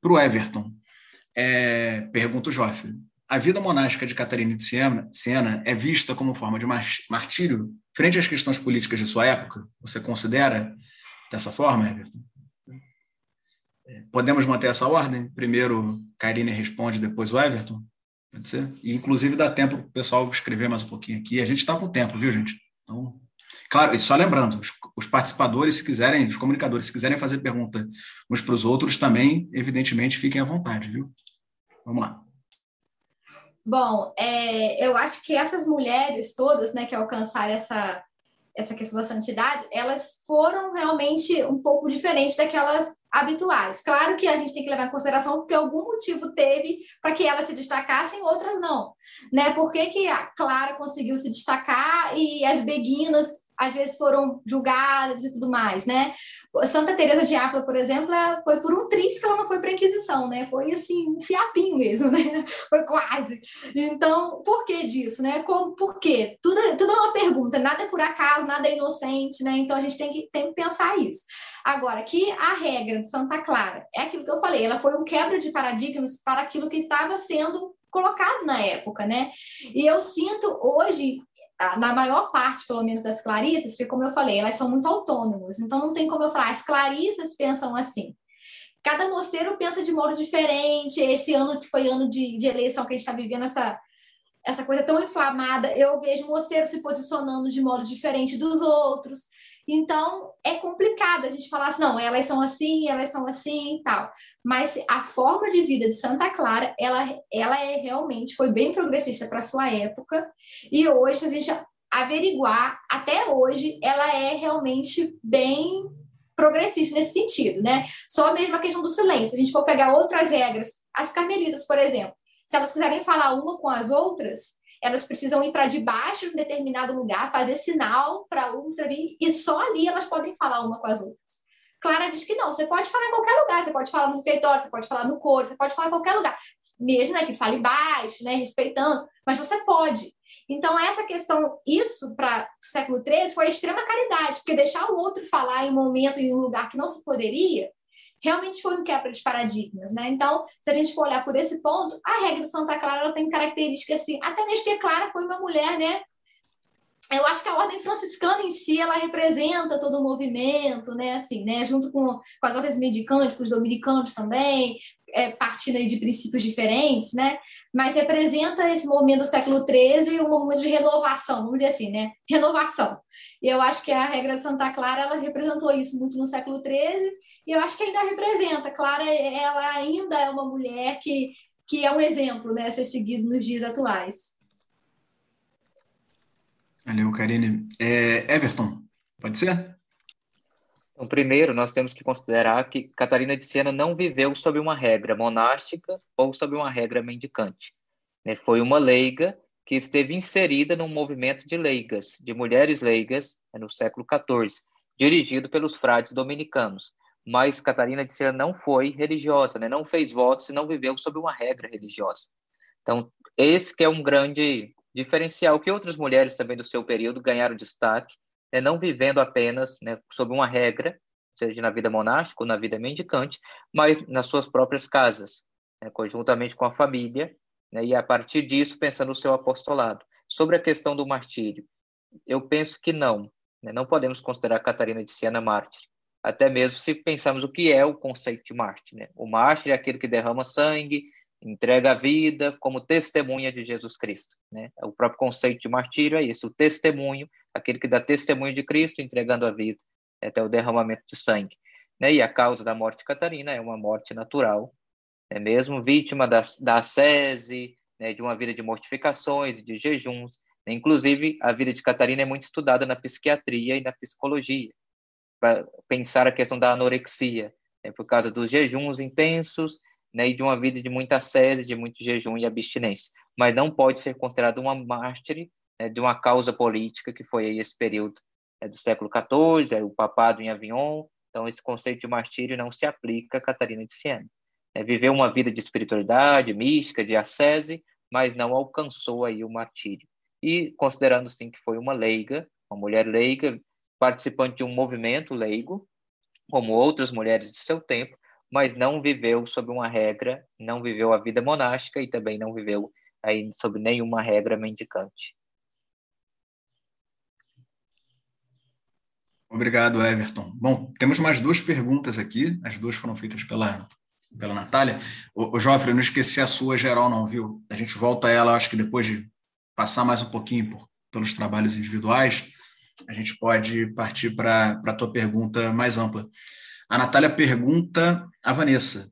para o Everton, é, pergunta o Joffre. A vida monástica de Catarina de Siena, Siena é vista como forma de martírio frente às questões políticas de sua época? Você considera dessa forma, Everton? Podemos manter essa ordem? Primeiro, Karine responde, depois o Everton? Pode ser? E, inclusive, dá tempo para o pessoal escrever mais um pouquinho aqui. A gente está com tempo, viu, gente? Então, claro, e só lembrando, os, os, participadores, se quiserem, os comunicadores, se quiserem fazer pergunta uns para os outros, também, evidentemente, fiquem à vontade, viu? Vamos lá. Bom, é, eu acho que essas mulheres todas, né, que alcançaram essa, essa questão da santidade, elas foram realmente um pouco diferentes daquelas habituais. Claro que a gente tem que levar em consideração porque algum motivo teve para que elas se destacassem, outras não. Né? Por que, que a Clara conseguiu se destacar e as beguinas às vezes foram julgadas e tudo mais, né? Santa Teresa de Ávila, por exemplo, foi por um triz que ela não foi para a Inquisição, né? Foi assim, um fiapinho mesmo, né? Foi quase. Então, por que disso, né? Como, por quê? Tudo, tudo é uma pergunta, nada é por acaso, nada é inocente, né? Então a gente tem que sempre pensar isso. Agora, que a regra de Santa Clara é aquilo que eu falei, ela foi um quebra de paradigmas para aquilo que estava sendo colocado na época, né? E eu sinto hoje na maior parte, pelo menos, das clarissas, porque, como eu falei, elas são muito autônomas. Então, não tem como eu falar, as clarissas pensam assim. Cada mosteiro pensa de modo diferente. Esse ano que foi ano de, de eleição que a gente está vivendo, essa, essa coisa tão inflamada, eu vejo mosteiros se posicionando de modo diferente dos outros. Então, é complicado a gente falar assim, não, elas são assim, elas são assim e tal. Mas a forma de vida de Santa Clara, ela, ela é realmente, foi bem progressista para sua época. E hoje, se a gente averiguar, até hoje, ela é realmente bem progressista nesse sentido, né? Só mesmo a questão do silêncio. Se a gente for pegar outras regras, as carmelitas, por exemplo, se elas quiserem falar uma com as outras, elas precisam ir para debaixo de um determinado lugar, fazer sinal para outra vir, e só ali elas podem falar uma com as outras. Clara diz que não, você pode falar em qualquer lugar, você pode falar no refeitório, você pode falar no coro, você pode falar em qualquer lugar, mesmo né, que fale baixo, né, respeitando, mas você pode. Então, essa questão, isso para o século XIII foi a extrema caridade, porque deixar o outro falar em um momento, em um lugar que não se poderia, realmente foi um quebra de paradigmas, né? Então, se a gente for olhar por esse ponto, a regra de Santa Clara ela tem características assim, até mesmo porque Clara foi uma mulher, né? Eu acho que a ordem franciscana em si, ela representa todo o movimento, né? Assim, né? Junto com, com as ordens medicantes, com os dominicanos também, é, partindo aí de princípios diferentes, né? Mas representa esse movimento do século XIII um movimento de renovação, vamos dizer assim, né? Renovação. E eu acho que a regra de Santa Clara, ela representou isso muito no século XIII e eu acho que ainda representa. Clara, ela ainda é uma mulher que, que é um exemplo né, a ser seguido nos dias atuais. Valeu, Karine. É, Everton, pode ser? Então, primeiro, nós temos que considerar que Catarina de Siena não viveu sob uma regra monástica ou sob uma regra mendicante. Né? Foi uma leiga que esteve inserida num movimento de leigas, de mulheres leigas, né, no século XIV, dirigido pelos frades dominicanos mas Catarina de Siena não foi religiosa, né? não fez votos e não viveu sob uma regra religiosa. Então, esse que é um grande diferencial, que outras mulheres também do seu período ganharam destaque, né? não vivendo apenas né, sob uma regra, seja na vida monástica ou na vida mendicante, mas nas suas próprias casas, né? conjuntamente com a família, né? e a partir disso pensando no seu apostolado. Sobre a questão do martírio, eu penso que não, né? não podemos considerar Catarina de Siena mártir até mesmo se pensarmos o que é o conceito de mártir. Né? O mártir é aquele que derrama sangue, entrega a vida como testemunha de Jesus Cristo. Né? O próprio conceito de martírio é isso, o testemunho, aquele que dá testemunho de Cristo entregando a vida até o derramamento de sangue. Né? E a causa da morte de Catarina é uma morte natural, né? mesmo vítima da, da ascese, né? de uma vida de mortificações e de jejuns. Né? Inclusive, a vida de Catarina é muito estudada na psiquiatria e na psicologia para pensar a questão da anorexia, né, por causa dos jejuns intensos né, e de uma vida de muita sede, de muito jejum e abstinência. Mas não pode ser considerado uma mártire né, de uma causa política que foi aí esse período né, do século XIV, o papado em Avignon. Então, esse conceito de martírio não se aplica a Catarina de Siena. É, viveu uma vida de espiritualidade, mística, de ascese, mas não alcançou aí o martírio. E considerando, sim, que foi uma leiga, uma mulher leiga, participante de um movimento leigo, como outras mulheres de seu tempo, mas não viveu sob uma regra, não viveu a vida monástica e também não viveu aí sob nenhuma regra mendicante. Obrigado, Everton. Bom, temos mais duas perguntas aqui, as duas foram feitas pela, pela Natália. O, o Joffre, não esqueci a sua geral, não, viu? A gente volta a ela, acho que depois de passar mais um pouquinho por, pelos trabalhos individuais, a gente pode partir para a tua pergunta mais ampla. A Natália pergunta a Vanessa.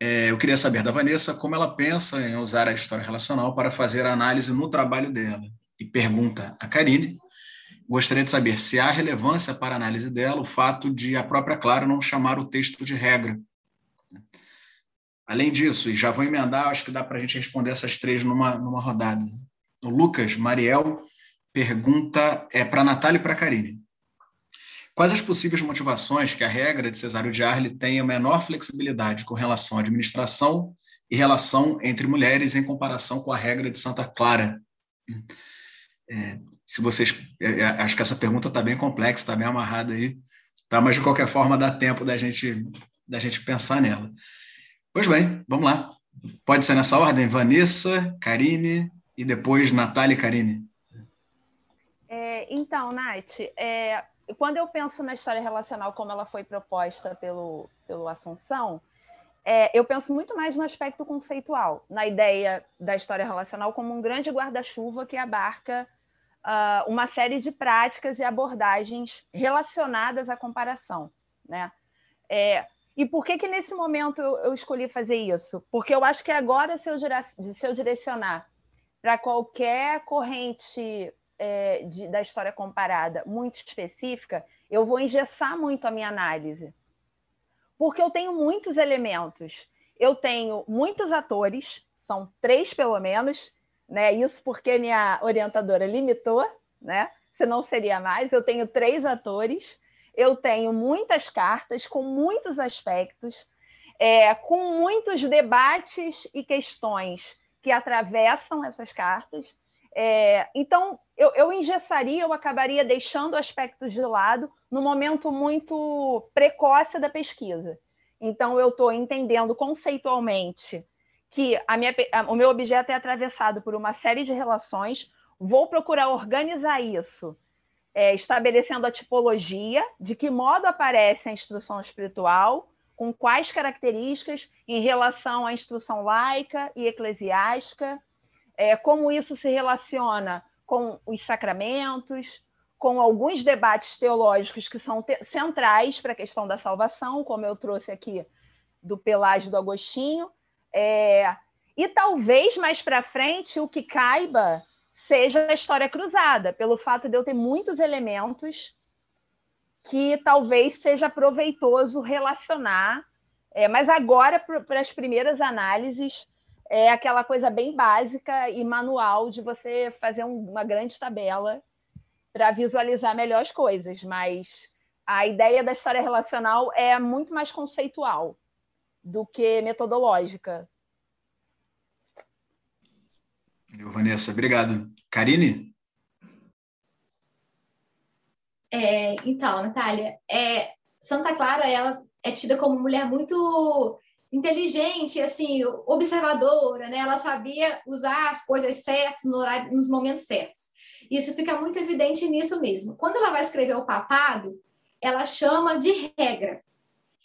É, eu queria saber da Vanessa como ela pensa em usar a história relacional para fazer a análise no trabalho dela. E pergunta a Karine. Gostaria de saber se há relevância para a análise dela o fato de a própria Clara não chamar o texto de regra. Além disso, e já vou emendar, acho que dá para a gente responder essas três numa, numa rodada. O Lucas Mariel pergunta é para a Natália e para a Karine. Quais as possíveis motivações que a regra de Cesário de Arle tenha menor flexibilidade com relação à administração e relação entre mulheres em comparação com a regra de Santa Clara? É, se vocês, é, é acho que essa pergunta está bem complexa, está bem amarrada aí, tá? Mas de qualquer forma dá tempo da gente da gente pensar nela. Pois bem, vamos lá. Pode ser nessa ordem: Vanessa, Karine e depois Natália e Karine. Então, Nath, é, quando eu penso na história relacional como ela foi proposta pelo, pelo Assunção, é, eu penso muito mais no aspecto conceitual, na ideia da história relacional como um grande guarda-chuva que abarca uh, uma série de práticas e abordagens relacionadas à comparação. Né? É, e por que, que nesse momento eu, eu, escolhi fazer isso? Porque eu acho que agora, se eu, se eu direcionar para qualquer corrente é, de, da história comparada muito específica, eu vou engessar muito a minha análise. Porque eu tenho muitos elementos. Eu tenho muitos atores, são três pelo menos, né? Isso porque minha orientadora limitou, né? Senão seria mais. Eu tenho três atores, eu tenho muitas cartas com muitos aspectos, é, com muitos debates e questões que atravessam essas cartas. É, então, eu, eu engessaria, eu acabaria deixando aspectos de lado no momento muito precoce da pesquisa. Então, eu estou entendendo conceitualmente que minha, o meu objeto é atravessado por uma série de relações, vou procurar organizar isso, é, estabelecendo a tipologia, de que modo aparece a instrução espiritual, com quais características em relação à instrução laica e eclesiástica, é, como isso se relaciona com os sacramentos, com alguns debates teológicos que são te centrais para a questão da salvação, como eu trouxe aqui do Pelágio do Agostinho. É, e talvez mais para frente o que caiba seja a história cruzada, pelo fato de eu ter muitos elementos que talvez seja proveitoso relacionar. É, mas agora, para as primeiras análises, é aquela coisa bem básica e manual de você fazer um, uma grande tabela para visualizar melhor as coisas, mas a ideia da história relacional é muito mais conceitual do que metodológica. Vanessa, obrigado. Karine? É, então, Natália, é, Santa Clara ela é tida como mulher muito inteligente, assim, observadora, né? Ela sabia usar as coisas certas no horário, nos momentos certos. Isso fica muito evidente nisso mesmo. Quando ela vai escrever o papado, ela chama de regra.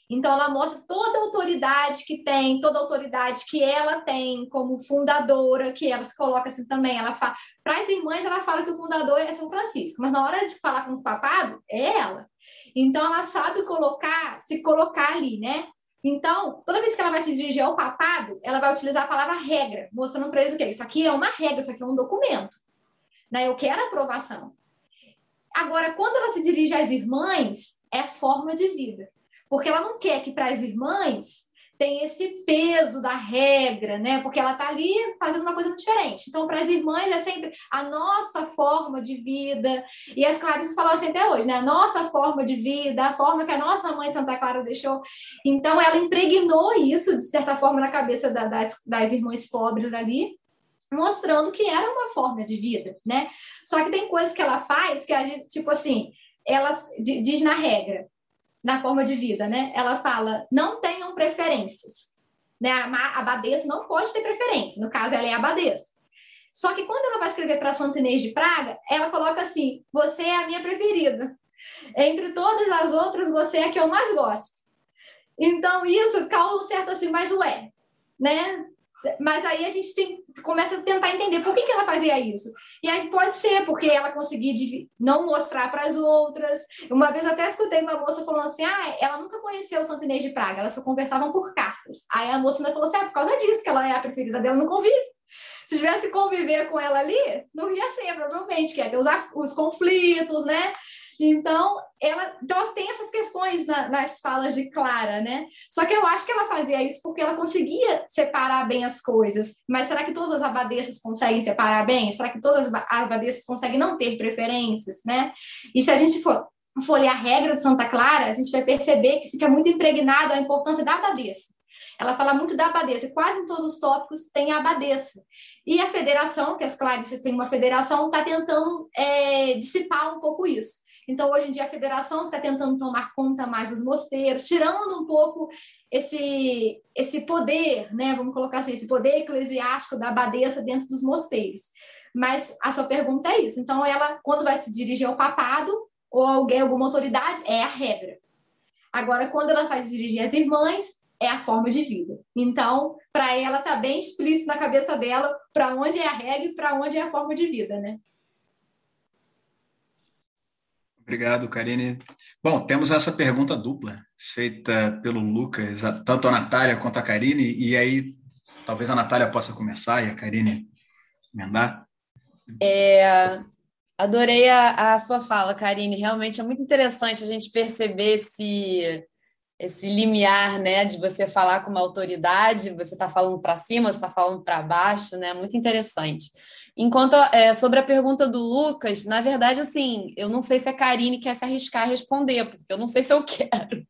Então, ela mostra toda a autoridade que tem, toda a autoridade que ela tem como fundadora, que ela se coloca assim também. Ela fala, para as irmãs, ela fala que o fundador é São Francisco, mas na hora de falar com o papado, é ela. Então, ela sabe colocar, se colocar ali, né? Então, toda vez que ela vai se dirigir ao papado, ela vai utilizar a palavra regra, mostrando para eles o quê? Isso aqui é uma regra, isso aqui é um documento. Né? Eu quero aprovação. Agora, quando ela se dirige às irmãs, é forma de vida. Porque ela não quer que para as irmãs tem esse peso da regra, né? Porque ela está ali fazendo uma coisa muito diferente. Então, para as irmãs é sempre a nossa forma de vida. E as Clarices falam assim até hoje, né? A nossa forma de vida, a forma que a nossa mãe Santa Clara deixou. Então, ela impregnou isso, de certa forma, na cabeça da, das, das irmãs pobres ali, mostrando que era uma forma de vida, né? Só que tem coisas que ela faz que a gente, tipo assim, ela diz na regra, na forma de vida, né? Ela fala: não tenham preferências. Né? A abadesa não pode ter preferência, no caso, ela é abadesa. Só que quando ela vai escrever para Santa Inês de Praga, ela coloca assim: você é a minha preferida. Entre todas as outras, você é a que eu mais gosto. Então, isso causa um certo assim, mas ué, né? Mas aí a gente tem, começa a tentar entender por que, que ela fazia isso. E aí pode ser porque ela conseguia não mostrar para as outras. Uma vez eu até escutei uma moça falando assim: ah, ela nunca conheceu o Santo Inês de Praga, elas só conversavam por cartas. Aí a moça ainda falou assim: ah, por causa disso que ela é a preferida dela no convívio. Se tivesse conviver com ela ali, não ia ser, provavelmente, que ia ter os, os conflitos, né? Então, ela, então tem essas questões na, nas falas de Clara, né? Só que eu acho que ela fazia isso porque ela conseguia separar bem as coisas. Mas será que todas as abadesas conseguem separar bem? Será que todas as abadesas conseguem não ter preferências, né? E se a gente for folhear a regra de Santa Clara, a gente vai perceber que fica muito impregnado a importância da abadesa. Ela fala muito da abadesa, quase em todos os tópicos tem a abadesa. E a federação, que as clarissas têm uma federação, está tentando é, dissipar um pouco isso. Então, hoje em dia, a federação está tentando tomar conta mais dos mosteiros, tirando um pouco esse, esse poder, né? Vamos colocar assim, esse poder eclesiástico da abadesa dentro dos mosteiros. Mas a sua pergunta é isso. Então, ela, quando vai se dirigir ao papado ou alguém, alguma autoridade, é a regra. Agora, quando ela faz dirigir as irmãs, é a forma de vida. Então, para ela, está bem explícito na cabeça dela para onde é a regra e para onde é a forma de vida, né? Obrigado, Karine. Bom, temos essa pergunta dupla, feita pelo Lucas, tanto a Natália quanto a Karine, e aí talvez a Natália possa começar e a Karine emendar. É, adorei a, a sua fala, Karine. Realmente é muito interessante a gente perceber esse, esse limiar, né, de você falar com uma autoridade, você está falando para cima, você está falando para baixo, né, muito interessante. Enquanto é, sobre a pergunta do Lucas, na verdade, assim, eu não sei se a Karine quer se arriscar a responder, porque eu não sei se eu quero.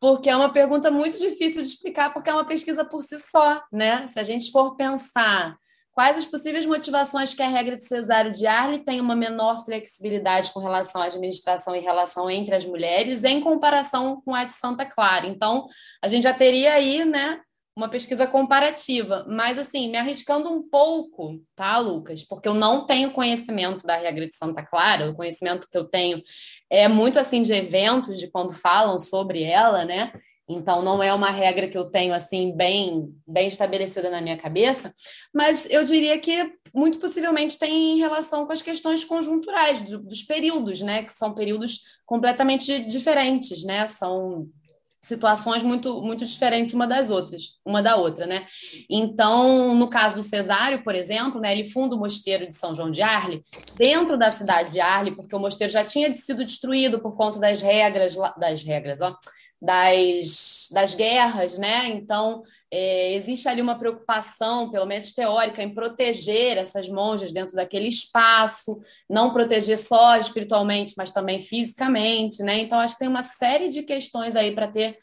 Porque é uma pergunta muito difícil de explicar, porque é uma pesquisa por si só, né? Se a gente for pensar quais as possíveis motivações que a regra de cesário de Arley tem uma menor flexibilidade com relação à administração e relação entre as mulheres, em comparação com a de Santa Clara. Então, a gente já teria aí, né? Uma pesquisa comparativa, mas assim, me arriscando um pouco, tá, Lucas? Porque eu não tenho conhecimento da regra de Santa Clara, o conhecimento que eu tenho é muito assim de eventos, de quando falam sobre ela, né? Então não é uma regra que eu tenho assim bem bem estabelecida na minha cabeça, mas eu diria que muito possivelmente tem relação com as questões conjunturais dos períodos, né? Que são períodos completamente diferentes, né? São situações muito muito diferentes uma das outras, uma da outra, né? Então, no caso do Cesário, por exemplo, né, ele funda o mosteiro de São João de Arle dentro da cidade de Arle, porque o mosteiro já tinha sido destruído por conta das regras das regras, ó, das, das guerras, né? Então, é, existe ali uma preocupação, pelo menos teórica, em proteger essas monjas dentro daquele espaço, não proteger só espiritualmente, mas também fisicamente, né? Então, acho que tem uma série de questões aí para ter.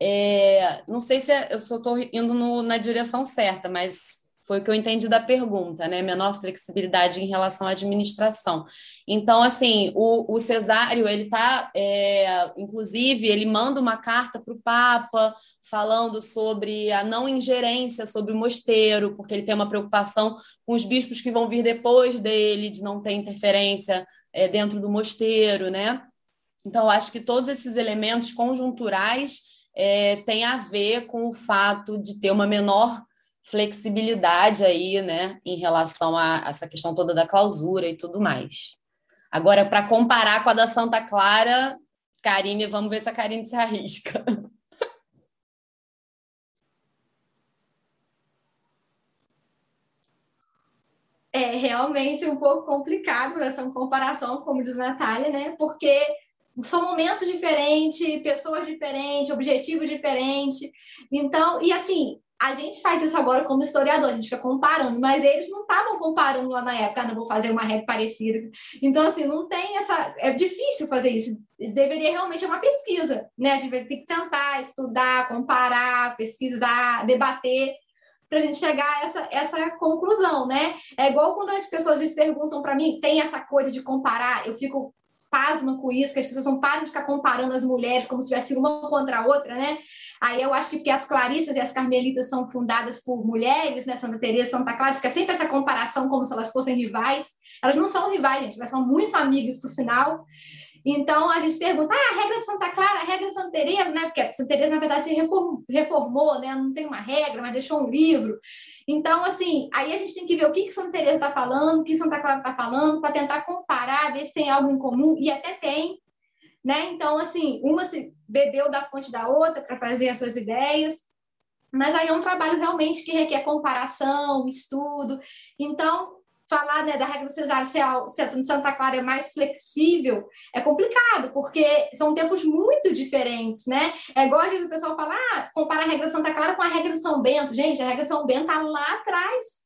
É, não sei se é, eu estou indo no, na direção certa, mas foi o que eu entendi da pergunta, né? Menor flexibilidade em relação à administração. Então, assim, o, o Cesário, ele está, é, inclusive, ele manda uma carta para o Papa falando sobre a não ingerência sobre o mosteiro, porque ele tem uma preocupação com os bispos que vão vir depois dele, de não ter interferência é, dentro do mosteiro, né? Então, acho que todos esses elementos conjunturais é, têm a ver com o fato de ter uma menor flexibilidade aí, né, em relação a essa questão toda da clausura e tudo mais. Agora, para comparar com a da Santa Clara, Karine, vamos ver se a Karine se arrisca. É realmente um pouco complicado essa comparação, como diz Natália, né? Porque são momentos diferentes, pessoas diferentes, objetivo diferente. Então, e assim, a gente faz isso agora como historiador, a gente fica comparando, mas eles não estavam comparando lá na época, ah, não vou fazer uma regra parecida. Então, assim, não tem essa. É difícil fazer isso. Deveria realmente ser uma pesquisa, né? A gente vai ter que sentar, estudar, comparar, pesquisar, debater para a gente chegar a essa, essa conclusão, né? É igual quando as pessoas vezes, perguntam para mim, tem essa coisa de comparar, eu fico pasma com isso, que as pessoas não param de ficar comparando as mulheres como se tivesse uma contra a outra, né? Aí eu acho que porque as claristas e as carmelitas são fundadas por mulheres, né? Santa Teresa, Santa Clara, fica sempre essa comparação como se elas fossem rivais. Elas não são rivais, gente, elas são muito amigas, por sinal. Então, a gente pergunta, ah, a regra de Santa Clara, a regra de Santa Teresa, né? Porque Santa Teresa, na verdade, se reformou, né? Não tem uma regra, mas deixou um livro. Então, assim, aí a gente tem que ver o que, que Santa Teresa está falando, o que Santa Clara está falando, para tentar comparar, ver se tem algo em comum, e até tem, né? Então, assim, uma se bebeu da fonte da outra para fazer as suas ideias, mas aí é um trabalho realmente que requer comparação, estudo. Então, falar né, da regra cesárea se a Santa Clara é mais flexível é complicado, porque são tempos muito diferentes, né? É igual às vezes o pessoal fala, ah, compara a regra de Santa Clara com a regra de São Bento. Gente, a regra de São Bento está lá atrás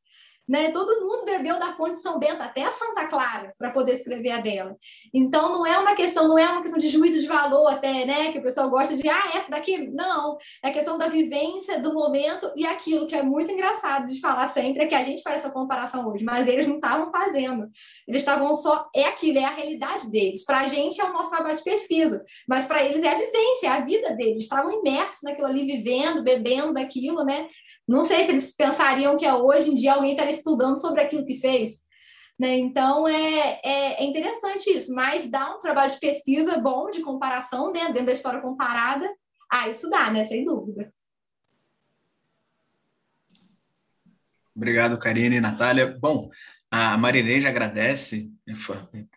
né? Todo mundo bebeu da fonte de São Bento, até a Santa Clara, para poder escrever a dela. Então, não é uma questão, não é uma questão de juízo de valor até, né? Que o pessoal gosta de, ah, essa daqui, não. É questão da vivência, do momento e aquilo que é muito engraçado de falar sempre é que a gente faz essa comparação hoje, mas eles não estavam fazendo. Eles estavam só, é aquilo, é a realidade deles. Para a gente é o nosso trabalho de pesquisa, mas para eles é a vivência, é a vida deles. Estavam imersos naquilo ali, vivendo, bebendo daquilo, né? Não sei se eles pensariam que hoje em dia alguém estaria estudando sobre aquilo que fez. Né? Então, é, é, é, interessante isso, mas dá um trabalho de pesquisa bom, de comparação, né? dentro da história comparada, a estudar, né? sem dúvida. Obrigado, Karine e Natália. Bom, a Marinês agradece né,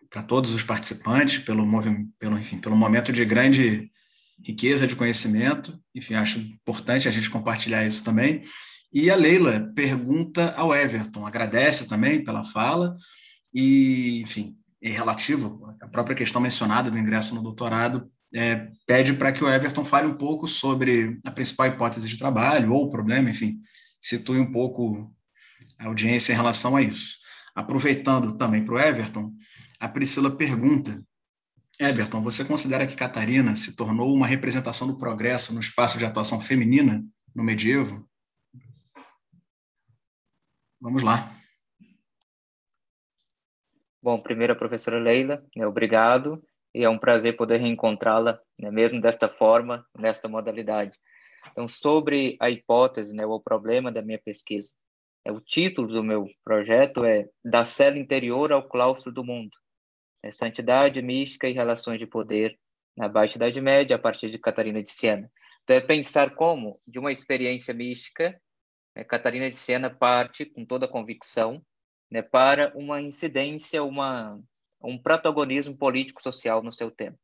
para todos os participantes pelo, pelo, enfim, pelo momento de grande riqueza de conhecimento. Enfim, acho importante a gente compartilhar isso também. E a Leila pergunta ao Everton, agradece também pela fala e, enfim, é relativo à própria questão mencionada do ingresso no doutorado, é, pede para que o Everton fale um pouco sobre a principal hipótese de trabalho ou o problema, enfim, situe um pouco a audiência em relação a isso. Aproveitando também para o Everton, a Priscila pergunta Everton, você considera que Catarina se tornou uma representação do progresso no espaço de atuação feminina no medievo? Vamos lá. Bom, primeiro a professora Leila, né, obrigado, e é um prazer poder reencontrá-la, né, mesmo desta forma, nesta modalidade. Então, sobre a hipótese, né, o problema da minha pesquisa, é, o título do meu projeto é Da Cela Interior ao Claustro do Mundo, é santidade, mística e relações de poder na Baixa Idade Média, a partir de Catarina de Siena. Então, é pensar como, de uma experiência mística, né, Catarina de Siena parte com toda a convicção né, para uma incidência, uma, um protagonismo político-social no seu tempo.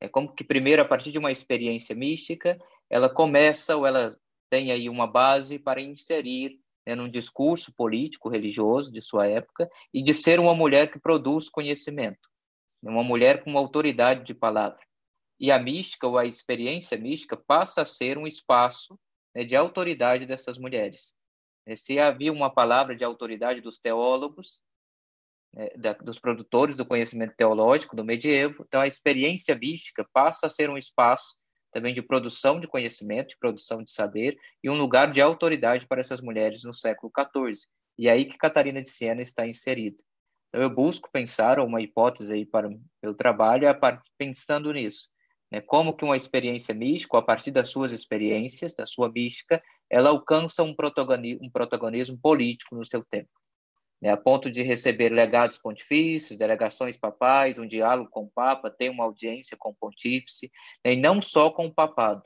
É como que, primeiro, a partir de uma experiência mística, ela começa ou ela tem aí uma base para inserir né, num discurso político, religioso de sua época, e de ser uma mulher que produz conhecimento, uma mulher com uma autoridade de palavra. E a mística, ou a experiência mística, passa a ser um espaço né, de autoridade dessas mulheres. Se havia uma palavra de autoridade dos teólogos, né, da, dos produtores do conhecimento teológico do medievo, então a experiência mística passa a ser um espaço também de produção de conhecimento, de produção de saber e um lugar de autoridade para essas mulheres no século XIV. E é aí que Catarina de Siena está inserida. Então eu busco pensar uma hipótese aí para o meu trabalho pensando nisso, né? Como que uma experiência mística, a partir das suas experiências, da sua mística, ela alcança um protagonismo, um protagonismo político no seu tempo né, a ponto de receber legados pontifícios, delegações papais, um diálogo com o Papa, ter uma audiência com o pontífice, né, e não só com o papado,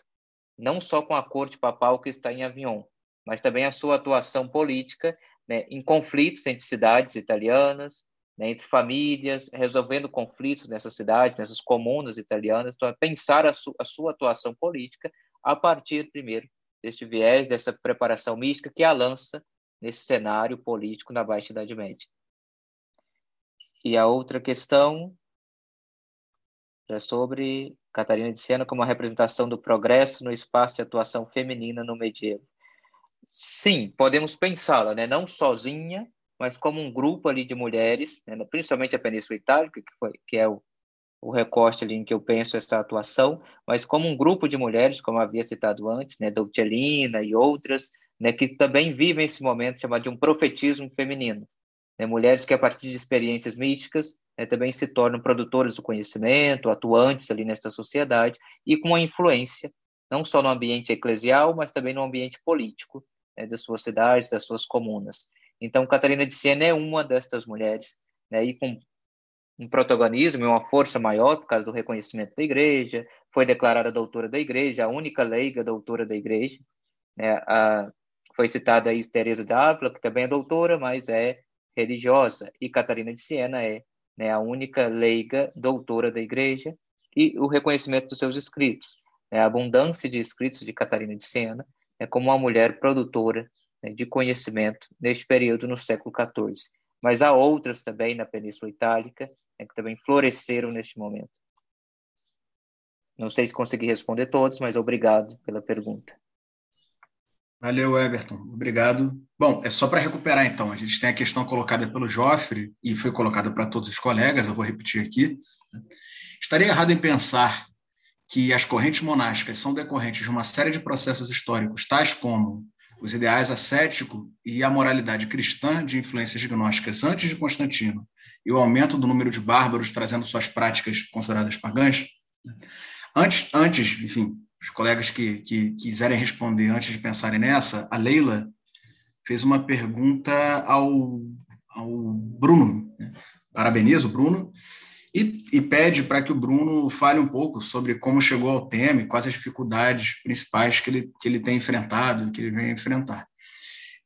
não só com a corte papal que está em Avignon, mas também a sua atuação política né, em conflitos entre cidades italianas, né, entre famílias, resolvendo conflitos nessas cidades, nessas comunas italianas. Então, é pensar a, su a sua atuação política a partir, primeiro, deste viés, dessa preparação mística que a lança nesse cenário político na Baixa Idade Média. E a outra questão é sobre Catarina de Sena como a representação do progresso no espaço de atuação feminina no medievo. Sim, podemos pensá-la, né? não sozinha, mas como um grupo ali de mulheres, né? principalmente a Península Itálica, que, foi, que é o, o recorte ali em que eu penso essa atuação, mas como um grupo de mulheres, como havia citado antes, né? Doutelina e outras, né, que também vivem esse momento chamado de um profetismo feminino. Né, mulheres que, a partir de experiências místicas, né, também se tornam produtoras do conhecimento, atuantes ali nessa sociedade e com uma influência, não só no ambiente eclesial, mas também no ambiente político né, das suas cidades, das suas comunas. Então, Catarina de Siena é uma destas mulheres, né, e com um protagonismo e uma força maior por causa do reconhecimento da igreja, foi declarada doutora da igreja, a única leiga doutora da igreja. Né? A, foi citada aí Teresa d'Ávila, que também é doutora, mas é religiosa, e Catarina de Siena é né, a única leiga doutora da igreja, e o reconhecimento dos seus escritos. Né? A abundância de escritos de Catarina de Siena é como uma mulher produtora né, de conhecimento neste período no século XIV. Mas há outras também na Península Itálica né, que também floresceram neste momento. Não sei se consegui responder todos, mas obrigado pela pergunta. Valeu, Everton. Obrigado. Bom, é só para recuperar então. A gente tem a questão colocada pelo Joffre e foi colocada para todos os colegas, eu vou repetir aqui. Estaria errado em pensar que as correntes monásticas são decorrentes de uma série de processos históricos, tais como os ideais ascético e a moralidade cristã de influências gnósticas antes de Constantino e o aumento do número de bárbaros trazendo suas práticas consideradas pagãs? Antes, antes enfim, os colegas que, que quiserem responder antes de pensarem nessa, a Leila fez uma pergunta ao, ao Bruno. Né? Parabenizo o Bruno e, e pede para que o Bruno fale um pouco sobre como chegou ao tema e quais as dificuldades principais que ele, que ele tem enfrentado, que ele vem enfrentar.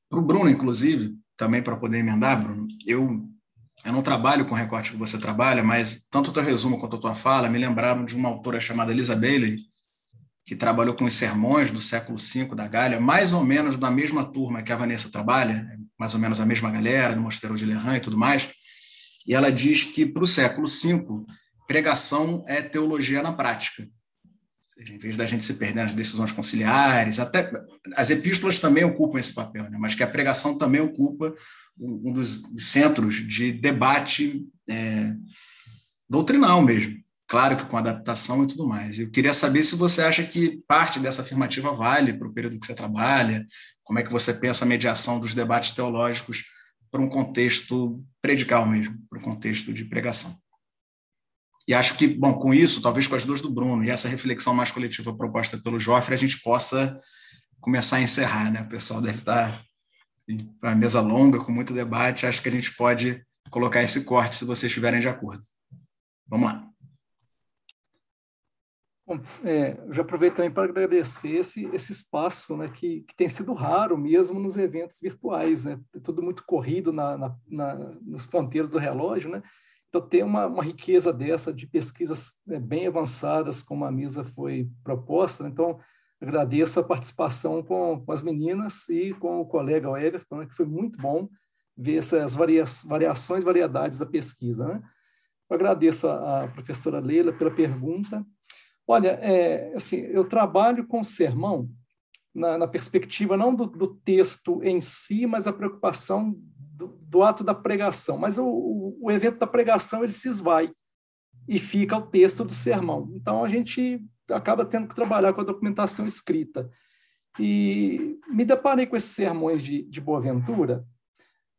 Para o Bruno, inclusive, também para poder emendar, Bruno, eu, eu não trabalho com o recorte que você trabalha, mas tanto o teu resumo quanto a tua fala me lembraram de uma autora chamada Lisa Bailey, que trabalhou com os sermões do século V da Gália, mais ou menos da mesma turma que a Vanessa trabalha, mais ou menos a mesma galera, do Mosteiro de Lerran e tudo mais, e ela diz que para o século V, pregação é teologia na prática. Ou seja, em vez da gente se perder nas decisões conciliares, até as epístolas também ocupam esse papel, né? mas que a pregação também ocupa um dos centros de debate é, doutrinal mesmo. Claro que com adaptação e tudo mais. Eu queria saber se você acha que parte dessa afirmativa vale para o período que você trabalha, como é que você pensa a mediação dos debates teológicos para um contexto predical mesmo, para um contexto de pregação. E acho que, bom, com isso, talvez com as duas do Bruno e essa reflexão mais coletiva proposta pelo Joffre, a gente possa começar a encerrar, né? O pessoal deve estar uma mesa longa, com muito debate, acho que a gente pode colocar esse corte se vocês estiverem de acordo. Vamos lá. Bom, é, já aproveito também para agradecer esse, esse espaço, né, que, que tem sido raro mesmo nos eventos virtuais, né, é tudo muito corrido na, na, na, nos ponteiros do relógio, né, então ter uma, uma riqueza dessa de pesquisas né, bem avançadas, como a mesa foi proposta, né, então agradeço a participação com, com, as meninas e com o colega Everton, né, que foi muito bom ver essas varia, variações, variedades da pesquisa, né. Agradeço a professora Leila pela pergunta, Olha, é, assim, eu trabalho com o sermão na, na perspectiva não do, do, texto em si, mas a preocupação do, do ato da pregação. Mas o, o, evento da pregação ele se esvai e fica o texto do sermão. Então a gente acaba tendo que trabalhar com a documentação escrita. E me deparei com esses sermões de, de Boaventura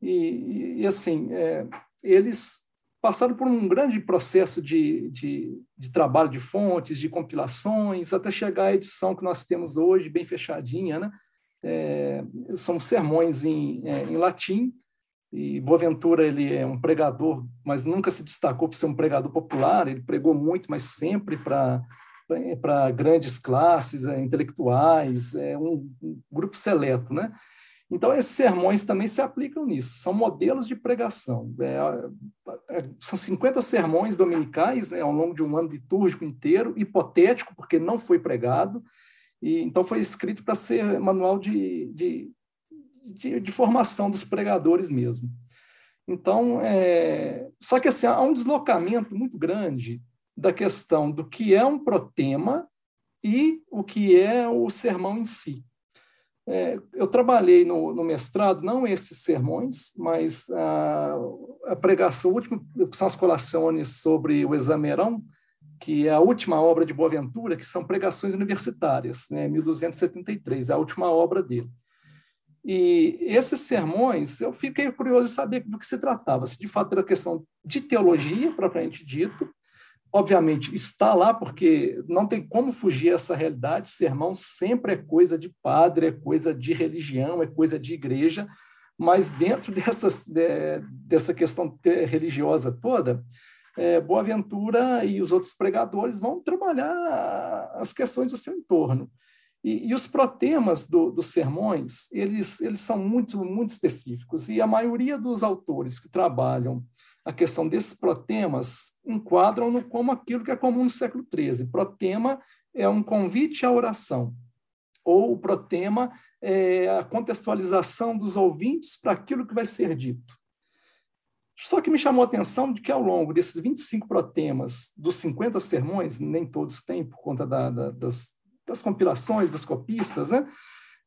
e, e, e assim, é, eles passaram por um grande processo de, de, de, trabalho de fontes, de compilações, até chegar à edição que nós temos hoje, bem fechadinha. Né? É, são sermões em, é, em latim, e Boaventura ele é um pregador, mas nunca se destacou por ser um pregador popular, ele pregou muito, mas sempre para para grandes classes é, intelectuais, é um, um grupo seleto, né? Então, esses sermões também se aplicam nisso, são modelos de pregação. É, é, são 50 sermões dominicais né, ao longo de um ano litúrgico inteiro, hipotético, porque não foi pregado, e então foi escrito para ser manual de, de, de, de, formação dos pregadores mesmo. Então, é, só que assim, há um deslocamento muito grande da questão do que é um protema e o que é o sermão em si. É, eu trabalhei no, no, mestrado, não esses sermões, mas a, a pregação última, que são as colações sobre o Examerão, que é a última obra de Boaventura, que são pregações universitárias, né, 1273, é a última obra dele. E esses sermões, eu fiquei curioso em saber do que se tratava, se de fato era questão de teologia, propriamente dito, obviamente está lá porque não tem como fugir essa realidade. Sermão sempre é coisa de padre, é coisa de religião, é coisa de igreja, mas dentro dessas, de, dessa questão religiosa toda, é, Boaventura e os outros pregadores vão trabalhar as questões do seu entorno. E, e os protemas do, dos sermões, eles, eles são muito, muito específicos, e a maioria dos autores que trabalham a questão desses protemas enquadram-no como aquilo que é comum no século XIII. Protema é um convite à oração, ou o protema é a contextualização dos ouvintes para aquilo que vai ser dito. Só que me chamou a atenção de que, ao longo desses 25 protemas, dos 50 sermões, nem todos têm por conta da, da, das, das compilações, dos copistas, né?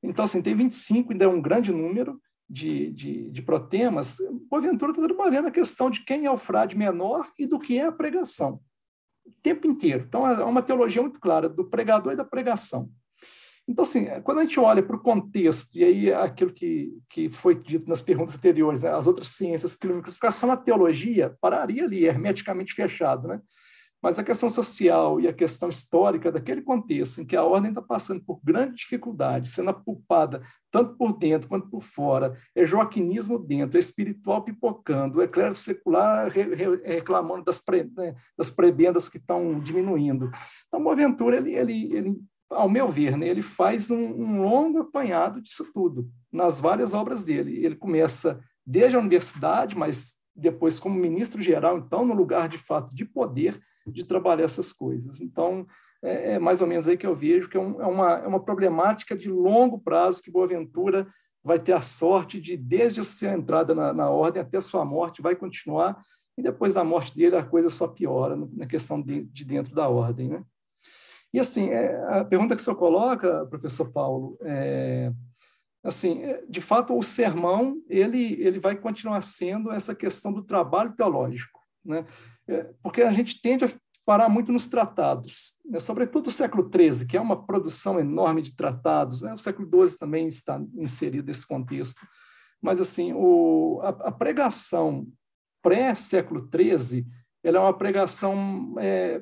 Então, assim, tem 25, ainda é um grande número de, de, de protemas. Boaventura está trabalhando a questão de quem é o frade menor e do que é a pregação. O tempo inteiro. Então, é uma teologia muito clara do pregador e da pregação. Então, assim, quando a gente olha para o contexto, e aí aquilo que, que foi dito nas perguntas anteriores, né, as outras ciências clínicas, só na teologia, pararia ali, hermeticamente fechado, né? Mas a questão social e a questão histórica daquele contexto em que a ordem está passando por grande dificuldade, sendo apulpada tanto por dentro quanto por fora, é joaquinismo dentro, é espiritual pipocando, é clero secular reclamando das, pre, né, das prebendas que estão diminuindo. Então, Boaventura, ele, ele, ele ao meu ver, né, ele faz um, um, longo apanhado disso tudo, nas várias obras dele. Ele começa desde a universidade, mas depois como ministro geral, então, no lugar de fato de poder de trabalhar essas coisas. Então, é, é mais ou menos aí que eu vejo que é, um, é, uma, é uma problemática de longo prazo que Boaventura vai ter a sorte de, desde a sua entrada na, na ordem até a sua morte, vai continuar, e depois da morte dele a coisa só piora na questão de, de dentro da ordem, né? E assim, é, a pergunta que o senhor coloca, professor Paulo, é, assim, é, de fato, o sermão ele ele vai continuar sendo essa questão do trabalho teológico, né? É, porque a gente tende a parar muito nos tratados, né? sobretudo o século XIII, que é uma produção enorme de tratados, né? o século XII também está inserido nesse contexto, mas assim, o, a, a pregação pré-século XIII, ela é uma pregação é,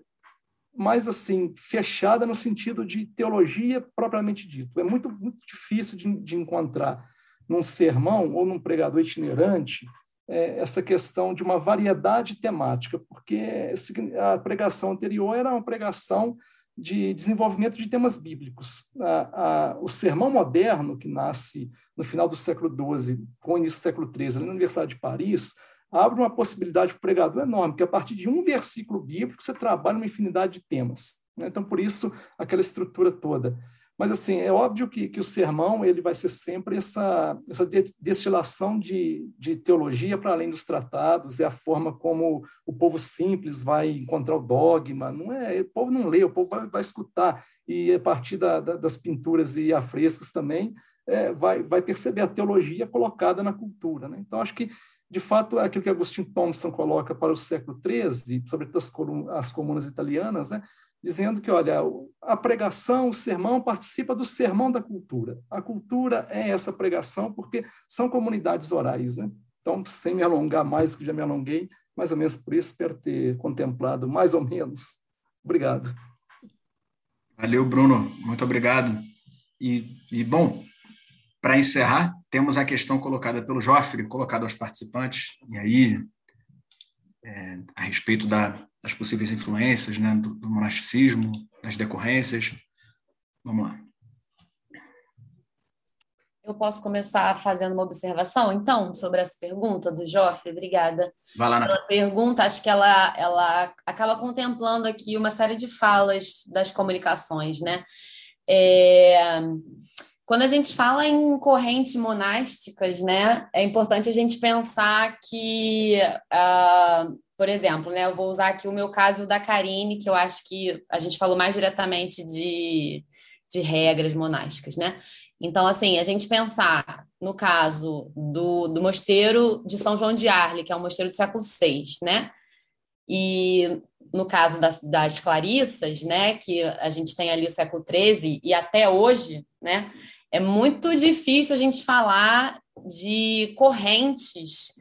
mais assim fechada no sentido de teologia propriamente dito. É muito, muito difícil de, de encontrar num sermão ou num pregador itinerante essa questão de uma variedade temática, porque a pregação anterior era uma pregação de desenvolvimento de temas bíblicos. A, a, o sermão moderno, que nasce no final do século XII, com o início do século XIII, na Universidade de Paris, abre uma possibilidade para o pregador enorme, que a partir de um versículo bíblico você trabalha uma infinidade de temas. Né? Então, por isso, aquela estrutura toda. Mas, assim, é óbvio que, que o sermão ele vai ser sempre essa, essa destilação de, de teologia para além dos tratados, é a forma como o povo simples vai encontrar o dogma. Não é, o povo não lê, o povo vai, vai escutar. E a partir da, da, das pinturas e afrescos também, é, vai, vai perceber a teologia colocada na cultura. Né? Então, acho que de fato, é aquilo que Agostinho Thompson coloca para o século XIII, sobretudo as, as comunas italianas, né, dizendo que, olha, a pregação, o sermão participa do sermão da cultura. A cultura é essa pregação porque são comunidades orais. Né? Então, sem me alongar mais, que já me alonguei, mais ou menos por isso, espero ter contemplado mais ou menos. Obrigado. Valeu, Bruno. Muito obrigado. E, e bom, para encerrar, temos a questão colocada pelo Joffre, colocada aos participantes, e aí, é, a respeito da, das possíveis influências né, do, do monasticismo, das decorrências. Vamos lá. Eu posso começar fazendo uma observação, então, sobre essa pergunta do Joffre? Obrigada Vai lá, pela pergunta. Acho que ela, ela acaba contemplando aqui uma série de falas das comunicações, né? É, quando a gente fala em correntes monásticas, né, é importante a gente pensar que, uh, por exemplo, né, eu vou usar aqui o meu caso da Karine, que eu acho que a gente falou mais diretamente de, de regras monásticas, né? Então, assim, a gente pensar no caso do, do mosteiro de São João de Arle, que é um mosteiro do século VI, né? E no caso das, das Clarissas, né, que a gente tem ali o século XIII e até hoje, né, é muito difícil a gente falar de correntes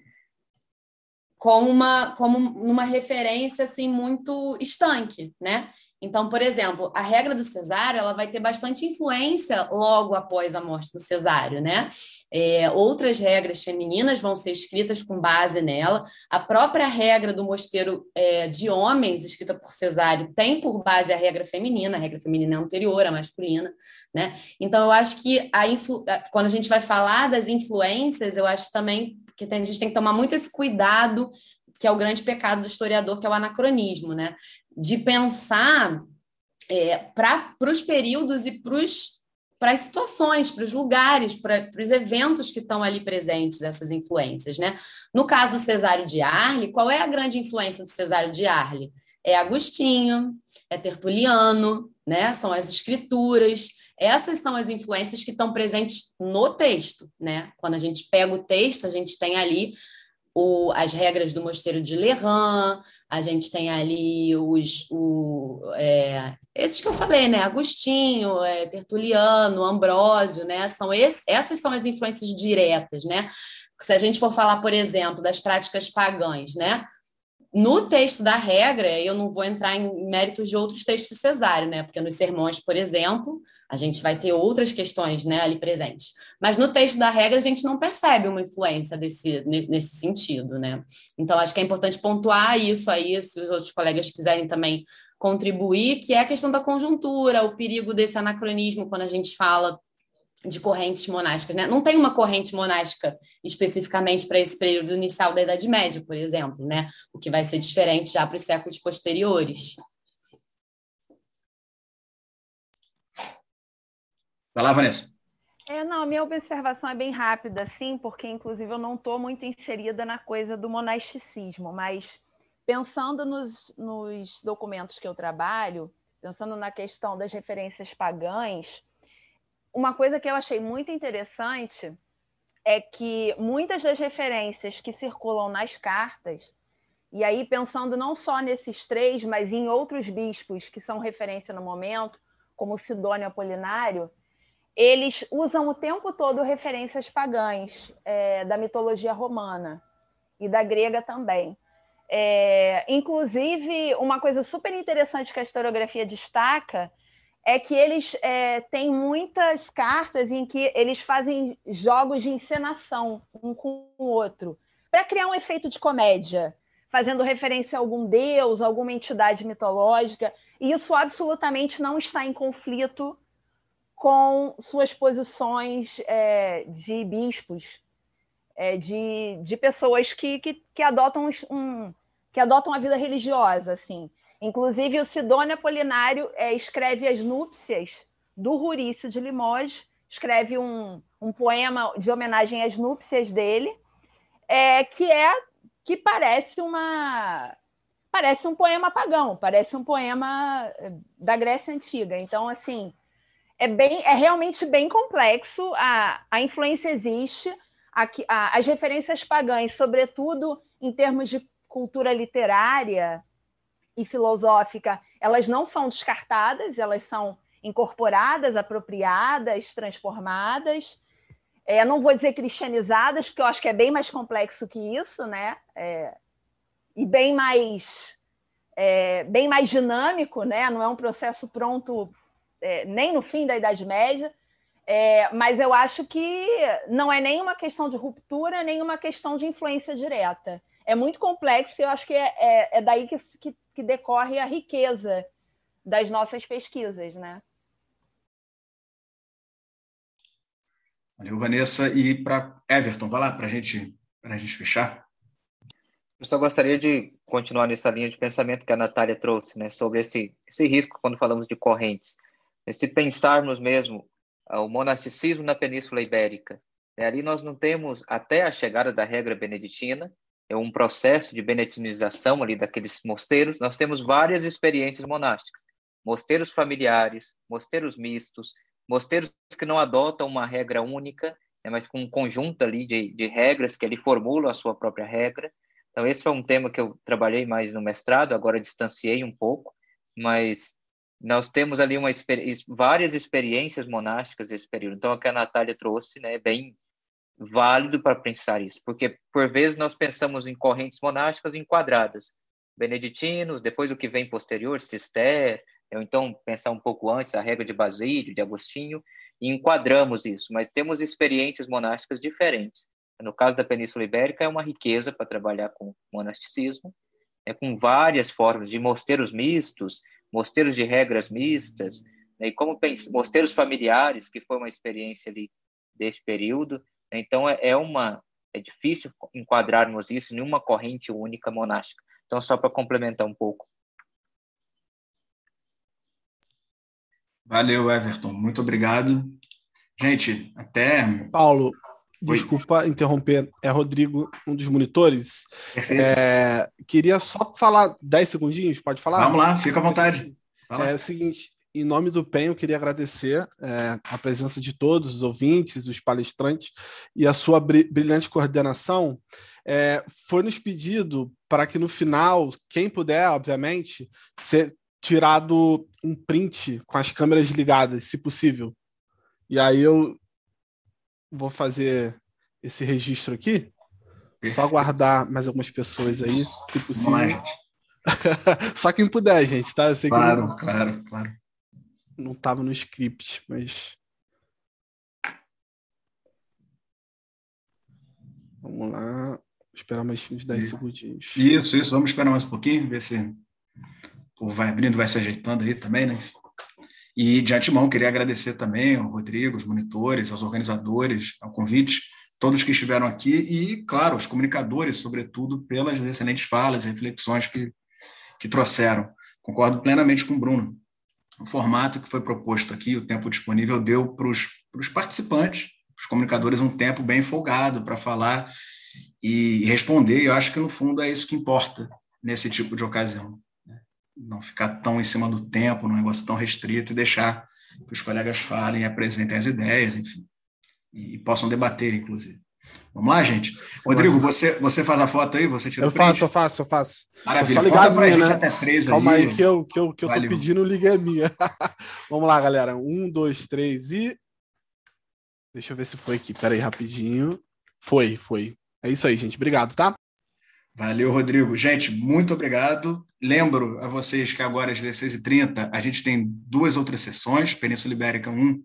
como uma, como uma referência assim muito estanque, né? Então, por exemplo, a regra do cesário ela vai ter bastante influência logo após a morte do cesário, né? É, outras regras femininas vão ser escritas com base nela. A própria regra do mosteiro é, de homens, escrita por cesário, tem por base a regra feminina, a regra feminina é anterior à masculina, né? Então, eu acho que a influ... quando a gente vai falar das influências, eu acho também que a gente tem que tomar muito esse cuidado que é o grande pecado do historiador, que é o anacronismo, né? De pensar é, para os períodos e para as situações, para os lugares, para os eventos que estão ali presentes, essas influências, né? No caso do Cesário de Arle, qual é a grande influência do Cesário de Arle? É Agostinho, é Tertuliano, né? São as escrituras. Essas são as influências que estão presentes no texto, né? Quando a gente pega o texto, a gente tem ali o, as regras do Mosteiro de Lerran, a gente tem ali os o, é, esses que eu falei, né? Agostinho, é, Tertuliano, Ambrósio, né? São esse, essas são as influências diretas, né? Se a gente for falar, por exemplo, das práticas pagãs, né? No texto da regra, eu não vou entrar em méritos de outros textos Cesário, né? Porque nos sermões, por exemplo, a gente vai ter outras questões né, ali presentes. Mas no texto da regra, a gente não percebe uma influência desse, nesse sentido, né? Então, acho que é importante pontuar isso aí, se os outros colegas quiserem também contribuir, que é a questão da conjuntura, o perigo desse anacronismo quando a gente fala de correntes monásticas, né? Não tem uma corrente monástica especificamente para esse período inicial da Idade Média, por exemplo, né? O que vai ser diferente já para os séculos posteriores. Vai lá, Vanessa. É, não, a minha observação é bem rápida, sim, porque inclusive eu não estou muito inserida na coisa do monasticismo, mas pensando nos, nos documentos que eu trabalho, pensando na questão das referências pagãs, uma coisa que eu achei muito interessante é que muitas das referências que circulam nas cartas, e aí pensando não só nesses três, mas em outros bispos que são referência no momento, como Sidônio Apolinário, eles usam o tempo todo referências pagãs é, da mitologia romana e da grega também. É, inclusive, uma coisa super interessante que a historiografia destaca é que eles é, têm muitas cartas em que eles fazem jogos de encenação um com o outro, para criar um efeito de comédia, fazendo referência a algum deus, alguma entidade mitológica, e isso absolutamente não está em conflito com suas posições é, de bispos, é, de, de pessoas que, que, que adotam um, que adotam a vida religiosa, assim. Inclusive, o Sidônio Apolinário é, escreve as núpcias do Rurício de Limoges, escreve um, um poema de homenagem às núpcias dele, é, que é que parece uma parece um poema pagão, parece um poema é, da Grécia antiga. Então, assim, é bem é realmente bem complexo. A, a influência existe, a, a, as referências pagãs, sobretudo em termos de cultura literária, e filosófica, elas não são descartadas, elas são incorporadas, apropriadas, transformadas. É, não vou dizer cristianizadas, porque eu acho que é bem mais complexo que isso, né? É, e bem mais é, bem mais dinâmico, né? Não é um processo pronto é, nem no fim da Idade Média. É, mas eu acho que não é nem uma questão de ruptura, nem uma questão de influência direta. É muito complexo e eu acho que é, é, é daí que, que que decorre a riqueza das nossas pesquisas, né? Valeu, Vanessa. E para Everton, vai lá para gente, a gente fechar. Eu só gostaria de continuar nessa linha de pensamento que a Natália trouxe, né, sobre esse, esse risco quando falamos de correntes. Se pensarmos mesmo ah, o monasticismo na Península Ibérica, né, ali nós não temos, até a chegada da regra beneditina, um processo de benetinização ali daqueles mosteiros, nós temos várias experiências monásticas. Mosteiros familiares, mosteiros mistos, mosteiros que não adotam uma regra única, né, mas com um conjunto ali de, de regras que ele formula a sua própria regra. Então, esse foi um tema que eu trabalhei mais no mestrado, agora distanciei um pouco, mas nós temos ali uma, várias experiências monásticas desse período. Então, o que a Natália trouxe né, é bem válido para pensar isso, porque por vezes nós pensamos em correntes monásticas enquadradas, beneditinos, depois o que vem posterior, Cister, Ou então, pensar um pouco antes, a regra de Basílio, de Agostinho, e enquadramos isso, mas temos experiências monásticas diferentes. No caso da Península Ibérica, é uma riqueza para trabalhar com monasticismo, é com várias formas de mosteiros mistos, mosteiros de regras mistas, né, e como mosteiros familiares, que foi uma experiência ali desse período. Então, é, é uma é difícil enquadrarmos isso em uma corrente única monástica. Então, só para complementar um pouco. Valeu, Everton. Muito obrigado. Gente, até. Paulo, desculpa interromper. É Rodrigo, um dos monitores. É, queria só falar 10 segundinhos, pode falar? Vamos lá, fica à vontade. É o seguinte, em nome do PEN, eu queria agradecer é, a presença de todos os ouvintes, os palestrantes e a sua brilhante coordenação. É, foi nos pedido para que no final, quem puder, obviamente, ser tirado um print com as câmeras ligadas, se possível. E aí eu vou fazer esse registro aqui. Só aguardar mais algumas pessoas aí, se possível. Só quem puder, gente, tá? Eu sei claro, que claro, claro. Não estava no script, mas. Vamos lá. Esperar mais uns 10 segundinhos. Isso, isso. Vamos esperar mais um pouquinho, ver se o vai abrindo, vai se ajeitando aí também, né? E de antemão, queria agradecer também ao Rodrigo, os monitores, aos organizadores, ao convite, todos que estiveram aqui e, claro, os comunicadores, sobretudo, pelas excelentes falas e reflexões que, que trouxeram. Concordo plenamente com o Bruno. O formato que foi proposto aqui, o tempo disponível, deu para os participantes, os comunicadores, um tempo bem folgado para falar e responder. Eu acho que, no fundo, é isso que importa nesse tipo de ocasião não ficar tão em cima do tempo, num negócio tão restrito e deixar que os colegas falem apresentem as ideias, enfim, e, possam debater, inclusive. Vamos lá, gente? Rodrigo, você, você faz a foto aí? Você tira Eu faço, eu faço, eu faço. Maravilha. Só ligar a minha, né? até três Calma aí, aí que eu, que eu, que eu tô pedindo, ligue a minha. Vamos lá, galera. Um, dois, três e... Deixa eu ver se foi aqui. Pera aí, rapidinho. Foi, foi. É isso aí, gente. Obrigado, tá? Valeu, Rodrigo. Gente, muito obrigado. Lembro a vocês que agora às 16h30 a gente tem duas outras sessões, Península Ibérica 1,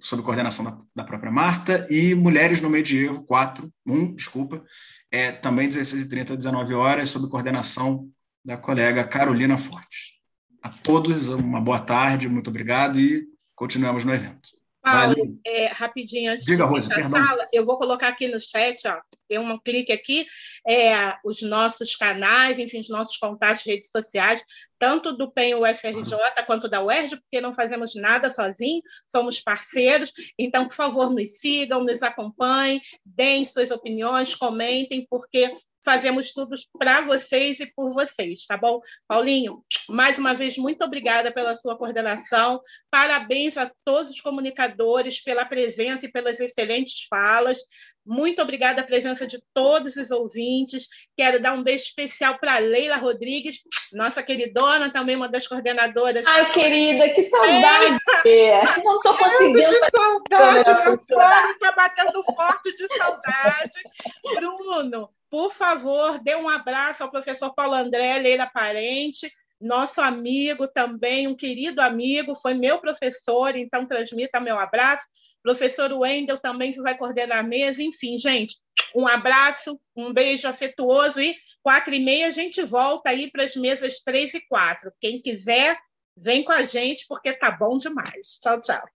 sob coordenação da, da própria Marta, e Mulheres no Medievo 4, 1, desculpa, é, também 16h30 19 horas, sob coordenação da colega Carolina Fortes. A todos uma boa tarde, muito obrigado e continuamos no evento. Paulo, é, rapidinho, antes Diga, de Rosa, a fala, eu vou colocar aqui no chat, ó, tem um clique aqui, é, os nossos canais, enfim, os nossos contatos, redes sociais, tanto do PEN UFRJ quanto da UERJ, porque não fazemos nada sozinhos, somos parceiros, então, por favor, nos sigam, nos acompanhem, deem suas opiniões, comentem, porque fazemos tudo para vocês e por vocês, tá bom? Paulinho, mais uma vez, muito obrigada pela sua coordenação. Parabéns a todos os comunicadores pela presença e pelas excelentes falas. Muito obrigada a presença de todos os ouvintes. Quero dar um beijo especial para Leila Rodrigues, nossa queridona, também uma das coordenadoras. Ai, querida, que saudade! É. Não estou conseguindo. Que saudade, meu está batendo forte de saudade. Bruno, por favor, dê um abraço ao professor Paulo André Leila Parente, nosso amigo também, um querido amigo, foi meu professor, então transmita meu abraço. Professor Wendel também, que vai coordenar a mesa. Enfim, gente, um abraço, um beijo afetuoso e quatro e meia a gente volta aí para as mesas três e quatro. Quem quiser, vem com a gente, porque tá bom demais. Tchau, tchau.